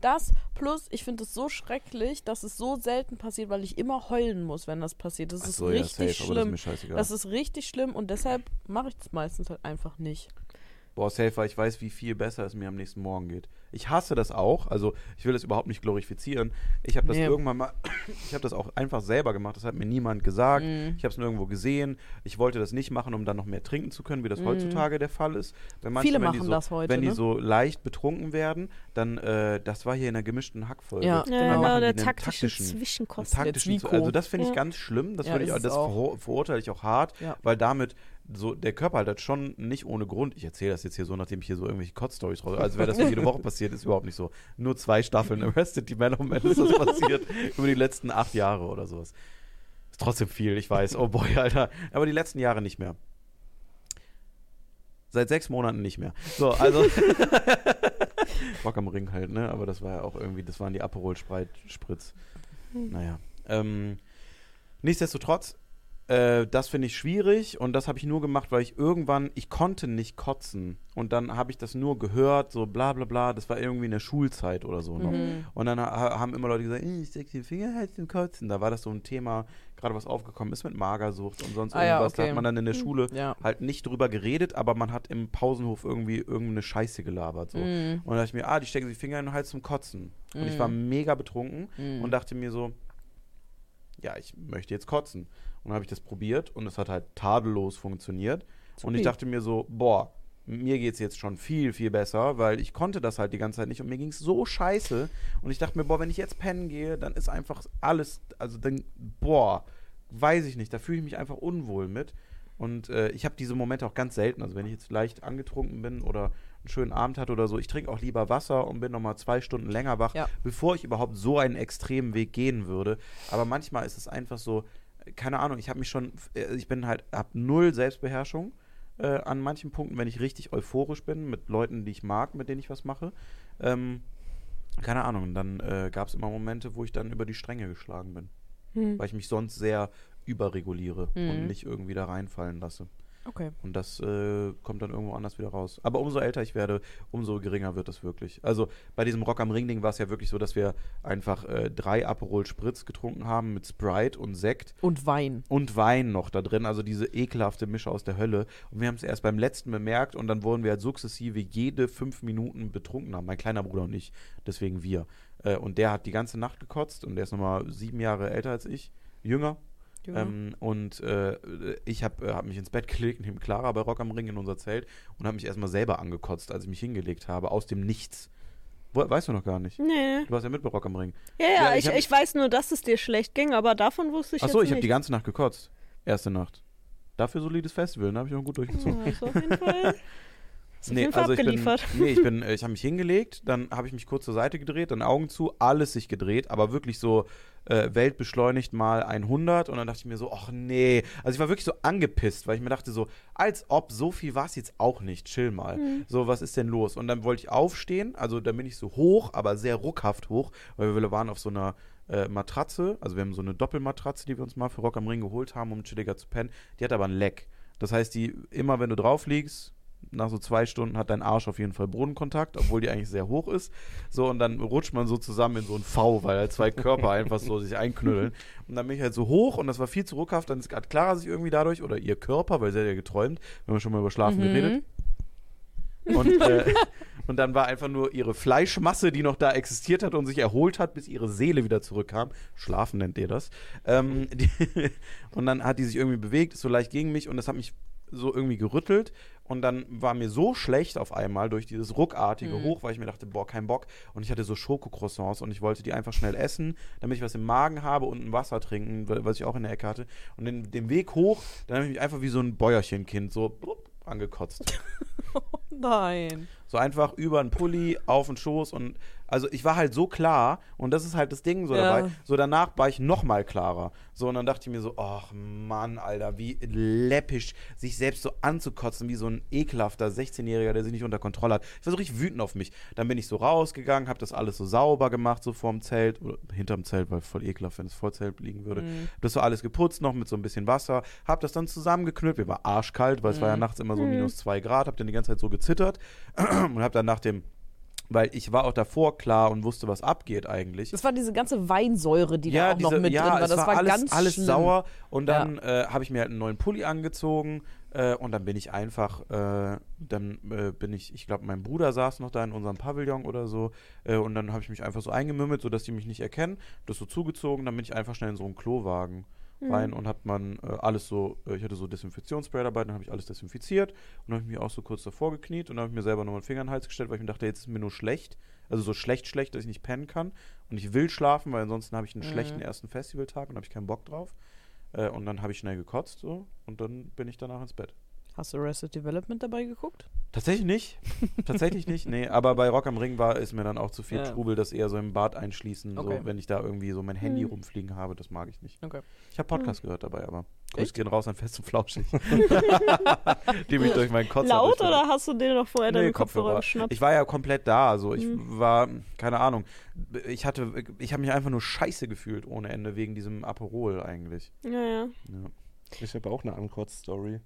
Das plus, ich finde es so schrecklich, dass es so selten passiert, weil ich immer heulen muss, wenn das passiert. Das Ach ist so, ja, richtig safe, aber das ist schlimm. Das ist richtig schlimm und deshalb mache ich es meistens halt einfach nicht. Boah, safe, weil ich weiß, wie viel besser es mir am nächsten Morgen geht. Ich hasse das auch, also ich will das überhaupt nicht glorifizieren. Ich habe das Nee. irgendwann mal, ich habe das auch einfach selber gemacht, das hat mir niemand gesagt. Mhm. Ich habe es nirgendwo gesehen. Ich wollte das nicht machen, um dann noch mehr trinken zu können, wie das heutzutage der Fall ist. Wenn manche. Viele wenn die machen so, das heute, Wenn die ne? so leicht betrunken werden, dann, äh, das war hier in der gemischten Hackfolge. Ja, Ja, genau. die der einen taktische taktischen- Zwischenkost. taktischen, also das finde ich Ja. ganz schlimm. Das, Ja, ich, das auch. verur- verurteile ich auch hart, weil damit so der Körper halt, halt schon nicht ohne Grund. Ich erzähle das jetzt hier so, nachdem ich hier so irgendwelche Kotz-Stories raus. Also wäre das jede Woche passiert, ist überhaupt nicht so. Nur zwei Staffeln Arrested Development ist das passiert über die letzten acht Jahre oder sowas. Ist trotzdem viel, ich weiß. Oh boy, Alter. Aber die letzten Jahre nicht mehr. Seit sechs Monaten nicht mehr. So, also. Rock am Ring halt, ne? Aber das war ja auch irgendwie, das waren die Aperol Spreit Spritz. Naja. Ähm, nichtsdestotrotz, äh, das finde ich schwierig und das habe ich nur gemacht, weil ich irgendwann, ich konnte nicht kotzen. Und dann habe ich das nur gehört, so bla bla bla, das war irgendwie in der Schulzeit oder so noch. Mhm. Und dann ha haben immer Leute gesagt, ich steck den Finger halt zum Kotzen. Da war das so ein Thema, gerade was aufgekommen ist mit Magersucht und sonst Ah ja, irgendwas. Da okay. hat man dann in der Schule Ja. halt nicht drüber geredet, aber man hat im Pausenhof irgendwie irgendeine Scheiße gelabert. So. Mhm. Und dann dachte ich mir, ah, die stecken sich Finger in den Hals zum Kotzen. Und ich war mega betrunken Mhm. und dachte mir so, ja, ich möchte jetzt kotzen. Und dann habe ich das probiert und es hat halt tadellos funktioniert. Und ich dachte mir so, boah, mir geht es jetzt schon viel, viel besser, weil ich konnte das halt die ganze Zeit nicht und mir ging es so scheiße. Und ich dachte mir, boah, wenn ich jetzt pennen gehe, dann ist einfach alles, also dann, boah, weiß ich nicht, da fühle ich mich einfach unwohl mit. Und äh, ich habe diese Momente auch ganz selten. Also wenn ich jetzt leicht angetrunken bin oder einen schönen Abend hatte oder so, ich trinke auch lieber Wasser und bin nochmal zwei Stunden länger wach, Ja. bevor ich überhaupt so einen extremen Weg gehen würde. Aber manchmal ist es einfach so, keine Ahnung, ich habe mich schon, äh, ich bin halt, hab null Selbstbeherrschung äh, an manchen Punkten, wenn ich richtig euphorisch bin mit Leuten, die ich mag, mit denen ich was mache. Ähm, keine Ahnung, und dann äh, gab es immer Momente, wo ich dann über die Stränge geschlagen bin, Hm. weil ich mich sonst sehr überreguliere und Mhm. nicht irgendwie da reinfallen lasse. Okay. Und das äh, kommt dann irgendwo anders wieder raus. Aber umso älter ich werde, umso geringer wird das wirklich. Also bei diesem Rock am Ring-Ding war es ja wirklich so, dass wir einfach äh, drei Aperol Spritz getrunken haben mit Sprite und Sekt Und Wein. und Wein noch da drin. Also diese ekelhafte Mische aus der Hölle. Und wir haben es erst beim letzten bemerkt und dann wurden wir halt sukzessive jede fünf Minuten betrunken Mein kleiner Bruder und ich, deswegen wir. Äh, und der hat die ganze Nacht gekotzt und der ist nochmal sieben Jahre älter als ich. Jünger. Ähm, und äh, ich habe äh, hab mich ins Bett gelegt neben Clara bei Rock am Ring in unser Zelt und habe mich erstmal selber angekotzt, als ich mich hingelegt habe, aus dem Nichts. Wo, weißt du noch gar nicht. Nee. Du warst ja mit bei Rock am Ring. Ja, ja, Ja, ich ich, hab- ich weiß nur, dass es dir schlecht ging, aber davon wusste ich Achso, jetzt ich habe die ganze Nacht gekotzt. Erste Nacht. Dafür solides Festival, ne? Habe ich auch gut durchgezogen. Ja, ist auf jeden Fall, Fall also ich bin, abgeliefert. nee, ich bin, äh, ich habe mich hingelegt, dann habe ich mich kurz zur Seite gedreht, dann Augen zu, alles sich gedreht, aber wirklich so äh, weltbeschleunigt mal 100 und dann dachte ich mir so, ach nee, also ich war wirklich so angepisst, weil ich mir dachte so, als ob so viel war es jetzt auch nicht, chill mal. Mhm. So, was ist denn los? Und dann wollte ich aufstehen, also dann bin ich so hoch, aber sehr ruckhaft hoch, weil wir waren auf so einer äh, Matratze, also wir haben so eine Doppelmatratze, die wir uns mal für Rock am Ring geholt haben, um chilliger zu pennen. Die hat aber ein Leck. Das heißt, die immer wenn du drauf liegst, nach so zwei Stunden hat dein Arsch auf jeden Fall Bodenkontakt, obwohl die eigentlich sehr hoch ist. So, und dann rutscht man so zusammen in so ein V, weil halt zwei Körper einfach so sich einknüllen. Und dann bin ich halt so hoch und das war viel zu ruckhaft. Dann hat Clara sich irgendwie dadurch, oder ihr Körper, weil sie hat ja geträumt, wir haben schon mal über Schlafen Mhm. geredet. Und, äh, und dann war einfach nur ihre Fleischmasse, die noch da existiert hat und sich erholt hat, bis ihre Seele wieder zurückkam. Schlafen nennt ihr das. Ähm, die, und dann hat die sich irgendwie bewegt, ist so leicht gegen mich und das hat mich so irgendwie gerüttelt. Und dann war mir so schlecht auf einmal durch dieses ruckartige Mhm. Hoch, weil ich mir dachte, boah, kein Bock. Und ich hatte so Schokocroissants und ich wollte die einfach schnell essen, damit ich was im Magen habe und ein Wasser trinken, wa- was ich auch in der Ecke hatte. Und den, den Weg hoch, dann habe ich mich einfach wie so ein Bäuerchenkind so blub, angekotzt. Nein. So einfach über einen Pulli, auf den Schoß und also ich war halt so klar und das ist halt das Ding so Ja. dabei. So danach war ich noch mal klarer. So und dann dachte ich mir so, ach Mann, Alter, wie läppisch, sich selbst so anzukotzen wie so ein ekelhafter 16-Jähriger, der sich nicht unter Kontrolle hat. Ich war so richtig wütend auf mich. Dann bin ich so rausgegangen, habe das alles so sauber gemacht, so vorm Zelt oder hinterm Zelt, weil voll ekelhaft, wenn es vor Zelt liegen würde. Mhm. Das so alles geputzt, noch mit so ein bisschen Wasser, hab das dann zusammengeknüllt. Mir war arschkalt, weil es war ja Mhm. nachts immer so minus zwei Grad, hab dann die ganze Zeit so gezittert und hab dann nach dem, weil ich war auch davor klar und wusste, was abgeht eigentlich. Das war diese ganze Weinsäure, die da auch noch diese- mit ja, drin war. Das war, alles, ganz alles schlimm. sauer und dann äh, habe ich mir halt einen neuen Pulli angezogen äh, und dann bin ich einfach, äh, dann äh, bin ich, ich glaube, mein Bruder saß noch da in unserem Pavillon oder so äh, und dann habe ich mich einfach so eingemümmelt, sodass die mich nicht erkennen, das so zugezogen, dann bin ich einfach schnell in so einen Klowagen rein und hab man äh, alles so, äh, ich hatte so Desinfektionsspray dabei, dann habe ich alles desinfiziert und habe ich mich auch so kurz davor gekniet und dann habe ich mir selber nochmal einen Finger in den Hals gestellt, weil ich mir dachte, jetzt ist mir nur schlecht, also so schlecht, schlecht, dass ich nicht pennen kann und ich will schlafen, weil ansonsten habe ich einen Mhm. schlechten ersten Festivaltag und habe ich keinen Bock drauf. Äh, und dann habe ich schnell gekotzt so und dann bin ich danach ins Bett. Hast du Arrested Development dabei geguckt? Tatsächlich nicht. Tatsächlich nicht. Nee, aber bei Rock am Ring war ist mir dann auch zu viel Ja. Trubel, das eher so im Bad einschließen, Okay. so wenn ich da irgendwie so mein Handy Hm. rumfliegen habe, das mag ich nicht. Okay. Ich habe Podcast gehört dabei, aber Echt? gehen raus an Fest und Flauschig. Die mich durch meinen Kotz Laut oder hast du dir noch vorher Nee, Kopfhörer geschnappt? Ich war ja komplett da, also ich Mhm. war, keine Ahnung, ich hatte, ich habe mich einfach nur scheiße gefühlt ohne Ende wegen diesem Aperol eigentlich. Ja, ja. Ja. Ich habe auch eine Ankotz-Story.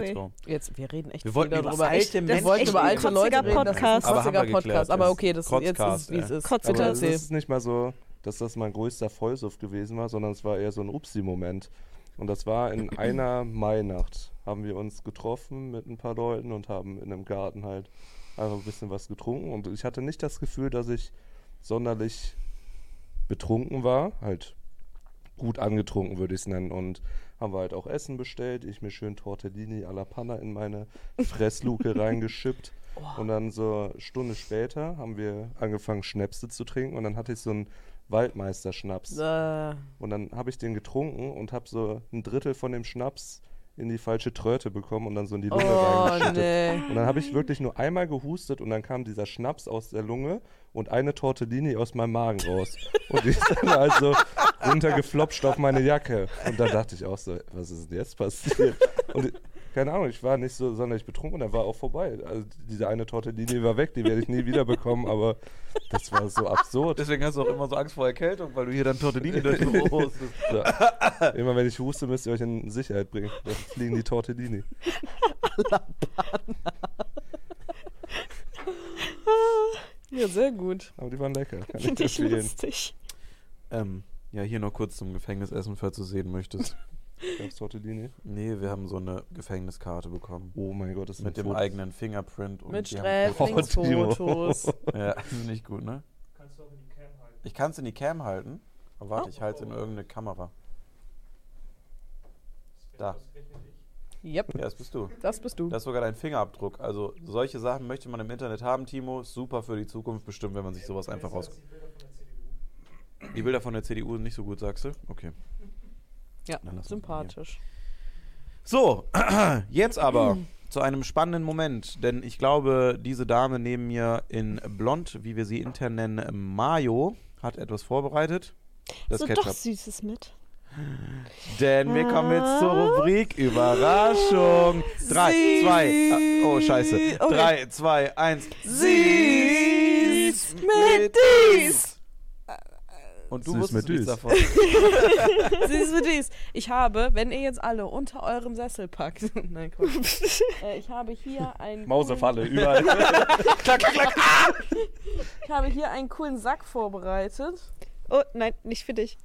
Let's go. Jetzt, wir reden echt Wir viel wollten über darüber. alte Echt, wir Menschen wollten über alte Leute reden. Das ist ein Podcast. Aber geklärt, Podcast. Aber okay, das jetzt ist Kotzcast, es, wie es ist. Kotziger Aber es ist nicht mal so, dass das mein größter Vollsuff gewesen war, sondern es war eher so ein Upsi-Moment. Und das war in einer Mainacht. Haben wir uns getroffen mit ein paar Leuten und haben in einem Garten halt einfach ein bisschen was getrunken. Und ich hatte nicht das Gefühl, dass ich sonderlich betrunken war. Halt gut angetrunken, würde ich es nennen. Und haben wir halt auch Essen bestellt. Ich mir schön Tortellini alla Panna in meine Fressluke reingeschippt. Und dann so eine Stunde später haben wir angefangen, Schnäpse zu trinken. Und dann hatte ich so einen Waldmeister-Schnaps. Äh, Und dann habe ich den getrunken und habe so ein Drittel von dem Schnaps in die falsche Tröte bekommen und dann so in die Lunge oh, reingeschüttet. nee. Und dann habe ich wirklich nur einmal gehustet und dann kam dieser Schnaps aus der Lunge und eine Tortellini aus meinem Magen raus. Und die ist dann also runtergeflopscht auf meine Jacke. Und da dachte ich auch so, was ist denn jetzt passiert? Und ich- keine Ahnung, ich war nicht so sonderlich betrunken und dann war auch vorbei. Also diese eine Tortellini war weg, die werde ich nie wieder bekommen, aber das war so absurd. Deswegen hast du auch immer so Angst vor Erkältung, weil du hier dann Tortellini durch den Büro hostest. Ja. Immer wenn ich huste, müsst ihr euch in Sicherheit bringen. Dann fliegen die Tortellini. Ja, sehr gut. Aber die waren lecker. Kann ich Finde ich empfehlen. lustig. Ähm, ja, hier noch kurz zum Gefängnisessen, falls du sehen möchtest. Gab's Tortellini? Nee, wir haben so eine Gefängniskarte bekommen. Oh mein Gott, das ist Mit dem Foto. eigenen Fingerprint. Und Mit Sträflingsfotos. Ja, nicht gut, ne? Kannst du auch in die Cam halten. Ich kann es in die Cam halten. Aber warte, Oh. ich halte es in irgendeine Kamera. Da. Yep, Ja, das bist du. das bist du. Das ist sogar dein Fingerabdruck. Also solche Sachen möchte man im Internet haben, Timo. Super für die Zukunft bestimmt, wenn man sich sowas einfach raus... die Bilder von der CDU. Sind nicht so gut, sagst du? Okay. Ja, sympathisch. So, jetzt aber zu einem spannenden Moment, denn ich glaube, diese Dame neben mir in Blond, wie wir sie intern nennen, Mayo, hat etwas vorbereitet. Das so doch Ketchup. Süßes mit. Denn wir kommen jetzt zur Ah. Rubrik Überraschung. Drei, Sie- zwei, ah, oh scheiße. Okay. Drei, zwei, eins. Süß mit dies. Und du Süß wusstest mit nichts davon. Süß wie dies. Ich habe, wenn ihr jetzt alle unter eurem Sessel packt. Nein, Quatsch. äh, ich habe hier einen. Mausefalle, überall. Coolen, ich habe hier einen coolen Sack vorbereitet. Oh, nein, nicht für dich.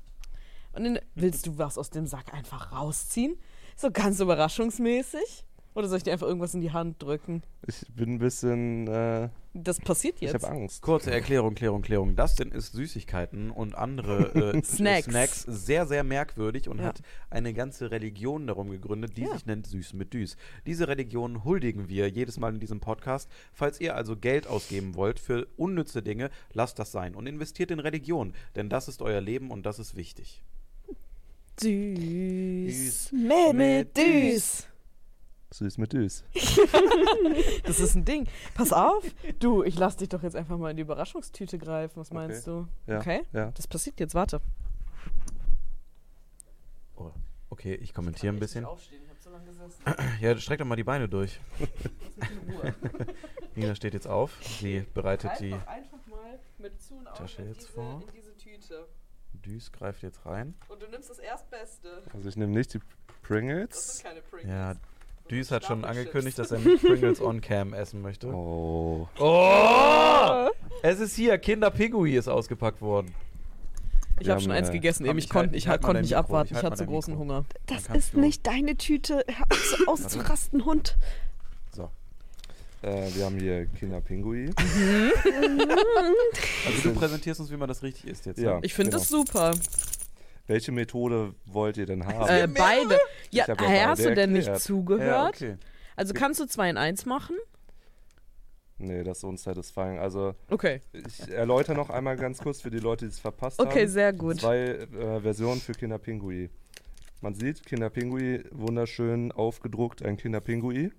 Und in, willst du was aus dem Sack einfach rausziehen? So ganz überraschungsmäßig? Oder soll ich dir einfach irgendwas in die Hand drücken? ich bin ein bisschen, äh, Das passiert ich jetzt. habe Angst. Kurze Erklärung, Klärung, Klärung. Dustin isst Süßigkeiten und andere äh, Snacks. Snacks sehr, sehr merkwürdig und Ja. hat eine ganze Religion darum gegründet, die Ja. sich nennt Süß mit Düs. Diese Religion huldigen wir jedes Mal in diesem Podcast. Falls ihr also Geld ausgeben wollt für unnütze Dinge, lasst das sein und investiert in Religion, denn das ist euer Leben und das ist wichtig. Süß. Mit, Mit Düs. Süß mit Düs. Das ist ein Ding. Pass auf. Du, ich lass dich doch jetzt einfach mal in die Überraschungstüte greifen. Was meinst du? Ja, Okay. Ja. Das passiert jetzt. Warte. Oh, okay, ich kommentiere ein bisschen. Aufstehen. Ich hab so lange gesessen. Ja, streck doch mal die Beine durch. Nina steht jetzt auf. Sie bereitet die einfach mal mit zu und Tasche jetzt vor. in diese Tüte. Düs, greift jetzt rein. Und du nimmst das Erstbeste. Also ich nehme nicht die Pringles. keine Pringles. Ja, Düs hat schon angekündigt, dass er mit Pringles on Cam essen möchte. Oh. Oh! Es ist hier, Kinder Pingui ist ausgepackt worden. Ich habe schon eins äh, gegessen, komm, eben. ich konnte halt- halt mal konnte nicht Mikro, abwarten. ich Ich halt hatte so großen Mikro. Hunger. Das ist du- nicht deine Tüte. Auf, auszurasten, Hund. So. Äh, wir haben hier Kinderpingui. Also du präsentierst uns, wie man das richtig isst jetzt. Ja. Ich finde genau. das super. Welche Methode wollt ihr denn haben? Äh, beide. Ja, hab ja hä, hast beide du denn nicht erklärt. zugehört? Ja, okay. Also kannst du 2 in 1 machen? nee, das ist unsatisfying. Also Okay. ich erläutere noch einmal ganz kurz für die Leute, die es verpasst Okay, haben. sehr gut. Zwei äh, Versionen für Kinderpingui. Man sieht Kinderpingui wunderschön aufgedruckt, ein Kinderpingui.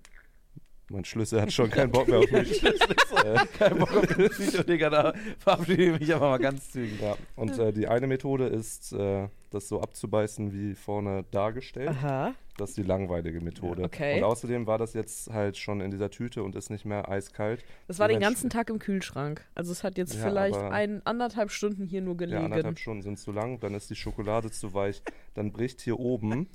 Mein Schlüssel hat schon keinen Bock mehr auf mich. äh, Kein Bock auf den Psycho, Digga, da verabschiede ich mich aber mal ganz zügig. ja. Und äh, die eine Methode ist, äh, das so abzubeißen wie vorne dargestellt. Aha. Das ist die langweilige Methode. Okay. Und außerdem war das jetzt halt schon in dieser Tüte und ist nicht mehr eiskalt. Das war den ganzen Tag im Kühlschrank. Also es hat jetzt Ja, vielleicht ein, anderthalb Stunden hier nur Ja, gelegen. anderthalb Stunden sind zu lang, dann ist die Schokolade zu weich. Dann bricht hier oben,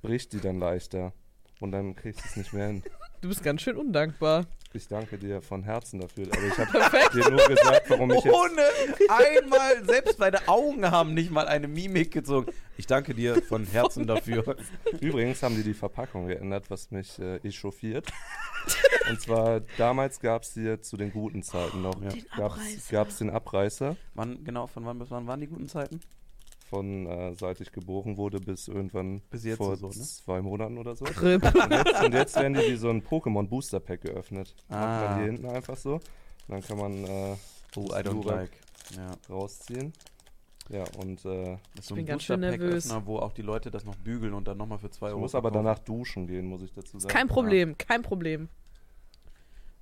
bricht die dann leichter. Und dann kriegst du es nicht mehr hin. du bist ganz schön undankbar. Ich danke dir von Herzen dafür. Aber ich habe dir nur gesagt, warum ich jetzt. Ohne einmal, selbst meine Augen haben nicht mal eine Mimik gezogen. Ich danke dir von Herzen dafür. Übrigens haben die die Verpackung geändert, was mich äh, echauffiert. Und zwar, damals gab es hier zu den guten Zeiten noch, Ja. Gab es den Abreißer. Wann, genau, von wann bis wann waren die guten Zeiten? Von äh, seit ich geboren wurde bis irgendwann Bis jetzt vor so, ne? zwei Monaten oder so. Und jetzt, und jetzt werden die wie so ein Pokémon Booster Pack geöffnet. Ah. man hier hinten einfach so. Und dann kann man äh, Oh, I don't like. Ja. rausziehen. Ja, und äh, Das ist so bin ein ganz schön Booster-Pack-Öffner, nervös. wo auch die Leute das noch bügeln und dann nochmal für 2 ich Euro muss aber verkaufen. danach duschen gehen, muss ich dazu sagen. Kein Problem, kein Problem.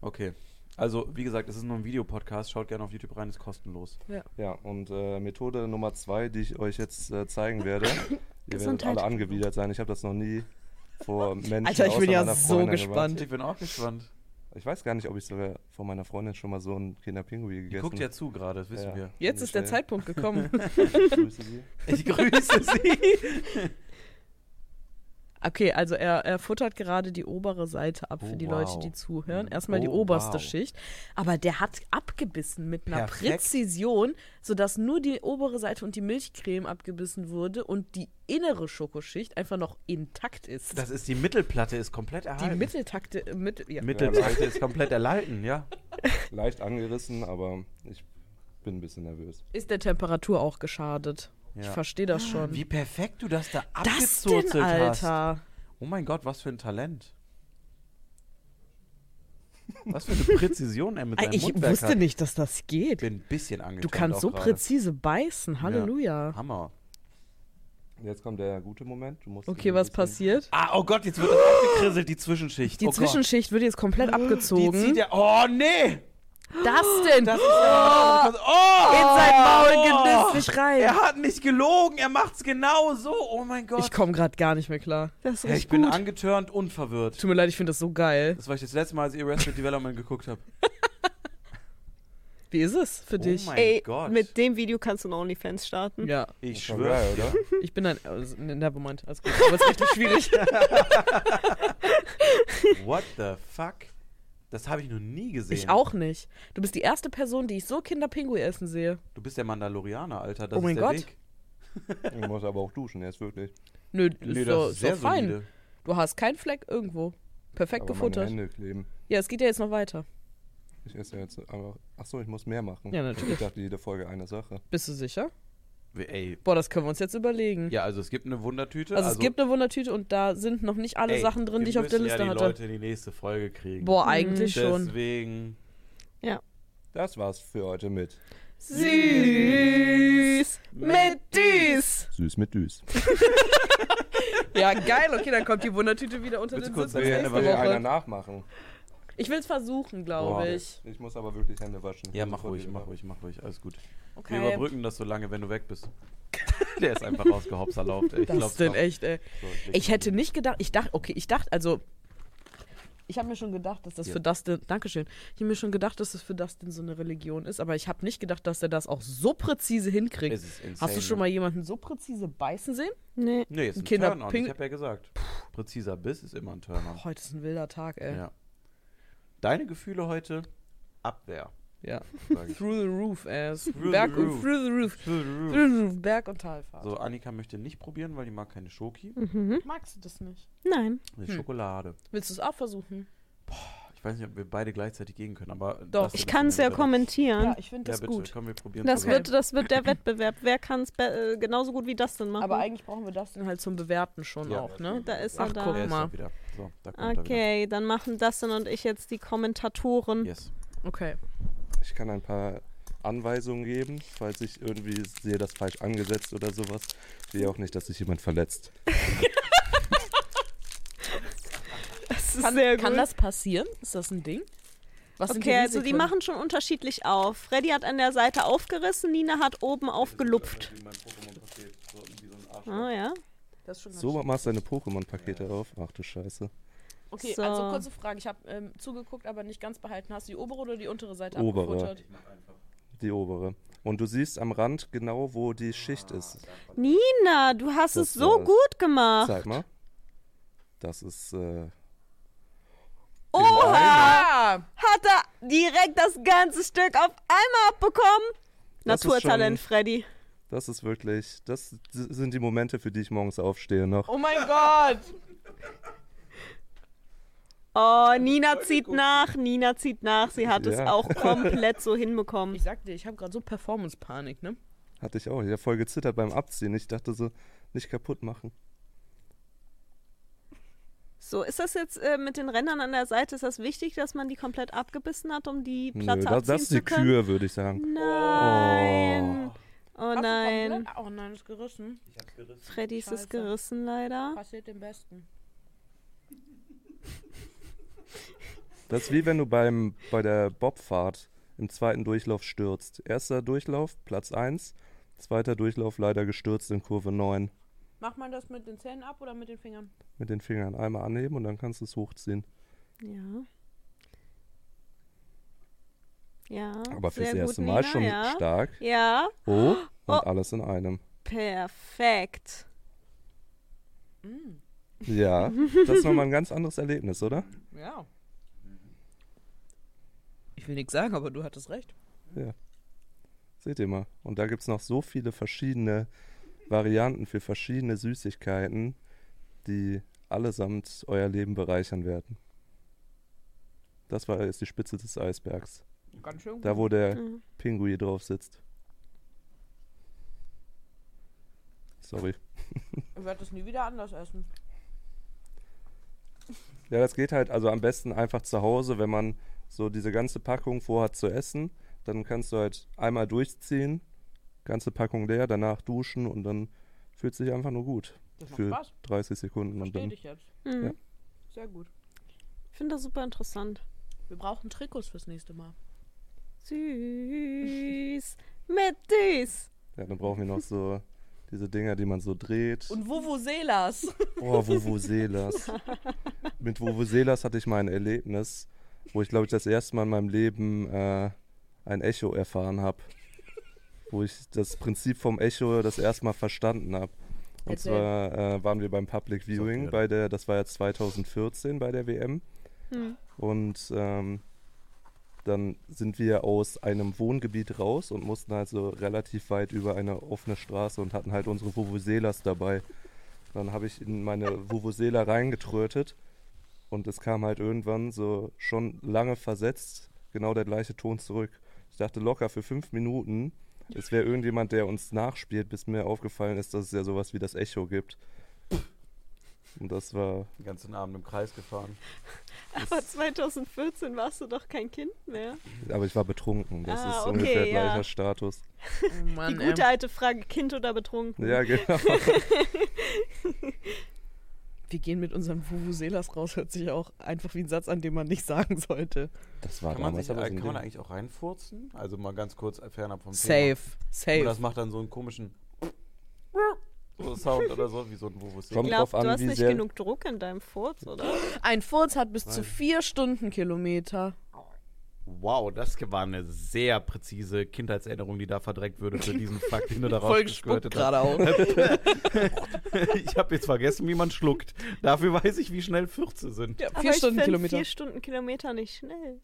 Okay. Also, wie gesagt, es ist nur ein Videopodcast. Schaut gerne auf YouTube rein, ist kostenlos. Ja, und äh, Methode Nummer zwei, die ich euch jetzt äh, zeigen werde. Ihr werdet alle angewidert sein. Ich habe das noch nie vor Menschen Alter, ich bin ja so Freundin gespannt. Gemacht. Ich bin auch gespannt. Ich weiß gar nicht, ob ich sogar von meiner Freundin schon mal so einen Kinderpingui Die gegessen guckt ja zu gerade, das wissen Ja. wir. Jetzt ist der. Zeitpunkt gekommen. Ich grüße sie. Ich grüße Sie. Okay, also er, er futtert gerade die obere Seite ab Oh, für die wow. Leute, die zuhören. Erstmal die Oh, oberste wow. Schicht. Aber der hat abgebissen mit einer Perfekt. Präzision, sodass nur die obere Seite und die Milchcreme abgebissen wurde und die innere Schokoschicht einfach noch intakt ist. Das ist die Mittelplatte, ist komplett die erhalten. Mitteltakte, äh, mit, ja. Mittelplatte ist komplett erhalten, ja. Leicht angerissen, aber ich bin ein bisschen nervös. ist der Temperatur auch geschadet. Ich Ja. verstehe das schon. Wie perfekt du das da denn, hast. Alter? Oh mein Gott, was für ein Talent. Was für eine Präzision er mit seinem Ich Mundwerk wusste hat. nicht, dass das Ich geht. bin ein bisschen angetan. Du kannst so präzise beißen. Halleluja. Hammer. Jetzt kommt der gute Moment. Du musst Okay, was passiert? Ah, oh Gott, jetzt wird das abgekrisselt, die Zwischenschicht. Die oh Zwischenschicht wird jetzt komplett Gott. Die abgezogen. zieht ja. Oh, nee! Das denn? Das ist ja. Oh! In sein Maul genüsslich rein. Er hat nicht gelogen, er macht's genau so. Oh mein Gott. Ich komme gerade gar nicht mehr klar. Das ist Hey, ich richtig bin gut. angetörnt und verwirrt. Tut mir leid, ich finde das so geil. Das war ich das letzte Mal, als ich Arrested Development geguckt habe. Wie ist es für dich? Oh mein Ey, Gott. mit dem Video kannst du ein OnlyFans starten. Ja, ich schwöre. oder? ich bin ein. Also, ne, Nevermind, alles gut. Aber es ist richtig schwierig. What the fuck? Das habe ich noch nie gesehen. Ich auch nicht. Du bist die erste Person, die ich so Kinderpinguin essen sehe. Du bist der Mandalorianer, Alter. Das Oh mein ist der Gott. Weg. Du musst aber auch duschen, jetzt wirklich. Nö, ist Nee, doch, das ist ist sehr doch fein. solide. Du hast keinen Fleck irgendwo. Perfekt aber meine gefuttert. Hände kleben. Ja, es geht ja jetzt noch weiter. Ich esse ja jetzt einfach. Achso, ich muss mehr machen. Ja, natürlich. Ich dachte, jede Folge eine Sache. Bist du sicher? Ey. Boah, das können wir uns jetzt überlegen. Ja, also es gibt eine Wundertüte. also, es gibt eine Wundertüte und da sind noch nicht alle ey, Sachen drin, wir die ich auf der Liste ja die hatte. Leute in die nächste Folge kriegen. Boah, eigentlich schon. Deswegen. Das war's für heute mit Süß mit Düs. Süß mit Düs. Ja, geil. Okay, dann kommt die Wundertüte wieder unter Willst den du kurz Sitz Will, Hände nächste will einer nachmachen? Ich will es versuchen, glaube ich. Ich muss aber wirklich Hände waschen. Ja, Also mach ruhig, mach ruhig, mach ruhig. Alles gut. Wir Okay. überbrücken das so lange, wenn du weg bist. Der ist einfach rausgehopsalauft. ey. Ich Das glaub's ist denn echt, ey. So, Ich hätte nicht gedacht, ich dachte, okay, ich dachte, also, ich habe mir schon gedacht, dass das Ja. für Dustin, Dankeschön, ich habe mir schon gedacht, dass das für Dustin so eine Religion ist, aber ich habe nicht gedacht, dass er das auch so präzise hinkriegt. Es ist insane. Hast du schon mal jemanden so präzise beißen sehen? Nee. Nee, ist ein ein Kinder- Turn-on. Ping- Ich habe ja gesagt. Präziser Biss ist immer ein Turn-on. Heute ist ein wilder Tag, ey. Ja. Deine Gefühle heute? Abwehr. Ich. Through the roof, ass. Through the Berg roof. und through the roof. Through the roof. Berg und Talfahrt. So, Annika möchte nicht probieren, weil die mag keine Schoki. Mhm. Magst du das nicht? Nein. Die Hm. Schokolade. Willst du es auch versuchen? Ich weiß nicht, ob wir beide gleichzeitig gehen können, aber. Doch. Ich kann es ja kommentieren. Ja, ich finde Ja, das bitte, gut. komm, wir probieren Das, wird, das wird der Wettbewerb. Wer kann es äh, genauso gut wie das denn machen? Aber eigentlich brauchen wir das dann halt zum Bewerten schon Ja. auch, ne? da ist Ach, er da. guck ist mal. wieder. So, da kommt Okay, dann machen Dustin und ich jetzt die Kommentatoren. wieder. Yes. Okay. Ich kann ein paar Anweisungen geben, falls ich irgendwie sehe, das falsch angesetzt oder sowas. Ich will auch nicht, dass sich jemand verletzt. Das ist Kann, sehr gut. kann das passieren? Ist das ein Ding? Was okay, also die machen schon unterschiedlich auf. Freddy hat an der Seite aufgerissen, Nina hat oben aufgelupft. Ah ja. Das ist schon ganz So machst du deine Pokémon-Pakete auf. Ach du Scheiße. Okay, So. also kurze Frage. Ich habe ähm, zugeguckt, aber nicht ganz behalten. Hast du die obere oder die untere Seite Obere. abgefuttert? Die obere. Und du siehst am Rand genau, wo die Schicht ist. Nina, du hast Das es so war's. gut gemacht. Zeig mal. Das ist. Äh, Oha! Ah! Hat er direkt das ganze Stück auf einmal abbekommen? Das Naturtalent, schon- Freddy. das ist wirklich. Das sind die Momente, für die ich morgens aufstehe noch. Oh mein Gott! Oh, Nina zieht nach, Nina zieht nach. Sie hat es Ja. auch komplett so hinbekommen. Ich sag dir, ich habe gerade so Performance-Panik, ne? Hatte ich auch. Ich habe voll gezittert beim Abziehen. Ich dachte so, nicht kaputt machen. So, ist das jetzt äh, mit den Rändern an der Seite, ist das wichtig, dass man die komplett abgebissen hat, um die Nö, Platte das, abziehen das ist zu die können? Kür, würde ich sagen. Nein. Oh, du nein. Oh nein, ist gerissen. Freddys Scheiße. ist gerissen leider. Passiert dem Besten. Das ist wie wenn du beim, bei der Bobfahrt im zweiten Durchlauf stürzt. Erster Durchlauf, Platz 1. Zweiter Durchlauf leider gestürzt in Kurve 9. Macht man das mit den Zähnen ab oder mit den Fingern? Mit den Fingern einmal anheben und dann kannst du es hochziehen. Ja. Ja. Aber fürs sehr gut, erste Mal Nina, schon ja. stark. Ja, Oh, und Oh. alles in einem. perfekt. Mm, Ja, das ist nochmal ein ganz anderes Erlebnis, oder? ja. Ich will nichts sagen, aber du hattest recht. Seht ihr mal. Und da gibt es noch so viele verschiedene Varianten für verschiedene Süßigkeiten, die allesamt euer Leben bereichern werden. Das war jetzt die Spitze des Eisbergs. Ganz schön gut. Da, wo der Mhm. Pinguin drauf sitzt. Sorry. Ich werde das nie wieder anders essen. Ja, das geht halt also am besten einfach zu Hause, wenn man so diese ganze Packung vorhat zu essen. Dann kannst du halt einmal durchziehen, ganze Packung leer, danach duschen und dann fühlt sich einfach nur gut. Das macht Für Spaß. 30 Sekunden und Verstehe dann. dich jetzt. Mhm. Ja. Sehr gut. Ich finde das super interessant. Wir brauchen Trikots fürs nächste Mal. Süß. Mit süß. Ja, dann brauchen wir noch so diese Dinger, die man so dreht. Und Vuvuzelas. Oh, Vuvuzelas. Mit Vuvuzelas hatte ich mal ein Erlebnis, wo ich glaube ich das erste Mal in meinem Leben äh, ein Echo erfahren habe. Wo ich das Prinzip vom Echo das erste Mal verstanden habe. Und Erzähl. zwar äh, waren wir beim Public. Viewing bei der, das war ja 2014 bei der WM. Hm. Und ähm, dann sind wir aus einem Wohngebiet raus und mussten also relativ weit über eine offene Straße und hatten halt unsere Vuvuzelas dabei. Dann habe ich in meine Vuvuzela reingetrötet und es kam halt irgendwann so schon lange versetzt genau der gleiche Ton zurück. Ich dachte locker für fünf Minuten, es wäre irgendjemand, der uns nachspielt, bis mir aufgefallen ist, dass es ja sowas wie das Echo gibt. Und das war Den ganzen Abend im Kreis gefahren. Aber 2014 warst du doch kein Kind mehr. aber ich war betrunken. Das Ah, ist okay, ungefähr ja. gleicher Status. Oh Die Mann, gute ey. alte Frage, Kind oder betrunken? Ja, genau. Wir gehen mit unseren Vuvuzelas raus, hört sich auch einfach wie ein Satz an, den man nicht sagen sollte. Das war Kann man, sich, aber so kann man eigentlich auch reinfurzen? Also mal ganz kurz fernab vom Safe, Thema. Und das safe. macht dann so einen komischen so Sound oder so, wie so ein Ich Vuvuzela. Kommt glaube, drauf an, du hast wie nicht sehr- genug Druck in deinem Furz, oder? Ein Furz hat bis zu Nein. vier Stundenkilometer. Wow, das war eine sehr präzise Kindheitserinnerung, die da verdreckt würde für diesen Fakt, den du daraus Voll gespuckt hast. gerade auch. ich habe jetzt vergessen, wie man schluckt. Dafür weiß ich, wie schnell Fürze sind. Ja, vier Stundenkilometer. vier Stundenkilometer nicht schnell.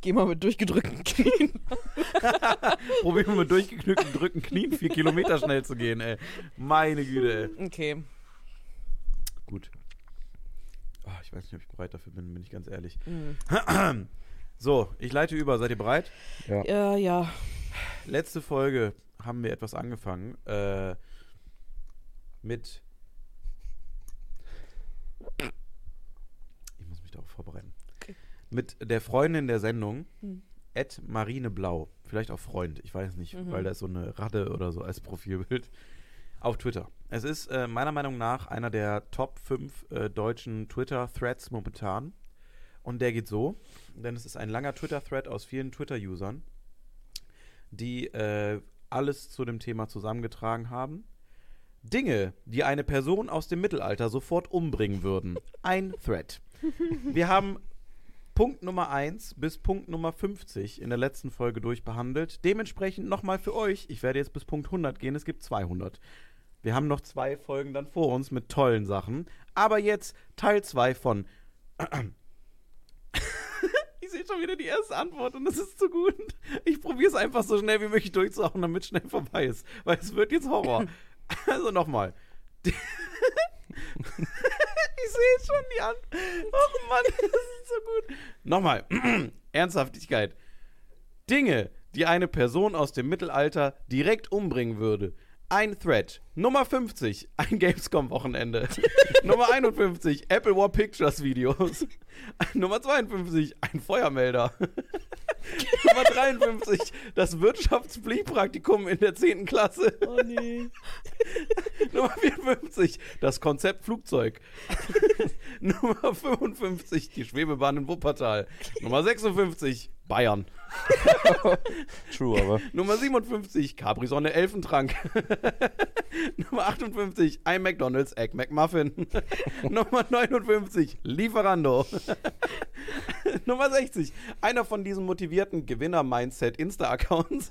Geh mal mit durchgedrückten Knien. Probieren wir mit durchgeknückten drücken Knien vier Kilometer schnell zu gehen, ey. Meine Güte, ey. Okay. Gut. Ah, ich weiß nicht, ob ich bereit dafür bin, bin ich ganz ehrlich. Mhm. So, ich leite über. Seid ihr bereit? Ja, ja. Letzte Folge haben wir etwas angefangen äh, mit. Ich muss mich darauf vorbereiten. Okay. Mit der Freundin der Sendung, Hm. Ed Marine Blau. Vielleicht auch Freund, ich weiß nicht, Mhm. weil da ist so eine Ratte oder so als Profilbild. Auf Twitter. Es ist äh, meiner Meinung nach einer der Top 5 äh, deutschen Twitter-Threads momentan. Und der geht so, denn es ist ein langer Twitter-Thread aus vielen Twitter-Usern, die äh, alles zu dem Thema zusammengetragen haben. Dinge, die eine Person aus dem Mittelalter sofort umbringen würden. Ein Thread. Wir haben Punkt Nummer 1 bis Punkt Nummer 50 in der letzten Folge durchbehandelt. Dementsprechend nochmal für euch, ich werde jetzt bis Punkt 100 gehen, es gibt 200. Wir haben noch zwei Folgen dann vor uns mit tollen Sachen. Aber jetzt Teil 2 von. Ich sehe schon wieder die erste Antwort und das ist zu gut. Ich probiere es einfach so schnell wie möglich durchzuhauen, damit es schnell vorbei ist. Weil es wird jetzt Horror. Also nochmal. ich sehe schon die An. Oh Mann, das ist so gut. Nochmal. Ernsthaftigkeit. Dinge, die eine Person aus dem Mittelalter direkt umbringen würde. Ein Thread. Nummer 50, ein Gamescom-Wochenende. Nummer 51, Apple War Pictures Videos. Nummer 52, ein Feuermelder. Nummer 53, das Wirtschaftspflichtpraktikum in der 10. Klasse. Oh nee. Nummer 54, das Konzept Flugzeug. Nummer 55, die Schwebebahn in Wuppertal. Nummer 56, Bayern. True, aber. Nummer 57, Capri-Sonne Elfentrank. Nummer 58, ein McDonald's Egg McMuffin. Nummer 59, Lieferando. Nummer 60, einer von diesen motivierten Gewinner-Mindset-Insta-Accounts.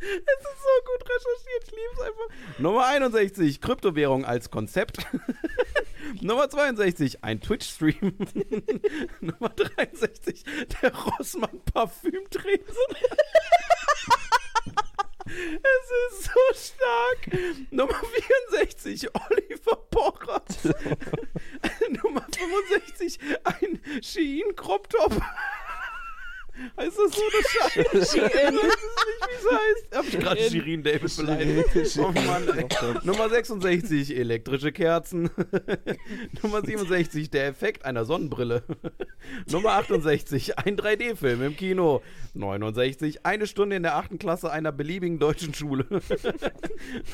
Es ist so gut recherchiert, ich liebe es einfach. Nummer 61, Kryptowährung als Konzept. Nummer 62, ein Twitch-Stream. Nummer 63, der Rossmann Parfümtresen. Es ist so stark. Nummer 64, Oliver Pocher. Nummer 65, ein Shein Crop Top. Heißt das so eine Scheiße? Ich weiß es nicht, wie es heißt. Hab ich gerade Shirin David beleidigt. Oh Mann, ey. Nummer 66, elektrische Kerzen. Nummer 67, der Effekt einer Sonnenbrille. Nummer 68, ein 3D-Film im Kino. 69, eine Stunde in der 8. Klasse einer beliebigen deutschen Schule.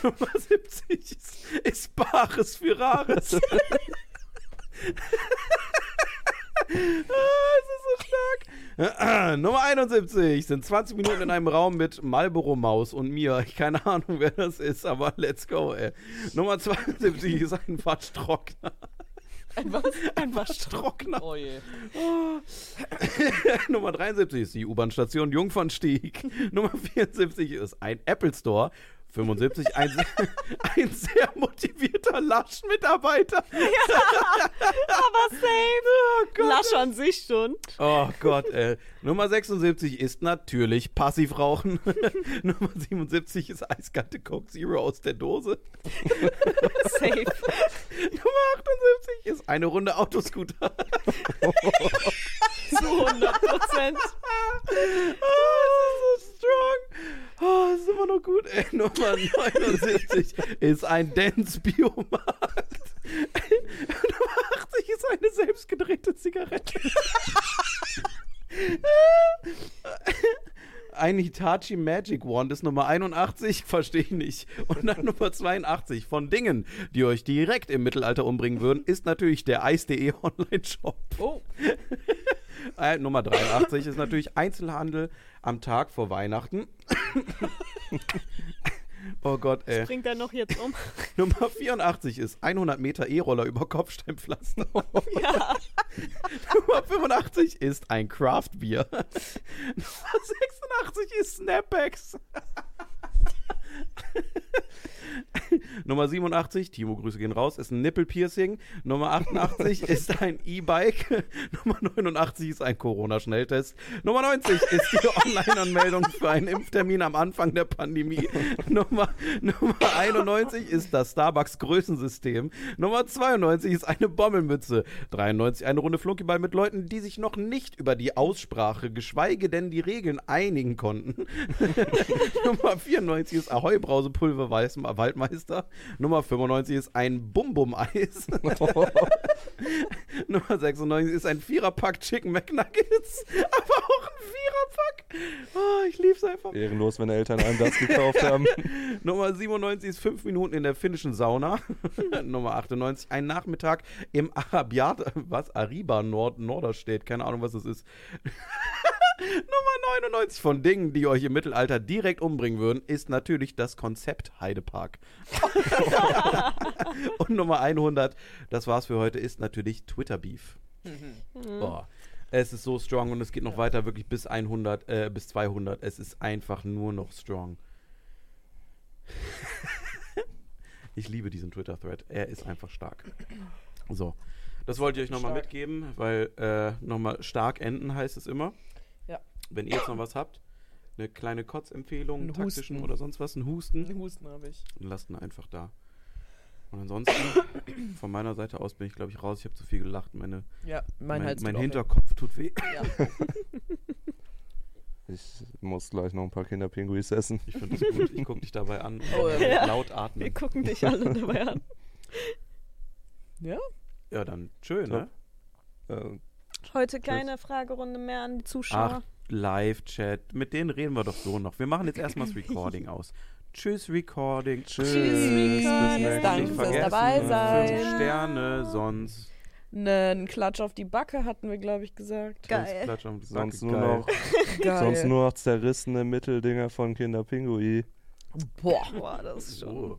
Nummer 70 ist, ist Bares für Rares. Ah, es ist so stark. Nummer 71 sind 20 Minuten in einem Raum mit Marlboro Maus und mir. Ich keine Ahnung, wer das ist, aber let's go, ey. Nummer 72 ist ein Waschtrockner. Was? Einfach Trockner. Oh je. Nummer 73 ist die U-Bahn-Station Jungfernstieg. Nummer 74 ist ein Apple Store. 75 ein, ein sehr motivierter Lasch-Mitarbeiter. Aber safe. Oh. Lasch an sich schon. Oh Gott, ey. Nummer 76 ist natürlich Passivrauchen. Nummer 77 ist eiskalte Coke Zero aus der Dose. Safe. Nummer 78 ist eine Runde Autoscooter. Zu 100 Prozent. Oh, es ist so strong. Oh, es ist immer noch gut. Ey, Nummer 79 ist ein Dance-Biomarkt. Nummer 80 ist eine selbstgedrehte Zigarette. Ein Hitachi Magic Wand ist Nummer 81, verstehe ich nicht. Und dann Nummer 82 von Dingen, die euch direkt im Mittelalter umbringen würden, ist natürlich der Eis.de Online-Shop. Oh. Äh, Nummer 83 ist natürlich Einzelhandel am Tag vor Weihnachten. oh Gott, ey. Bringt er noch jetzt um? Nummer 84 ist 100 Meter E-Roller über Kopfsteinpflaster. Ja. Nummer 85 ist ein Craft Beer. Nummer 86 ist Snapbacks. Nummer 87, Timo, Grüße gehen raus, ist ein Nippelpiercing. Nummer 88 ist ein E-Bike. Nummer 89 ist ein Corona-Schnelltest. Nummer 90 ist die Online-Anmeldung für einen Impftermin am Anfang der Pandemie. Nummer, Nummer 91 ist das Starbucks-Größensystem. Nummer 92 ist eine Bommelmütze. 93 eine Runde Flunkyball mit Leuten, die sich noch nicht über die Aussprache, geschweige denn die Regeln einigen konnten. Nummer 94 ist Ahoi Brausepulver Weiß- Waldmeister. Nummer 95 ist ein Bum-Bum-Eis. Nummer 96 ist ein Viererpack Chicken McNuggets. Aber auch ein Viererpack. Oh, ich lieb's einfach. Ehrenlos, wenn Eltern einem das gekauft haben. Nummer 97 ist fünf Minuten in der finnischen Sauna. Nummer 98 ein Nachmittag im Arabiat, was? Ariba Nord Norderstedt, keine Ahnung, was das ist. Nummer 99 von Dingen, die euch im Mittelalter direkt umbringen würden, ist natürlich das Konzept Heidepark. Und Nummer 100, das war's für heute, ist natürlich Twitter Beef. Boah. Es ist so strong und es geht noch weiter, wirklich bis 100, äh, bis 200. Es ist einfach nur noch strong. ich liebe diesen Twitter-Thread. Er ist einfach stark. So. Das wollte ich euch nochmal mitgeben, weil äh, nochmal stark enden heißt es immer. Wenn ihr jetzt noch was habt, eine kleine Kotzempfehlung, Ein taktischen Husten. oder sonst was, ein Husten, Einen Husten habe ich. dann lasst ihn einfach da. Und ansonsten, von meiner Seite aus bin ich, glaube ich, raus. Ich habe zu viel gelacht. Meine, Ja, mein, mein, Hals mein tut auch Hinterkopf tut weh. weh. Ja. Ich muss gleich noch ein paar Kinderpinguis essen. Ich finde das gut. Ich gucke dich dabei an. Oh, und ja. Laut Wir atmen. gucken dich alle dabei an. ja? Ja, dann schön, ne? Äh, Heute keine Fragerunde mehr an die Zuschauer. Ach, Live-Chat. Mit denen reden wir doch so noch. Wir machen jetzt erstmal das Recording aus. Tschüss, Recording. Tschüss. Recording. Danke fürs dabei sein. Fünf Sterne, sonst. Einen Klatsch auf die Backe hatten wir, glaube ich, gesagt. Geil. Tschüss, Klatsch auf die sonst, Backe. nur Geil. noch, Geil. sonst nur noch zerrissene Mitteldinger von Kinderpingui. Boah. Boah, das ist schon. Oh.